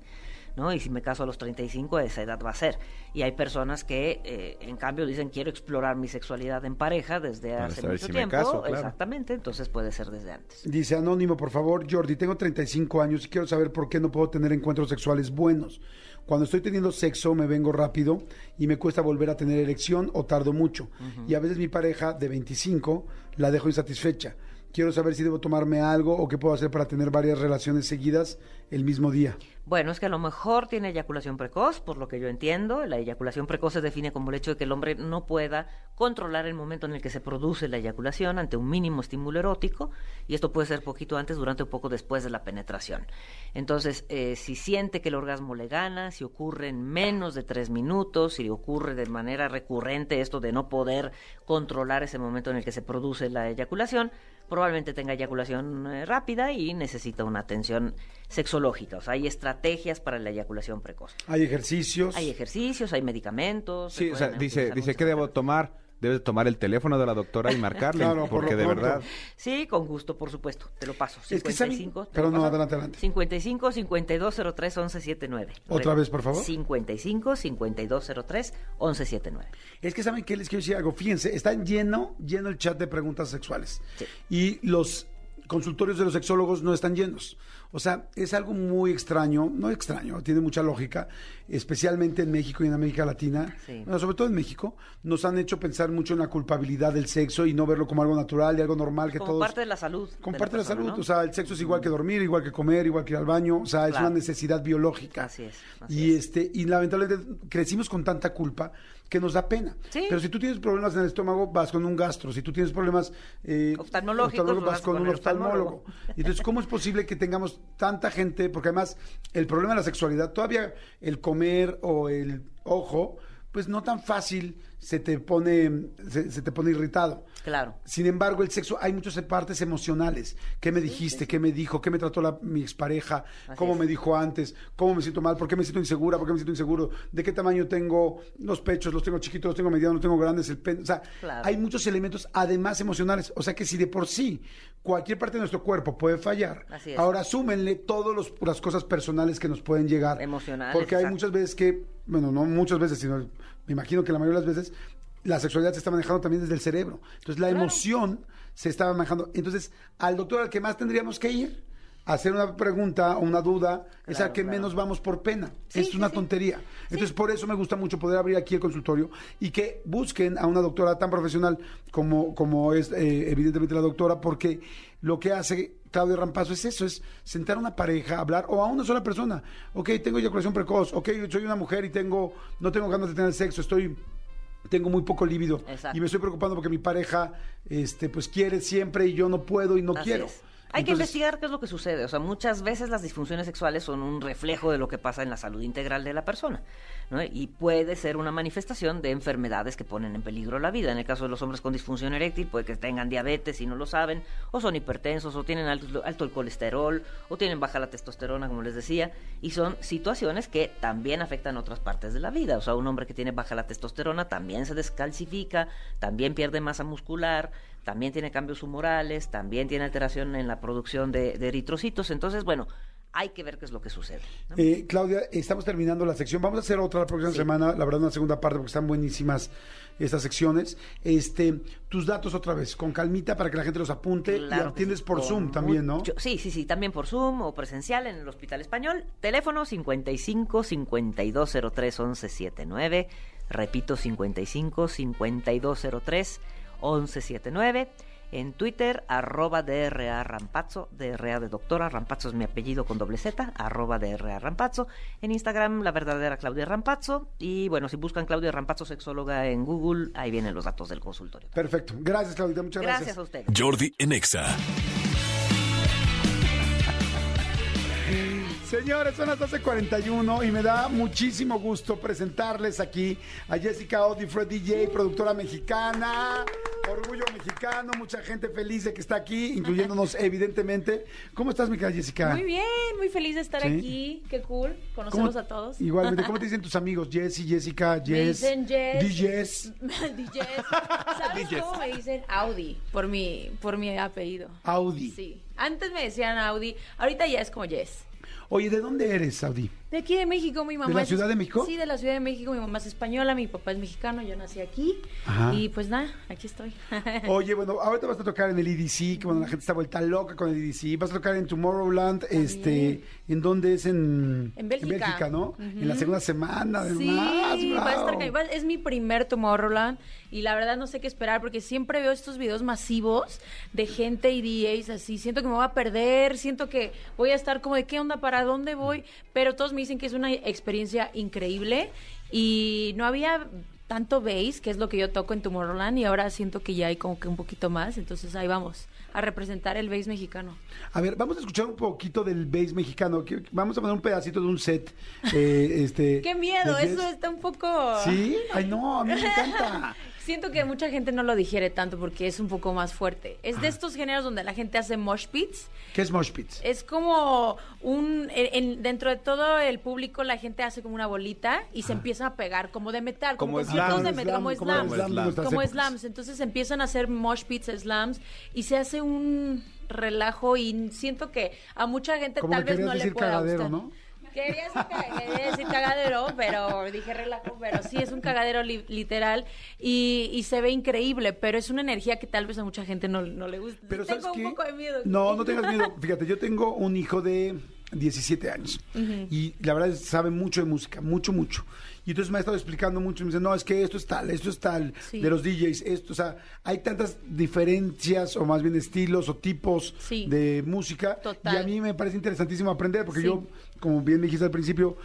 [SPEAKER 5] ¿no? Y si me caso a los 35, esa edad va a ser. Y hay personas que, eh, en cambio, dicen, quiero explorar mi sexualidad en pareja desde
[SPEAKER 3] Para
[SPEAKER 5] hace mucho
[SPEAKER 3] si me
[SPEAKER 5] tiempo.
[SPEAKER 3] caso, claro.
[SPEAKER 5] Exactamente, entonces puede ser desde antes.
[SPEAKER 2] Dice Anónimo, por favor, Jordi, tengo 35 años y quiero saber por qué no puedo tener encuentros sexuales buenos. Cuando estoy teniendo sexo me vengo rápido y me cuesta volver a tener erección o tardo mucho. Y a veces mi pareja de 25 la dejo insatisfecha. Quiero saber si debo tomarme algo o qué puedo hacer para tener varias relaciones seguidas el mismo día.
[SPEAKER 5] Bueno, es que a lo mejor tiene eyaculación precoz, por lo que yo entiendo. La eyaculación precoz se define como el hecho de que el hombre no pueda controlar el momento en el que se produce la eyaculación ante un mínimo estímulo erótico, y esto puede ser poquito antes, durante o poco después de la penetración. Entonces, eh, si siente que el orgasmo le gana, si ocurre en menos de tres minutos, si ocurre de manera recurrente esto de no poder controlar ese momento en el que se produce la eyaculación, probablemente tenga eyaculación eh, rápida y necesita una atención sexológica. O sea, hay estrategias para la eyaculación precoz.
[SPEAKER 2] Hay ejercicios.
[SPEAKER 5] Hay ejercicios, hay medicamentos. se
[SPEAKER 3] Sí, o sea, dice, dice, ¿qué debo tomar? Debes tomar el teléfono de la doctora y marcarle,
[SPEAKER 2] Claro, por
[SPEAKER 3] porque de
[SPEAKER 2] pronto.
[SPEAKER 3] verdad...
[SPEAKER 5] Sí, con gusto, por supuesto. Te lo paso.
[SPEAKER 2] Es que
[SPEAKER 5] 55. ¿te
[SPEAKER 2] Pero no,
[SPEAKER 5] paso?
[SPEAKER 2] adelante, adelante.
[SPEAKER 5] 55 5203 1179.
[SPEAKER 2] Otra vez, por favor.
[SPEAKER 5] 55 5203 1179.
[SPEAKER 2] Es que saben que les quiero decir algo. Fíjense, está lleno, lleno el chat de preguntas sexuales.
[SPEAKER 5] Sí.
[SPEAKER 2] Y los consultorios de los sexólogos no están llenos. O sea, es algo muy extraño, no extraño, tiene mucha lógica, especialmente en México y en América Latina,
[SPEAKER 5] Sí.
[SPEAKER 2] bueno, sobre todo en México, nos han hecho pensar mucho en la culpabilidad del sexo y no verlo como algo natural y algo normal que
[SPEAKER 5] Como
[SPEAKER 2] todos...
[SPEAKER 5] parte de la salud.
[SPEAKER 2] Como
[SPEAKER 5] de
[SPEAKER 2] parte de la
[SPEAKER 5] persona,
[SPEAKER 2] salud,
[SPEAKER 5] ¿no?
[SPEAKER 2] o sea, el sexo es igual que dormir, igual que comer, igual que ir al baño, o sea, es una necesidad biológica.
[SPEAKER 5] Así es, así
[SPEAKER 2] y
[SPEAKER 5] es.
[SPEAKER 2] este y lamentablemente crecimos con tanta culpa que nos da pena.
[SPEAKER 5] Sí.
[SPEAKER 2] Pero si tú tienes problemas en el estómago, vas con un gastro. Si tú tienes problemas eh,
[SPEAKER 5] Oftalmológicos,
[SPEAKER 2] vas con, un oftalmólogo.
[SPEAKER 5] oftalmólogo.
[SPEAKER 2] Entonces, ¿cómo es posible que tengamos tanta gente? Porque además, el problema de la sexualidad, todavía el comer o el ojo, pues no tan fácil se te pone, se, se te pone irritado.
[SPEAKER 5] Claro.
[SPEAKER 2] Sin embargo, el sexo, hay muchas partes emocionales. ¿Qué me dijiste? ¿Qué me dijo? ¿Qué me trató la- mi expareja?
[SPEAKER 5] Así
[SPEAKER 2] ¿Cómo
[SPEAKER 5] es.
[SPEAKER 2] me dijo antes? ¿Cómo me siento mal? ¿Por qué me siento insegura? ¿Por qué me siento inseguro? ¿De qué tamaño tengo los pechos? ¿Los tengo chiquitos? ¿Los tengo medianos? ¿Los tengo grandes? El pen... O sea,
[SPEAKER 5] Claro.
[SPEAKER 2] hay muchos elementos además emocionales. O sea que si de por sí cualquier parte de nuestro cuerpo puede fallar,
[SPEAKER 5] Así es.
[SPEAKER 2] ahora súmenle todas las cosas personales que nos pueden llegar.
[SPEAKER 5] Emocionales,
[SPEAKER 2] Porque hay
[SPEAKER 5] exacto.
[SPEAKER 2] muchas veces que, bueno, no muchas veces, sino me imagino que la mayoría de las veces la sexualidad se está manejando también desde el cerebro. Entonces la emoción se está manejando. Entonces, al doctor al que más tendríamos que ir a hacer una pregunta o una duda es al que
[SPEAKER 5] claro.
[SPEAKER 2] menos vamos por pena.
[SPEAKER 5] Sí,
[SPEAKER 2] es
[SPEAKER 5] sí,
[SPEAKER 2] una
[SPEAKER 5] sí.
[SPEAKER 2] tontería. Entonces, por eso me gusta mucho poder abrir aquí el consultorio y que busquen a una doctora tan profesional como, como es eh, evidentemente la doctora, porque lo que hace Claudia Rampazo es eso, es sentar a una pareja, hablar, o a una sola persona. Ok, tengo eyaculación precoz, ok, soy una mujer y tengo, no tengo ganas de tener sexo, estoy tengo muy poco líbido
[SPEAKER 5] Exacto.
[SPEAKER 2] y me estoy preocupando porque mi pareja este pues quiere siempre y yo no puedo y no
[SPEAKER 5] Así
[SPEAKER 2] quiero.
[SPEAKER 5] es. Hay que investigar qué es lo que sucede. O sea, muchas veces las disfunciones sexuales son un reflejo de lo que pasa en la salud integral de la persona. ¿no? Y puede ser una manifestación de enfermedades que ponen en peligro la vida. En el caso de los hombres con disfunción eréctil, puede que tengan diabetes y no lo saben, o son hipertensos, o tienen alto, alto el colesterol, o tienen baja la testosterona, como les decía. Y son situaciones que también afectan otras partes de la vida. O sea, un hombre que tiene baja la testosterona también se descalcifica, también pierde masa muscular, también tiene cambios humorales, también tiene alteración en la producción de, de eritrocitos. Entonces, bueno, hay que ver qué es lo que sucede. ¿no?
[SPEAKER 2] eh, Claudia, estamos terminando la sección. Vamos a hacer otra la próxima
[SPEAKER 5] Sí.
[SPEAKER 2] semana, la verdad, una segunda parte porque están buenísimas estas secciones. Este, tus datos otra vez, con calmita para que la gente los apunte
[SPEAKER 5] Claro
[SPEAKER 2] y atiendes
[SPEAKER 5] sí,
[SPEAKER 2] por
[SPEAKER 5] con
[SPEAKER 2] Zoom también, ¿no?
[SPEAKER 5] Sí, sí, sí, también por Zoom o presencial en el Hospital Español. Teléfono 55 5203 1179. Repito, 55 5203 1179. En Twitter, arroba DRA Rampazzo, DRA de doctora, Rampazzo es mi apellido con doble Z, arroba DRA Rampazzo. En Instagram, la verdadera Claudia Rampazzo. Y bueno, si buscan Claudia Rampazzo, sexóloga en Google, ahí vienen los datos del consultorio.
[SPEAKER 2] Perfecto. Gracias, Claudita. Muchas gracias.
[SPEAKER 5] Gracias a ustedes.
[SPEAKER 1] Jordi en
[SPEAKER 2] Señores, son las 12.41 y me da muchísimo gusto presentarles aquí a Jessica Audi, Fred DJ, productora mexicana, orgullo mexicano, mucha gente feliz de que está aquí, incluyéndonos evidentemente. ¿Cómo estás, mi querida Jessica?
[SPEAKER 8] Muy bien, muy feliz de estar
[SPEAKER 2] Sí.
[SPEAKER 8] aquí. Qué cool
[SPEAKER 2] ¿Cómo-
[SPEAKER 8] conocerlos a todos.
[SPEAKER 2] Igualmente, ¿cómo te dicen tus amigos? Jessy, Jessica, Jess.
[SPEAKER 8] Me dicen Jess.
[SPEAKER 2] DJs.
[SPEAKER 8] DJs. ¿Sabes cómo me dicen Audi? Por mi, por mi apellido.
[SPEAKER 2] Audi.
[SPEAKER 8] Sí. Antes me decían Audi, ahorita ya es como Jess.
[SPEAKER 2] Oye, ¿de dónde eres, Audi?
[SPEAKER 8] De aquí de México, mi mamá.
[SPEAKER 2] la
[SPEAKER 8] es-
[SPEAKER 2] Ciudad de México?
[SPEAKER 8] Sí, de la Ciudad de México. Mi mamá es española, mi papá es mexicano, yo nací aquí.
[SPEAKER 2] Ajá.
[SPEAKER 8] Y pues nada, aquí estoy.
[SPEAKER 2] Oye, bueno, ahorita vas a tocar en el EDC, que bueno, la gente está vuelta loca con el EDC. Vas a tocar en Tomorrowland, este, ¿en dónde es? En,
[SPEAKER 8] En Bélgica.
[SPEAKER 2] ¿no? En la segunda semana,
[SPEAKER 8] Sí,
[SPEAKER 2] además.
[SPEAKER 8] va a estar
[SPEAKER 2] ¡Wow!
[SPEAKER 8] va- es mi primer Tomorrowland y la verdad no sé qué esperar porque siempre veo estos videos masivos de gente y DJs así, siento que me voy a perder, siento que voy a estar como de qué onda, para dónde voy, pero todos me dicen que es una experiencia increíble y no había tanto bass, que es lo que yo toco en Tomorrowland y ahora siento que ya hay como que un poquito más, entonces ahí vamos a representar el bass mexicano.
[SPEAKER 2] A ver, vamos a escuchar un poquito del bass mexicano. Vamos a poner un pedacito de un set. eh, este,
[SPEAKER 8] ¡Qué miedo! Eso está un poco...
[SPEAKER 2] ¿Sí? Ay, no, a mí me encanta.
[SPEAKER 8] Siento que mucha gente no lo digiere tanto porque es un poco más fuerte. Es de estos géneros donde la gente hace mosh pits.
[SPEAKER 2] ¿Qué es Mosh Pits?
[SPEAKER 8] Es como un... en- en- dentro de todo el público la gente hace como una bolita y se empieza a pegar como de metal. Como,
[SPEAKER 3] Como
[SPEAKER 8] conciertos
[SPEAKER 3] slam.
[SPEAKER 8] de metal, como slams. Como slams. Entonces empiezan a hacer mosh pits, slams y se hace un relajo y siento que a mucha gente
[SPEAKER 2] Como
[SPEAKER 8] tal
[SPEAKER 2] que
[SPEAKER 8] vez no le pueda
[SPEAKER 2] cagadero,
[SPEAKER 8] gustar.
[SPEAKER 2] ¿no?
[SPEAKER 8] Quería decir, cagadero, pero dije relajo, pero sí es un cagadero li- literal y, y se ve increíble, pero es una energía que tal vez a mucha gente no, no le gusta.
[SPEAKER 2] Pero
[SPEAKER 8] Sí,
[SPEAKER 2] ¿sabes
[SPEAKER 8] tengo
[SPEAKER 2] qué?
[SPEAKER 8] un poco de miedo.
[SPEAKER 2] No, no tengas miedo. Fíjate, yo tengo un hijo de 17 años y la verdad es que sabe mucho de música, mucho, mucho. Y entonces me ha estado explicando mucho y me dice, no, es que esto es tal, esto es tal,
[SPEAKER 8] Sí.
[SPEAKER 2] de los DJs, esto, o sea, hay tantas diferencias o más bien estilos o tipos
[SPEAKER 8] Sí.
[SPEAKER 2] de música.
[SPEAKER 8] Total.
[SPEAKER 2] Y a mí me parece interesantísimo aprender porque
[SPEAKER 8] Sí.
[SPEAKER 2] yo, como bien me dijiste al principio,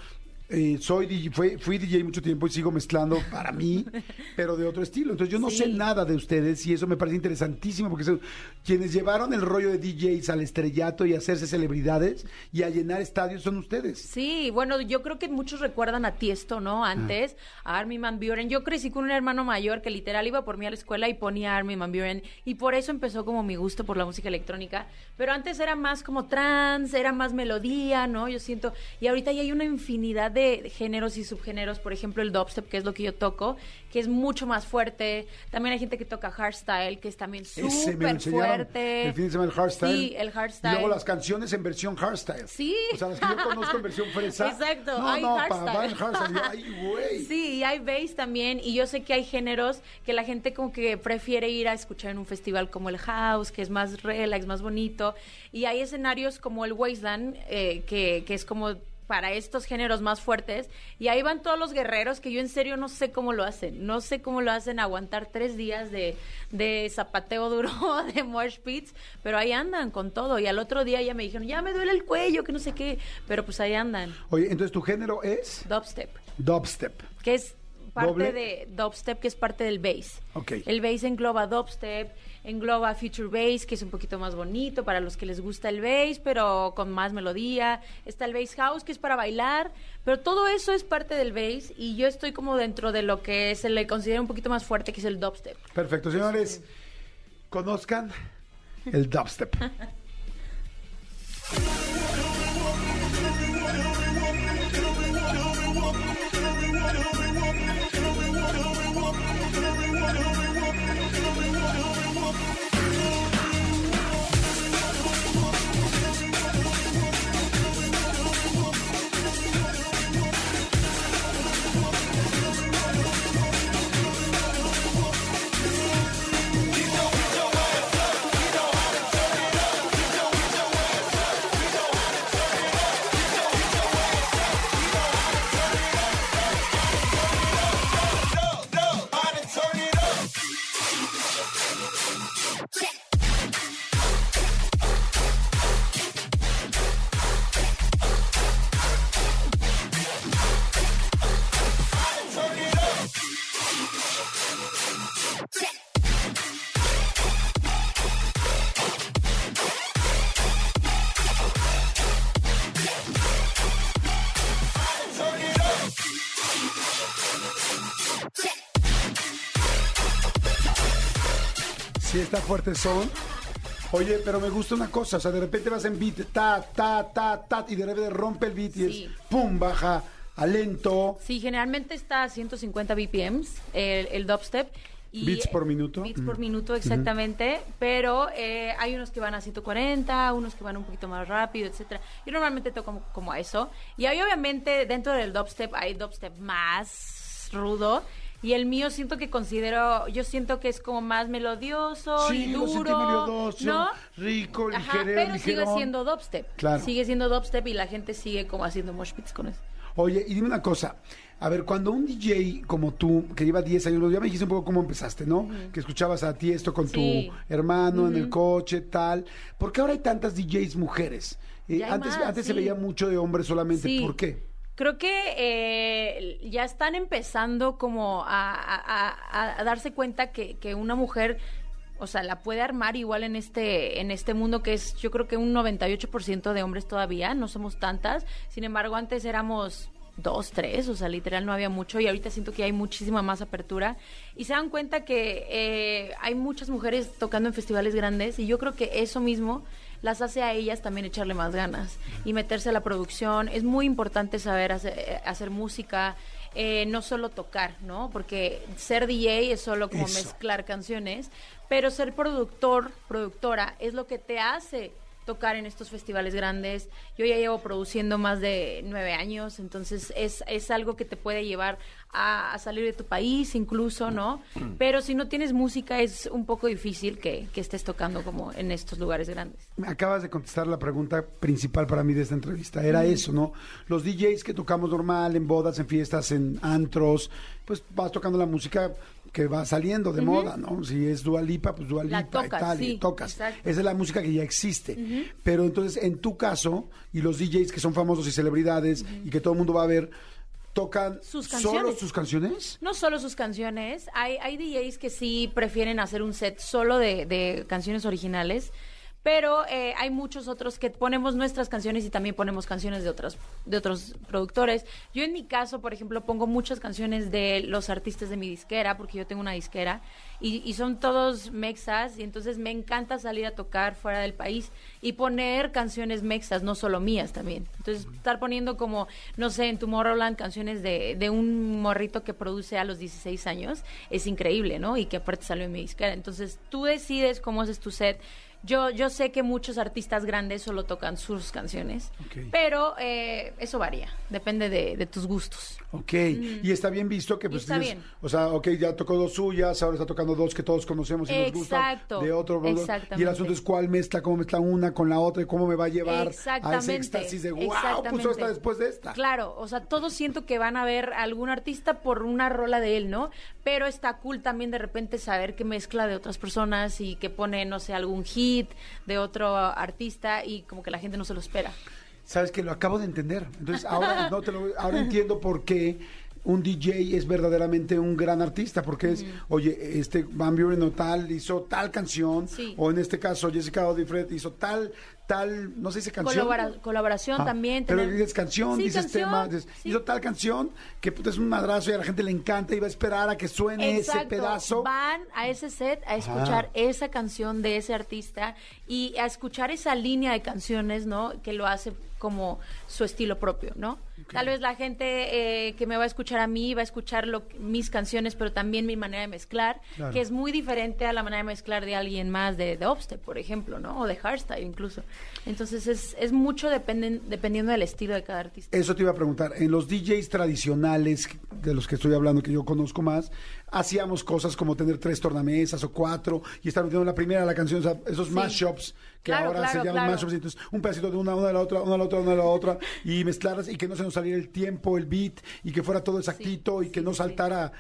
[SPEAKER 2] eh, soy DJ, fue- fui DJ mucho tiempo y sigo mezclando para mí, pero de otro estilo. Entonces yo no sé nada de ustedes y eso me parece interesantísimo porque son quienes llevaron el rollo de DJs al estrellato y a hacerse celebridades y a llenar estadios son ustedes.
[SPEAKER 8] Sí, bueno, yo creo que muchos recuerdan a Tiesto, ¿no? Antes, a Armin Van Buren. Yo crecí con un hermano mayor que literal iba por mí a la escuela y ponía a Armin Van Buren. Y por eso empezó como mi gusto por la música electrónica. Pero antes era más como trance, era más melodía, ¿no? Yo siento... Y ahorita ya hay una infinidad de géneros y subgéneros. Por ejemplo, el dubstep, que es lo que yo toco, que es mucho más fuerte. También hay gente que toca hardstyle, que es también súper fuerte.
[SPEAKER 2] El fin de semana el hardstyle.
[SPEAKER 8] Sí, el hardstyle.
[SPEAKER 2] Y luego las canciones en versión hardstyle.
[SPEAKER 8] Sí.
[SPEAKER 2] O sea, las que yo conozco en versión fresa.
[SPEAKER 8] Exacto,
[SPEAKER 2] No,
[SPEAKER 8] hay
[SPEAKER 2] no,
[SPEAKER 8] hardstyle.
[SPEAKER 2] va en hardstyle. Yo, Ay, güey.
[SPEAKER 8] Sí, y hay bass también, y yo sé que hay géneros que la gente como que prefiere ir a escuchar en un festival como el House, que es más relax, más bonito, y hay escenarios como el Wasteland, eh, que, que es como para estos géneros más fuertes, y ahí van todos los guerreros que yo en serio no sé cómo lo hacen, no sé cómo lo hacen aguantar tres días de, de zapateo duro, de mosh pits, pero ahí andan con todo, y al otro día ya me dijeron, ya me duele el cuello, que no sé qué, pero pues ahí andan,
[SPEAKER 2] Oye, entonces tu género es
[SPEAKER 8] dubstep
[SPEAKER 2] dubstep.
[SPEAKER 8] que es parte
[SPEAKER 2] Doble.
[SPEAKER 8] de dubstep, que es parte del bass.
[SPEAKER 2] Ok.
[SPEAKER 8] El bass engloba dubstep, engloba future bass, que es un poquito más bonito para los que les gusta el bass, pero con más melodía. Está el bass house, que es para bailar, pero todo eso es parte del bass y yo estoy como dentro de lo que se le considera un poquito más fuerte, que es el dubstep.
[SPEAKER 2] Perfecto, señores. Conozcan el dubstep. Sí, está fuerte son. Oye, pero me gusta una cosa, o sea, de repente vas en beat, ta, ta, ta, ta, y de repente rompe el beat y
[SPEAKER 8] Sí.
[SPEAKER 2] es pum, baja a lento.
[SPEAKER 8] Sí, generalmente está a 150 BPMs el, el dubstep. Y,
[SPEAKER 2] Beats por minuto.
[SPEAKER 8] Beats por
[SPEAKER 2] Mm.
[SPEAKER 8] minuto, exactamente. Pero eh, hay unos que van a 140, unos que van un poquito más rápido, etcétera. Yo normalmente toco como, como a eso. Y hay obviamente dentro del dubstep hay dubstep más rudo. Y el mío siento que considero, yo siento que es como más melodioso
[SPEAKER 2] Sí,
[SPEAKER 8] y duro,
[SPEAKER 2] melodioso,
[SPEAKER 8] ¿no?
[SPEAKER 2] rico,
[SPEAKER 8] Ajá,
[SPEAKER 2] ligero,
[SPEAKER 8] pero sigue siendo dubstep.
[SPEAKER 2] Claro.
[SPEAKER 8] Sigue siendo dubstep y la gente sigue como haciendo mosh pits con eso.
[SPEAKER 2] Oye, y dime una cosa. A ver, cuando un DJ como tú, que lleva 10 años, ya me dijiste un poco cómo empezaste, ¿no? Que escuchabas a ti esto con
[SPEAKER 8] Sí.
[SPEAKER 2] tu hermano en el coche, tal. ¿Por qué ahora hay tantas DJs mujeres? Eh, antes
[SPEAKER 8] más,
[SPEAKER 2] antes se veía mucho de hombres solamente. ¿Por qué?
[SPEAKER 8] Creo que eh, ya están empezando como a, darse cuenta que, que una mujer, o sea, la puede armar igual en este, en este mundo que es, yo creo que un 98% de hombres todavía, no somos tantas. Sin embargo, antes éramos dos, tres, o sea, literal no había mucho y ahorita siento que hay muchísima más apertura y se dan cuenta que eh, hay muchas mujeres tocando en festivales grandes y yo creo que eso mismo las hace a ellas también echarle más ganas y meterse a la producción. Es muy importante saber hacer, eh, hacer música, eh, no solo tocar, ¿no? Porque ser DJ es solo como
[SPEAKER 2] Eso.
[SPEAKER 8] mezclar canciones, pero ser productor, productora, es lo que te hace tocar en estos festivales grandes. Yo ya llevo produciendo más de nueve años, entonces es, es algo que te puede llevar a, a salir de tu país incluso, ¿no? Pero si no tienes música es un poco difícil que, que estés tocando como en estos lugares grandes.
[SPEAKER 2] Acabas de contestar la pregunta principal para mí de esta entrevista. Era eso, ¿no? Los DJs que tocamos normal, en bodas, en fiestas, en antros, pues vas tocando la música que va saliendo de moda, ¿no? Si es Dualipa, pues Dualipa
[SPEAKER 8] tocas,
[SPEAKER 2] y tal, y
[SPEAKER 8] sí,
[SPEAKER 2] tocas.
[SPEAKER 8] exacto.
[SPEAKER 2] Esa es la música que ya existe. Pero entonces, en tu caso, y los DJs que son famosos y celebridades y que todo el mundo va a ver, tocan
[SPEAKER 8] Sus
[SPEAKER 2] solo sus canciones.
[SPEAKER 8] No solo sus canciones, hay, hay DJs que sí prefieren hacer un set solo de, de canciones originales, pero eh, hay muchos otros que ponemos nuestras canciones y también ponemos canciones de otros, de otros productores. Yo en mi caso, por ejemplo, pongo muchas canciones de los artistas de mi disquera, porque yo tengo una disquera, y, y son todos mexas, y entonces me encanta salir a tocar fuera del país y poner canciones mexas, no solo mías también. Entonces, estar poniendo como, no sé, en Tomorrowland canciones de, de un morrito que produce a los 16 años, es increíble, ¿no? Y que aparte salió en mi disquera. Entonces, tú decides cómo haces tu set. Yo, yo sé que muchos artistas grandes solo tocan sus canciones,
[SPEAKER 2] Ok.
[SPEAKER 8] pero eh, eso varía, depende de, de tus gustos.
[SPEAKER 2] Ok, y está bien visto que pues
[SPEAKER 8] está
[SPEAKER 2] tienes-
[SPEAKER 8] bien.
[SPEAKER 2] o sea, ok, ya tocó dos suyas, ahora está tocando dos que todos conocemos y nos gustan
[SPEAKER 8] Exacto,
[SPEAKER 2] de otro, y el
[SPEAKER 8] exactamente.
[SPEAKER 2] asunto es cuál mezcla, cómo mezcla una con la otra y cómo me va a llevar a ese
[SPEAKER 8] Exactamente.
[SPEAKER 2] éxtasis de wow, puso
[SPEAKER 8] exactamente.
[SPEAKER 2] esta después de esta.
[SPEAKER 8] Claro, o sea, todos siento que van a ver a algún artista por una rola de él, ¿no? Pero está cool también de repente saber que mezcla de otras personas y que pone, no sé, algún hit de otro artista y como que la gente no se lo espera.
[SPEAKER 2] Sabes que lo acabo de entender. Entonces ahora no te lo, ahora entiendo por qué un DJ es verdaderamente un gran artista, porque es, oye, este Van Buren o tal hizo tal canción,
[SPEAKER 8] Sí.
[SPEAKER 2] o en este caso Jessica Odifred hizo tal, tal, no sé si canción.
[SPEAKER 8] Colabora- colaboración
[SPEAKER 2] Ah,
[SPEAKER 8] también.
[SPEAKER 2] Pero
[SPEAKER 8] tener-
[SPEAKER 2] dices canción,
[SPEAKER 8] Sí,
[SPEAKER 2] dices
[SPEAKER 8] canción,
[SPEAKER 2] tema, dices,
[SPEAKER 8] sí.
[SPEAKER 2] hizo tal canción que puta, es un madrazo y a la gente le encanta y va a esperar a que suene ese pedazo.
[SPEAKER 8] Van a ese set a escuchar esa canción de ese artista y a escuchar esa línea de canciones, ¿no? Que lo hace como su estilo propio, ¿no? Tal vez la gente eh, que me va a escuchar a mí va a escuchar lo, mis canciones, pero también mi manera de mezclar,
[SPEAKER 2] Claro.
[SPEAKER 8] que es muy diferente a la manera de mezclar de alguien más de, de upstep, por ejemplo, ¿no? O de hardstyle incluso. Entonces es, es mucho dependen, dependiendo del estilo de cada artista.
[SPEAKER 2] Eso te iba a preguntar. En los DJs tradicionales de los que estoy hablando, que yo conozco más, hacíamos cosas como tener tres tornamesas o cuatro y estar metiendo la primera la canción, o sea, esos
[SPEAKER 8] Sí.
[SPEAKER 2] mashups que
[SPEAKER 8] Claro,
[SPEAKER 2] ahora
[SPEAKER 8] claro,
[SPEAKER 2] se llaman
[SPEAKER 8] claro.
[SPEAKER 2] mashups. Entonces, un pedacito de una, una de la otra, una de la otra, una de la otra y mezclarlas y que no se nos saliera el tiempo, el beat y que fuera todo exactito y que no saltara,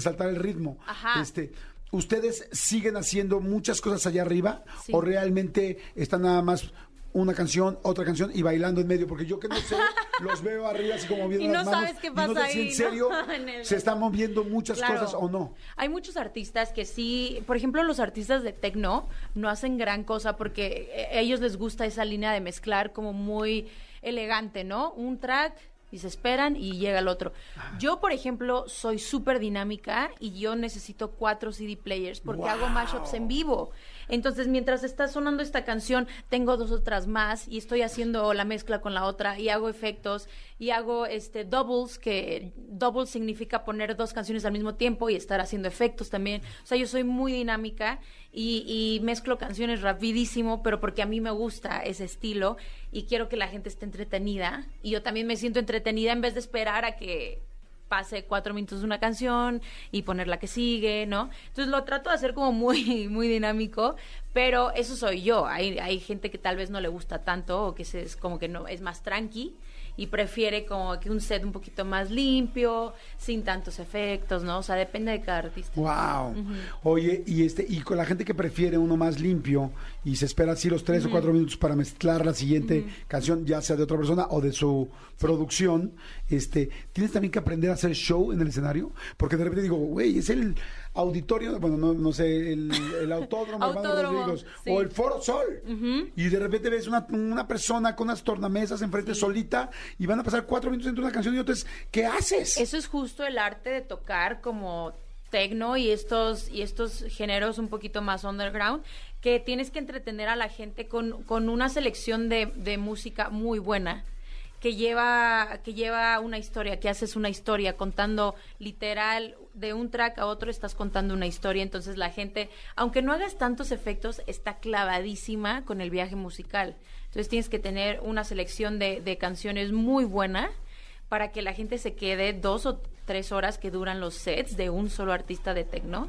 [SPEAKER 2] saltara el ritmo.
[SPEAKER 8] Ajá.
[SPEAKER 2] Este, ¿Ustedes siguen haciendo muchas cosas allá arriba o realmente están nada más una canción, otra canción y bailando en medio? Porque yo que no sé, los veo arriba así como moviendo
[SPEAKER 8] Y no
[SPEAKER 2] las manos.
[SPEAKER 8] sabes qué
[SPEAKER 2] y no
[SPEAKER 8] pasa
[SPEAKER 2] sé si
[SPEAKER 8] ahí,
[SPEAKER 2] en serio
[SPEAKER 8] ¿no? En el-
[SPEAKER 2] se están moviendo muchas
[SPEAKER 8] Claro.
[SPEAKER 2] cosas o no.
[SPEAKER 8] Hay muchos artistas que sí, por ejemplo, los artistas de techno no hacen gran cosa porque eh, a ellos les gusta esa línea de mezclar como muy elegante, ¿no? Un track y se esperan y llega el otro. Yo, por ejemplo, soy súper dinámica y yo necesito cuatro CD players porque hago mashups en vivo. Entonces, mientras está sonando esta canción, tengo dos otras más y estoy haciendo la mezcla con la otra y hago efectos y hago este doubles, que doubles significa poner dos canciones al mismo tiempo y estar haciendo efectos también. O sea, yo soy muy dinámica y, y mezclo canciones rapidísimo, pero porque a mí me gusta ese estilo y quiero que la gente esté entretenida y yo también me siento entretenida en vez de esperar a que pase cuatro minutos de una canción y poner la que sigue, ¿no? Entonces lo trato de hacer como muy, muy dinámico, pero eso soy yo. Hay, hay gente que tal vez no le gusta tanto o que se, es como que no es más tranqui y prefiere como que un set un poquito más limpio, sin tantos efectos, ¿no? O sea, depende de cada artista.
[SPEAKER 2] Wow. Oye, y este, y con la gente que prefiere uno más limpio y se espera así los tres o cuatro minutos para mezclar la siguiente canción, ya sea de otra persona o de su producción, este, tienes también que aprender a hacer show en el escenario, porque de repente digo, güey, es el auditorio, bueno, no, no sé, el, el autódromo,
[SPEAKER 8] Autódromo,
[SPEAKER 2] Rodríguez,
[SPEAKER 8] sí.
[SPEAKER 2] o el Foro Sol, y de repente ves una, una persona con unas tornamesas enfrente solita y van a pasar cuatro minutos dentro de una canción y entonces, ¿qué haces?
[SPEAKER 8] Eso es justo el arte de tocar como tecno y estos y estos géneros un poquito más underground que tienes que entretener a la gente con, con una selección de, de música muy buena que lleva que lleva una historia que haces una historia contando literal de un track a otro estás contando una historia entonces la gente aunque no hagas tantos efectos está clavadísima con el viaje musical entonces tienes que tener una selección de, de canciones muy buena para que la gente se quede dos o tres horas que duran los sets de un solo artista de techno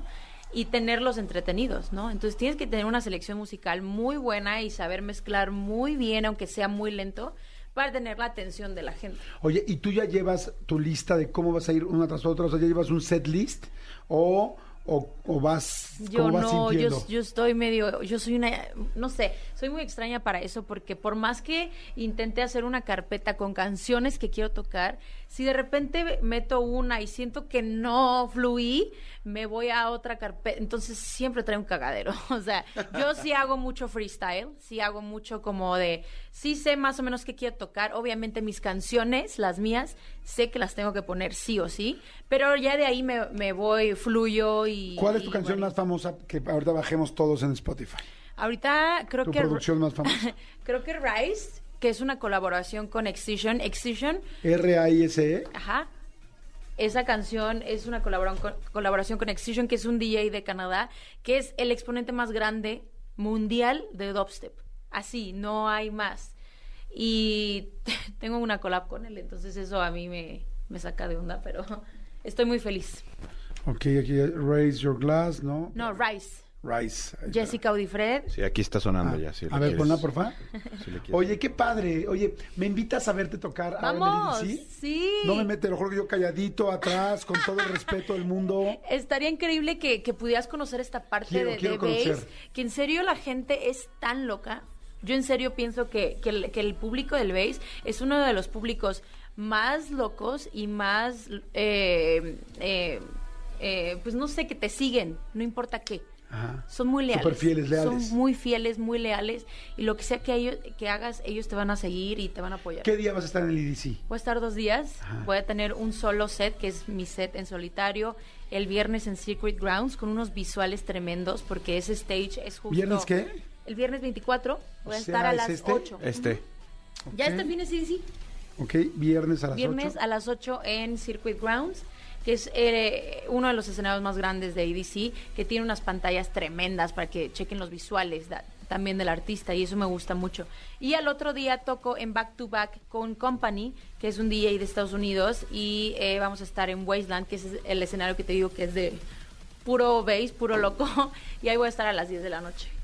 [SPEAKER 8] y tenerlos entretenidos, ¿no? Entonces tienes que tener una selección musical muy buena y saber mezclar muy bien, aunque sea muy lento, para tener la atención de la gente.
[SPEAKER 2] Oye, ¿y tú ya llevas tu lista de cómo vas a ir una tras otra? O sea, ¿ya llevas un set list? ¿O, o, o vas,
[SPEAKER 8] Yo
[SPEAKER 2] vas
[SPEAKER 8] no,
[SPEAKER 2] sintiendo?
[SPEAKER 8] yo, yo estoy medio, yo soy una, no sé, soy muy extraña para eso porque por más que intenté hacer una carpeta con canciones que quiero tocar, si de repente meto una y siento que no fluí, me voy a otra carpeta, entonces siempre trae un cagadero. O sea, yo sí hago mucho freestyle, sí hago mucho como de, sí sé más o menos qué quiero tocar, obviamente mis canciones, las mías, sé que las tengo que poner sí o sí, pero ya de ahí me, me voy, fluyo y...
[SPEAKER 2] ¿Cuál es tu canción
[SPEAKER 8] bueno.
[SPEAKER 2] más famosa que ahorita bajemos todos en Spotify?
[SPEAKER 8] Ahorita creo
[SPEAKER 2] Tu
[SPEAKER 8] que
[SPEAKER 2] producción más famosa.
[SPEAKER 8] creo que Rise, que es una colaboración con Excision. Excision,
[SPEAKER 2] R-A-I-S-E.
[SPEAKER 8] ajá. Esa canción es una colaboración con, Excision, que es un DJ de Canadá, que es el exponente más grande mundial de dubstep. Así, no hay más. Y tengo una collab con él, entonces eso a mí me, me saca de onda, pero estoy muy feliz.
[SPEAKER 2] Ok, aquí Raise Your Glass, ¿no?
[SPEAKER 8] No, Rise.
[SPEAKER 2] Está.
[SPEAKER 8] Jessica Audifred.
[SPEAKER 3] Sí, aquí está sonando
[SPEAKER 2] Ah,
[SPEAKER 3] ya. si
[SPEAKER 2] a ver,
[SPEAKER 3] quieres-
[SPEAKER 2] ponla, porfa.
[SPEAKER 3] si.
[SPEAKER 2] Oye, qué padre. Oye, ¿me invitas a verte tocar?
[SPEAKER 8] Vamos,
[SPEAKER 2] EDC?
[SPEAKER 8] sí.
[SPEAKER 2] No me mete, lo juro que yo calladito atrás, con todo el respeto del mundo.
[SPEAKER 8] Estaría increíble que, que pudieras conocer esta parte
[SPEAKER 2] Quiero,
[SPEAKER 8] de,
[SPEAKER 2] quiero
[SPEAKER 8] de bass, que en serio la gente es tan loca. Yo en serio pienso que, que el, que el público del bass es uno de los públicos más locos y más, eh, eh, eh, pues no sé, que te siguen, no importa qué.
[SPEAKER 2] Ajá.
[SPEAKER 8] Son muy leales.
[SPEAKER 2] Súper fieles, leales.
[SPEAKER 8] Son muy fieles, muy leales. Y lo que sea que, ellos, que hagas, ellos te van a seguir y te van a apoyar.
[SPEAKER 2] ¿Qué día vas a estar en el EDC?
[SPEAKER 8] Voy a estar dos días. Voy a tener un solo set, que es mi set en solitario. El viernes en Secret Grounds, con unos visuales tremendos, porque ese stage es justo.
[SPEAKER 2] ¿Viernes qué?
[SPEAKER 8] El viernes 24. Voy
[SPEAKER 2] O
[SPEAKER 8] a
[SPEAKER 2] sea,
[SPEAKER 8] estar a
[SPEAKER 2] ¿es
[SPEAKER 8] las
[SPEAKER 2] este?
[SPEAKER 8] 8.
[SPEAKER 3] Este.
[SPEAKER 8] Ya
[SPEAKER 2] Ok.
[SPEAKER 8] este fin de sí, sí.
[SPEAKER 2] Ok, viernes a las
[SPEAKER 8] Viernes
[SPEAKER 2] 8.
[SPEAKER 8] a las 8 en Circuit Grounds, que es eh, uno de los escenarios más grandes de ADC, que tiene unas pantallas tremendas para que chequen los visuales también del artista y eso me gusta mucho. Y al otro día toco en Back to Back con Company, que es un DJ de Estados Unidos, y eh, vamos a estar en Wasteland, que es el escenario que te digo que es de puro bass, puro loco, y ahí voy a estar a las 10 de la noche.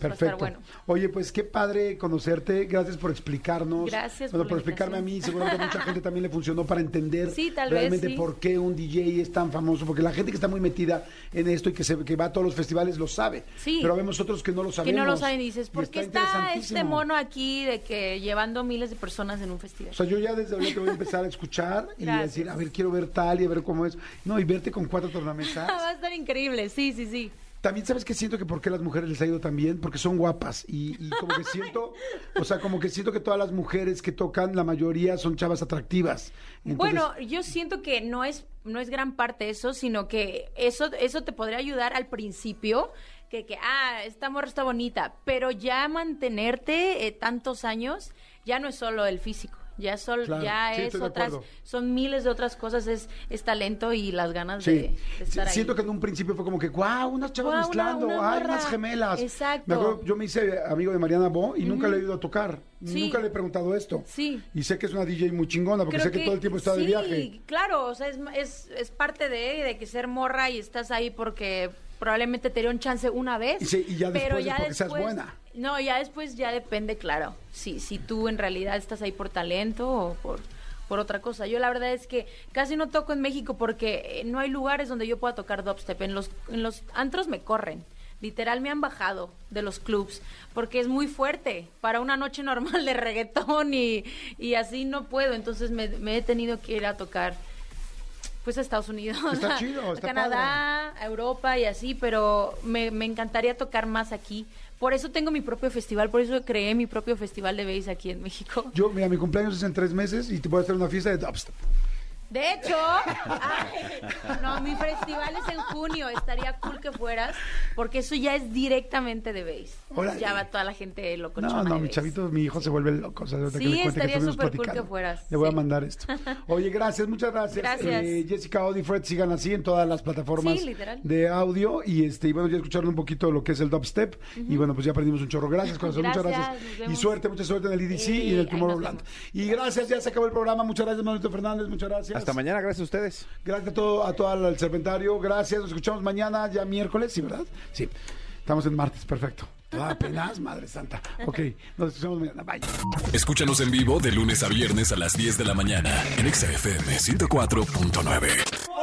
[SPEAKER 2] Perfecto.
[SPEAKER 8] bueno.
[SPEAKER 2] Oye, pues qué padre conocerte. Gracias por explicarnos.
[SPEAKER 8] Gracias
[SPEAKER 2] Bueno,
[SPEAKER 8] por
[SPEAKER 2] explicarme a mí. Seguramente a mucha gente también le funcionó para entender
[SPEAKER 8] Sí, tal vez,
[SPEAKER 2] realmente
[SPEAKER 8] sí.
[SPEAKER 2] por qué un DJ es tan famoso. Porque la gente que está muy metida en esto y que, se, que va a todos los festivales lo sabe.
[SPEAKER 8] Sí.
[SPEAKER 2] Pero vemos otros que no lo
[SPEAKER 8] que
[SPEAKER 2] sabemos.
[SPEAKER 8] no lo saben y dices, ¿por qué está, este mono aquí de que llevando miles de personas en un festival?
[SPEAKER 2] O sea, yo ya desde ahorita voy a empezar a escuchar y a decir, a ver, quiero ver tal y a ver cómo es. No, y verte con cuatro tornamesas.
[SPEAKER 8] Va a estar increíble, sí, sí, sí.
[SPEAKER 2] También sabes que siento que por qué las mujeres les ha ido tan bien, porque son guapas y, como que siento, o sea, como que siento que todas las mujeres que tocan, la mayoría son chavas atractivas.
[SPEAKER 8] Bueno, yo siento que no es no es gran parte eso, sino que eso eso te podría ayudar al principio que que ah, esta morra está bonita, pero ya mantenerte eh, tantos años ya no es solo el físico. Ya, sol,
[SPEAKER 2] Claro,
[SPEAKER 8] ya
[SPEAKER 2] sí,
[SPEAKER 8] es otras, son miles de otras cosas, es, es talento y las ganas
[SPEAKER 2] Sí.
[SPEAKER 8] de, de estar
[SPEAKER 2] Sí, Siento
[SPEAKER 8] ahí.
[SPEAKER 2] que en un principio fue como que, wow, unas chavas
[SPEAKER 8] una-
[SPEAKER 2] mezclando,
[SPEAKER 8] una
[SPEAKER 2] ay,
[SPEAKER 8] morra".
[SPEAKER 2] unas gemelas.
[SPEAKER 8] Exacto.
[SPEAKER 2] Me acuerdo, yo me hice amigo de Mariana Bo y nunca le he ido a tocar. Nunca le he preguntado esto.
[SPEAKER 8] Sí.
[SPEAKER 2] Y sé que es una DJ muy chingona porque
[SPEAKER 8] Creo
[SPEAKER 2] sé que, todo el tiempo está de
[SPEAKER 8] sí,
[SPEAKER 2] viaje.
[SPEAKER 8] claro, o sea, es, es, es parte de, de que ser morra y estás ahí porque probablemente te dieron chance una vez.
[SPEAKER 2] Y sí, y ya
[SPEAKER 8] pero
[SPEAKER 2] después es
[SPEAKER 8] ya
[SPEAKER 2] porque seas
[SPEAKER 8] después-
[SPEAKER 2] buena.
[SPEAKER 8] No, ya después ya depende, claro. Si, si tú en realidad estás ahí por talento o por, por otra cosa. Yo la verdad es que casi no toco en México porque eh, no hay lugares donde yo pueda tocar dubstep. En los, en los antros me corren. Literal me han bajado de los clubs porque es muy fuerte para una noche normal de reggaetón y, y así no puedo. Entonces me, me he tenido que ir a tocar pues a Estados Unidos,
[SPEAKER 2] Está
[SPEAKER 8] a
[SPEAKER 2] chido, está
[SPEAKER 8] Canadá, a Europa y así, pero me, me encantaría tocar más aquí. Por eso tengo mi propio festival, por eso creé mi propio festival de bass aquí en México.
[SPEAKER 2] Yo, mira, mi cumpleaños es en tres meses y te voy a hacer una fiesta de dubstep.
[SPEAKER 8] De hecho, ay, no, mi festival es en junio, estaría cool que fueras, porque eso ya es directamente de bass.
[SPEAKER 2] Órale.
[SPEAKER 8] Ya va toda la gente locochona
[SPEAKER 2] No, no,
[SPEAKER 8] de
[SPEAKER 2] mi chavito, mi hijo se vuelve loco. O sea, ahorita que
[SPEAKER 8] Sí, estaría súper cool que fueras,
[SPEAKER 2] Le voy a mandar esto. Oye, gracias, muchas gracias.
[SPEAKER 8] Gracias.
[SPEAKER 2] Eh, Jessica Audi Fred, sigan así en todas las plataformas
[SPEAKER 8] Sí,
[SPEAKER 2] de audio. Y este, y bueno, ya escucharon un poquito lo que es el dubstep. Y bueno, pues ya aprendimos un chorro. Gracias, corazón, muchas
[SPEAKER 8] Gracias,
[SPEAKER 2] gracias.
[SPEAKER 8] nos
[SPEAKER 2] Y suerte, mucha suerte en el EDC y en
[SPEAKER 8] Eh,
[SPEAKER 2] el
[SPEAKER 8] ahí nos
[SPEAKER 2] Tomorrowland. Y gracias, ya se acabó el programa. Muchas gracias, Manuelito Fernández, muchas gracias.
[SPEAKER 3] Hasta mañana, gracias a ustedes.
[SPEAKER 2] Gracias a todo, a todo el serpentario. Gracias. Nos escuchamos mañana, ya miércoles, ¿sí, verdad? Sí. Estamos en martes, perfecto. Ah, apenas, Madre Santa. Ok, nos escuchamos mañana. Bye.
[SPEAKER 1] Escúchanos en vivo de lunes a viernes a las 10 de la mañana en Exa FM 104.9.